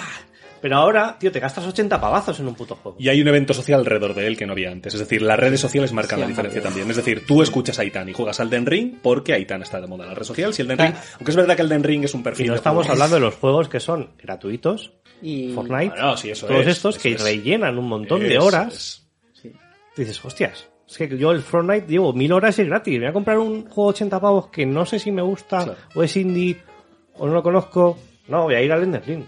Speaker 2: Pero ahora, tío, te gastas 80 pavazos en un puto juego.
Speaker 3: Y hay un evento social alrededor de él que no había antes. Es decir, las redes sociales marcan
Speaker 6: Sí,
Speaker 3: la diferencia también. Es decir, tú escuchas a Aitan y juegas al Den Ring porque Aitan está de moda en la red social. Si el Den Ring, aunque es verdad que el Den Ring es un perfil.
Speaker 2: Y no
Speaker 3: de
Speaker 2: estamos
Speaker 3: juego-
Speaker 2: hablando de los juegos que son gratuitos,
Speaker 6: Y...
Speaker 2: Fortnite,
Speaker 3: Bueno, sí, eso
Speaker 2: todos
Speaker 3: es,
Speaker 2: estos
Speaker 3: eso
Speaker 2: que
Speaker 3: es.
Speaker 2: rellenan un montón de horas.
Speaker 6: Sí.
Speaker 2: Dices, hostias, es que yo el Fortnite llevo mil horas y es gratis. Me voy a comprar un juego 80 pavos que no sé si me gusta,
Speaker 3: Claro.
Speaker 2: o es indie, o no lo conozco. No, voy a ir al Ender Ring.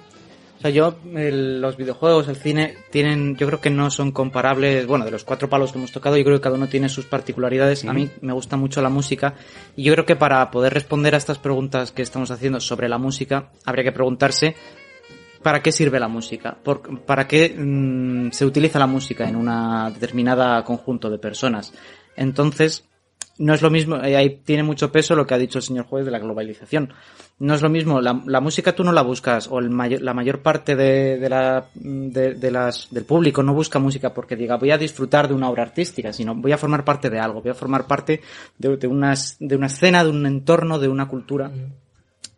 Speaker 6: O sea, yo, el- los videojuegos, el cine, tienen, yo creo que no son comparables, bueno, de los cuatro palos que hemos tocado, yo creo que cada uno tiene sus particularidades. A mí me gusta mucho la música y yo creo que para poder responder a estas preguntas que estamos haciendo sobre la música, habría que preguntarse ¿para qué sirve la música? Por- ¿Para qué mm, se utiliza la música en una determinada conjunto de personas? Entonces, no es lo mismo, eh, ahí tiene mucho peso lo que ha dicho el señor juez de la globalización. No es lo mismo, la, la música tú no la buscas, o el mayor- la mayor parte de, de la, de, de las, del público no busca música porque diga voy a disfrutar de una obra artística, sino voy a formar parte de algo, voy a formar parte de, de, unas, de una escena, de un entorno, de una cultura.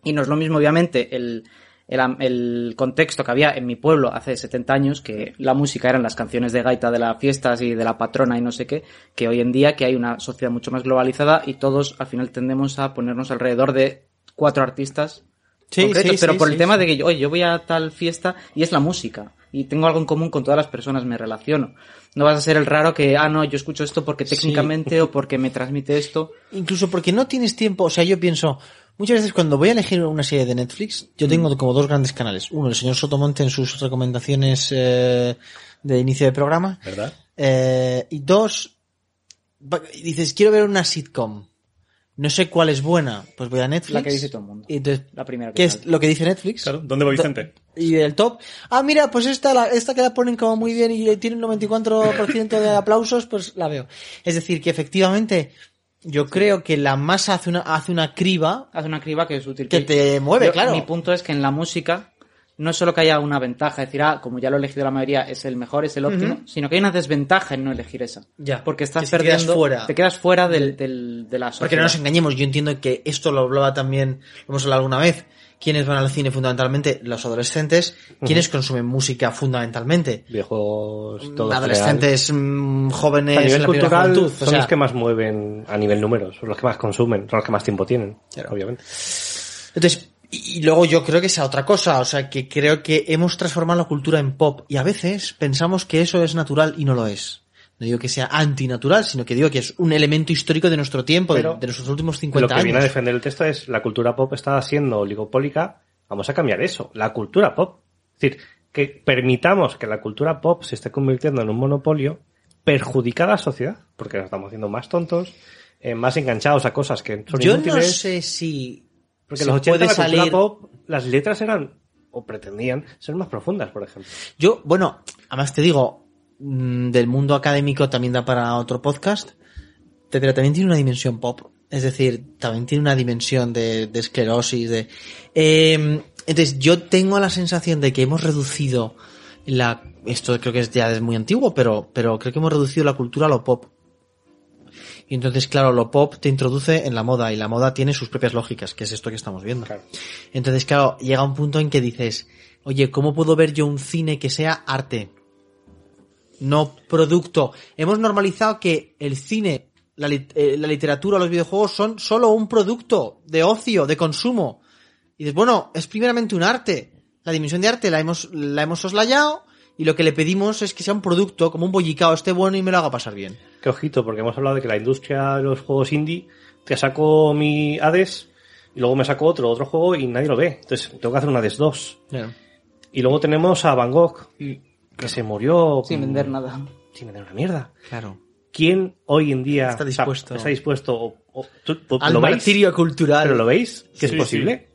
Speaker 6: Y no es lo mismo, obviamente, el, el, el contexto que había en mi pueblo hace 70 años, que la música eran las canciones de gaita de las fiestas y de la patrona y no sé qué, que hoy en día que hay una sociedad mucho más globalizada y todos al final tendemos a ponernos alrededor de cuatro artistas
Speaker 4: Sí,
Speaker 6: concretos,
Speaker 4: sí,
Speaker 6: pero
Speaker 4: sí,
Speaker 6: por el tema de que yo, oye, yo voy a tal fiesta y es la música y tengo algo en común con todas las personas, me relaciono. No vas a ser el raro que, ah, no, yo escucho esto porque técnicamente o porque me transmite esto.
Speaker 4: Incluso porque no tienes tiempo, o sea, yo pienso, muchas veces cuando voy a elegir una serie de Netflix, yo tengo como dos grandes canales. Uno, el señor Sotomonte en sus recomendaciones eh, de inicio de programa.
Speaker 3: ¿Verdad?
Speaker 4: Eh, y dos, dices, quiero ver una sitcom. No sé cuál es buena, pues voy a Netflix.
Speaker 6: La que dice todo el mundo.
Speaker 4: Y entonces,
Speaker 6: La primera que
Speaker 4: ¿qué es lo que dice Netflix?
Speaker 3: Claro. ¿Dónde va Vicente?
Speaker 4: Y el top. Ah, mira, pues esta, la- esta que la ponen como muy bien y tiene un 94% de aplausos, pues la veo. Es decir, que efectivamente, yo creo que la masa hace una, hace una criba
Speaker 6: Hace una criba que es útil.
Speaker 4: que te mueve,
Speaker 6: Yo-
Speaker 4: claro.
Speaker 6: Mi punto es que en la música no es solo que haya una ventaja, decir, ah, como ya lo he elegido la mayoría, es el mejor, es el óptimo, sino que hay una desventaja en no elegir esa.
Speaker 4: Ya.
Speaker 6: Porque estás
Speaker 4: Que si te quedas
Speaker 6: perdiendo,
Speaker 4: fuera.
Speaker 6: te quedas fuera del, del- de la sociedad.
Speaker 4: Porque no nos engañemos, yo entiendo que esto lo hablaba también, lo hemos hablado alguna vez. ¿Quiénes van al cine fundamentalmente? Los adolescentes. ¿Quiénes consumen música fundamentalmente?
Speaker 2: Videojuegos, todo. en
Speaker 4: adolescentes mm, jóvenes.
Speaker 2: A
Speaker 4: en
Speaker 2: nivel
Speaker 4: la primera
Speaker 2: cultural
Speaker 4: juventud. O
Speaker 2: son
Speaker 4: sea,
Speaker 2: los que más mueven a nivel números, son los que más consumen, son los que más tiempo tienen,
Speaker 4: Claro.
Speaker 2: obviamente.
Speaker 4: Entonces, y luego yo creo que es otra cosa, o sea, que creo que hemos transformado la cultura en pop y a veces pensamos que eso es natural y no lo es. No digo que sea antinatural, sino que digo que es un elemento histórico de nuestro tiempo, de-
Speaker 2: Pero
Speaker 4: de, nuestros últimos
Speaker 2: Lo
Speaker 4: 50
Speaker 2: que viene a
Speaker 4: años.
Speaker 2: defender el texto es la cultura pop está siendo oligopólica, vamos a cambiar eso, la cultura pop. Es decir, que permitamos que la cultura pop se esté convirtiendo en un monopolio, perjudica a la sociedad, porque nos estamos haciendo más tontos, eh, más enganchados a cosas que son
Speaker 4: Yo no sé si
Speaker 2: porque en los 80
Speaker 4: puede
Speaker 2: la cultura
Speaker 4: salir-
Speaker 2: pop, las letras eran, o pretendían, ser más profundas, por ejemplo.
Speaker 4: Yo, bueno, además te digo, del mundo académico también da para otro podcast, pero también tiene una dimensión pop. Es decir, también tiene una dimensión de, de esclerosis, de... Eh, entonces, yo tengo la sensación de que hemos reducido la... Esto creo que es ya es muy antiguo, pero, pero creo que hemos reducido la cultura a lo pop. Y entonces, claro, lo pop te introduce en la moda y la moda tiene sus propias lógicas, que es esto que estamos viendo.
Speaker 2: Claro.
Speaker 4: Entonces, claro, llega un punto en que dices, oye, ¿cómo puedo ver yo un cine que sea arte? No producto. Hemos normalizado que el cine, la, eh, la literatura, los videojuegos son solo un producto de ocio, de consumo. Y dices, bueno, es primeramente un arte. La dimensión de arte la hemos, la hemos soslayado y lo que le pedimos es que sea un producto, como un bollicao, esté bueno y me lo haga pasar bien.
Speaker 2: Que ojito, porque hemos hablado de que la industria de los juegos indie, te saco mi Hades y luego me saco otro, otro juego y nadie lo ve. Entonces tengo que hacer un Hades 2. Y luego tenemos a Van Gogh, que se murió
Speaker 6: Sin vender nada.
Speaker 2: sin vender una mierda.
Speaker 4: Claro.
Speaker 2: ¿Quién hoy en día
Speaker 4: Está dispuesto.
Speaker 2: está dispuesto o- o- ¿tú- tú-
Speaker 4: Al
Speaker 2: ¿lo veis?
Speaker 4: martirio cultural.
Speaker 2: ¿Pero lo veis? ¿Que
Speaker 5: Sí,
Speaker 2: es posible?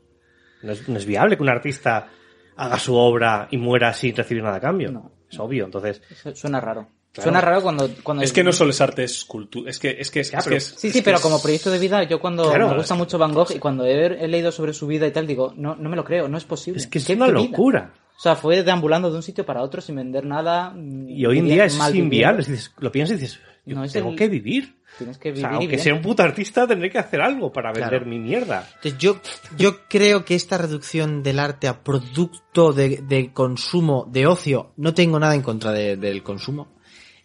Speaker 2: No, es, no es viable que un artista haga su obra y muera sin recibir nada a cambio.
Speaker 6: No.
Speaker 2: Es obvio, entonces...
Speaker 6: Su- Suena raro.
Speaker 2: Claro.
Speaker 6: Suena raro cuando, cuando
Speaker 3: Es que no solo es arte, es cultura. Es que es que es,
Speaker 2: Ya,
Speaker 3: es que es-
Speaker 6: Sí,
Speaker 3: es
Speaker 6: sí,
Speaker 3: que
Speaker 6: pero
Speaker 3: es-
Speaker 6: como proyecto de vida, yo cuando
Speaker 2: Claro,
Speaker 6: me
Speaker 2: es
Speaker 6: gusta mucho Van Gogh y cuando he, he leído sobre su vida y tal, digo, no, no me lo creo, no es posible.
Speaker 2: Es que es
Speaker 6: ¿Qué-
Speaker 2: una
Speaker 6: qué vida? O sea, fue deambulando de un sitio para otro sin vender nada.
Speaker 2: Y hoy en día es inviable. Lo piensas y dices, yo
Speaker 6: No,
Speaker 2: tengo
Speaker 6: el-
Speaker 2: que vivir.
Speaker 6: Tienes que
Speaker 2: O
Speaker 6: vivir
Speaker 2: sea,
Speaker 6: y
Speaker 2: aunque
Speaker 6: bien.
Speaker 2: sea un puto artista, tendré que hacer algo para vender
Speaker 4: Claro.
Speaker 2: mi mierda.
Speaker 4: Entonces, yo, yo creo que esta reducción del arte a producto de, de consumo, de ocio, no tengo nada en contra de- del consumo,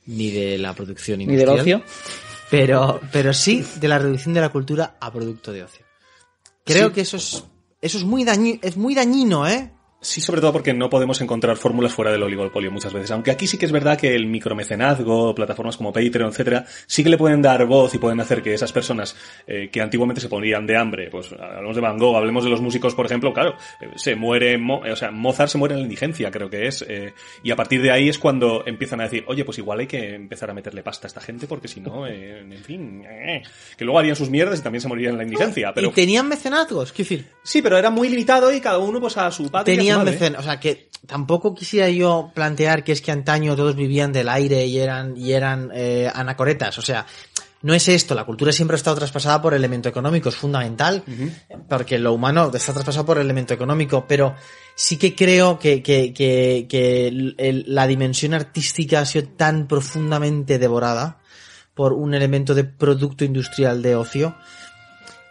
Speaker 4: ni de la producción
Speaker 6: Ni del
Speaker 4: industrial.
Speaker 6: ocio.
Speaker 4: Pero, pero sí de la reducción de la cultura a producto de ocio. Creo
Speaker 3: Sí.
Speaker 4: que eso es, eso es muy dañino, es muy dañino, ¿eh?
Speaker 3: Sí, sobre todo porque no podemos encontrar fórmulas fuera del oligopolio muchas veces. Aunque aquí sí que es verdad que el micromecenazgo, plataformas como Patreon, etcétera, sí que le pueden dar voz y pueden hacer que esas personas eh, que antiguamente se ponían de hambre, pues hablemos de Van Gogh, hablemos de los músicos, por ejemplo, claro, eh, se muere, Mo- eh, o sea, Mozart se muere en la indigencia, creo que es, eh, y a partir de ahí es cuando empiezan a decir, oye, pues igual hay que empezar a meterle pasta a esta gente porque si no, en fin, eh, que luego harían sus mierdas y también se morirían en la indigencia. Pero
Speaker 4: Y tenían mecenazgos, quiero decir,
Speaker 3: sí, pero era muy limitado y cada uno pues a su padre. y
Speaker 4: mecen, o sea que tampoco quisiera yo plantear que es que antaño todos vivían del aire y eran y eran eh, anacoretas, o sea, no es esto, la cultura siempre ha estado traspasada por el elemento económico, es fundamental, porque lo humano está traspasado por el elemento económico, pero sí que creo que, que, que, que el- la dimensión artística ha sido tan profundamente devorada por un elemento de producto industrial de ocio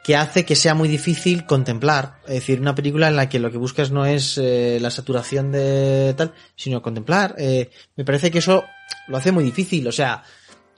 Speaker 4: que hace que sea muy difícil contemplar. Es decir, una película en la que lo que buscas no es eh, la saturación de tal, sino contemplar. Eh, me parece que eso lo hace muy difícil. O sea,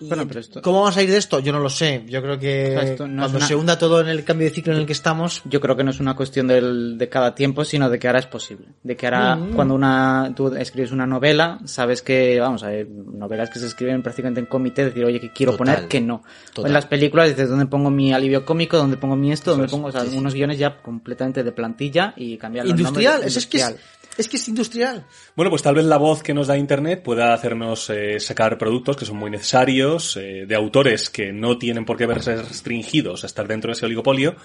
Speaker 6: Bueno, pero esto-
Speaker 4: ¿cómo vamos a ir de esto? Yo no lo sé. Yo creo que
Speaker 6: O sea, esto no es
Speaker 4: cuando
Speaker 6: una-
Speaker 4: se hunda todo en el cambio de ciclo en el que estamos,
Speaker 6: Yo creo que no es una cuestión del, de cada tiempo, sino de que ahora es posible. De que ahora,
Speaker 4: Mm.
Speaker 6: cuando una, tú escribes una novela, sabes que, vamos, hay novelas que se escriben prácticamente en comité, decir, oye, que quiero
Speaker 4: Total.
Speaker 6: poner, que no. O en las películas dices, ¿dónde pongo mi alivio cómico? ¿Dónde pongo mi esto? ¿Dónde
Speaker 3: es.
Speaker 6: pongo, o sea,
Speaker 4: Sí, sí.
Speaker 6: unos guiones ya completamente de plantilla y cambiar los
Speaker 4: industrial.
Speaker 6: nombres
Speaker 4: es que es,
Speaker 6: industrial.
Speaker 4: Es que es industrial.
Speaker 3: Bueno, pues tal vez la voz que nos da Internet pueda hacernos eh, sacar productos que son muy necesarios, eh, de autores que no tienen por qué verse restringidos a estar dentro de ese oligopolio,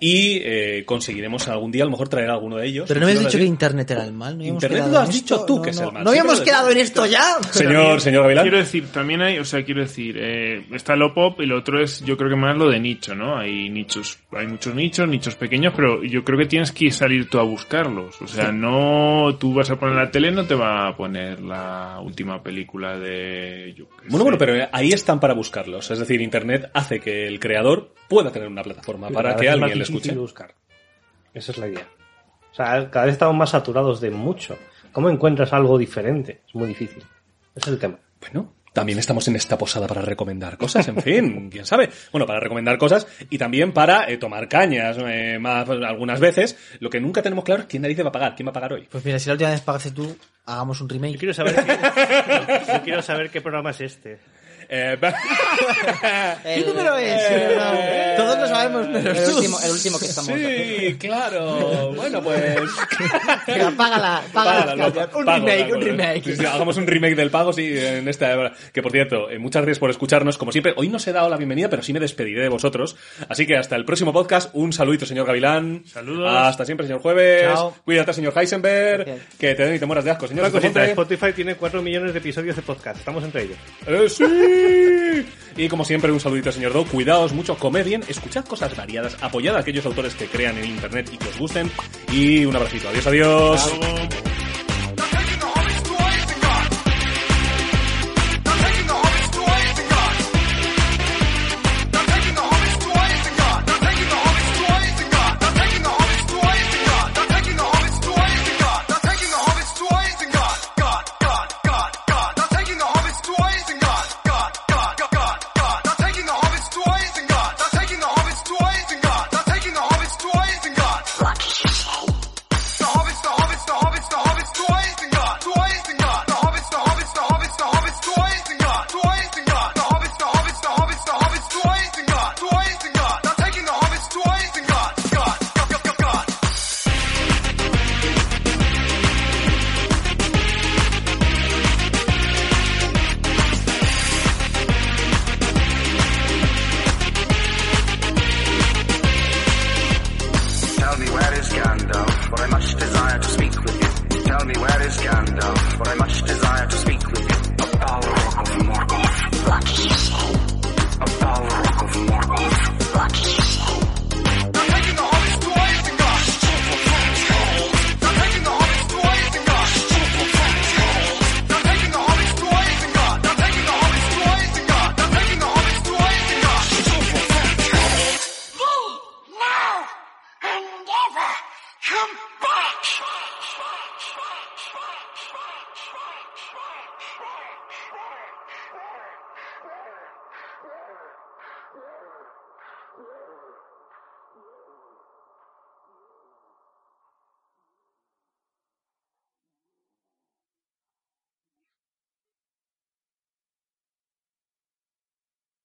Speaker 3: y eh, conseguiremos algún día a lo mejor traer a alguno de ellos.
Speaker 4: Pero no me has dicho que Internet era el mal. ¿No
Speaker 3: Internet lo has dicho tú
Speaker 4: No,
Speaker 3: que es el mal.
Speaker 4: ¿No habíamos quedado en esto ya?
Speaker 3: Señor, señor Gavilán.
Speaker 5: Quiero decir, también hay, o sea, quiero decir, eh, está lo pop y lo otro es, yo creo que más lo de nicho, ¿no? Hay nichos, hay muchos nichos, nichos pequeños, pero yo creo que tienes que salir tú a buscarlos. O sea, no, tú vas a poner la tele, no te va a poner la última película de, yo
Speaker 3: Bueno,
Speaker 5: sé.
Speaker 3: bueno, pero ahí están para buscarlos. Es decir, Internet hace que el creador pueda tener una plataforma para que alguien escuche.
Speaker 2: de buscar. Esa es la idea. O sea, cada vez estamos más saturados de mucho. ¿Cómo encuentras algo diferente? Es muy difícil. Ese es el tema.
Speaker 3: Bueno, también estamos en esta posada para recomendar cosas, en fin, quién sabe. Bueno, para recomendar cosas y también para eh, tomar cañas eh, más algunas veces. Lo que nunca tenemos claro es quién narices va a pagar, quién va a pagar hoy.
Speaker 4: Pues mira, si la última vez pagaste tú, hagamos un
Speaker 2: Yo
Speaker 4: remake.
Speaker 2: quiero saber qué, yo quiero saber qué programa es este.
Speaker 3: Eh,
Speaker 4: ¿Qué número es? No. Todos lo sabemos, pero
Speaker 6: El último, el último que estamos.
Speaker 3: sí, claro. Bueno, pues...
Speaker 4: Venga, págala, págala.
Speaker 3: Págala, no,
Speaker 4: un
Speaker 3: pago,
Speaker 4: remake, un remake.
Speaker 3: Sí, sí, hagamos un remake del pago, sí, en esta hora. Que por cierto, eh, muchas gracias por escucharnos. Como siempre, hoy no os he dado la bienvenida, pero sí me despediré de vosotros. Así que hasta el próximo podcast. Un saludito, señor Gavilán.
Speaker 5: Saludos.
Speaker 3: Hasta siempre, señor Jueves.
Speaker 4: Chao.
Speaker 3: Cuídate, señor Heisenberg.
Speaker 6: Gracias.
Speaker 3: Que te den y te mueras de asco, señor
Speaker 2: Una cosita,
Speaker 3: Escofonte.
Speaker 2: Spotify tiene 4 millones de episodios de podcast. Estamos entre ellos.
Speaker 3: ¡Eh, sí! Y como siempre, un saludito, señor Do. Cuidaos mucho, comed escuchad cosas variadas, apoyad a aquellos autores que crean en internet y que os gusten. Y un abracito. Adiós, adiós.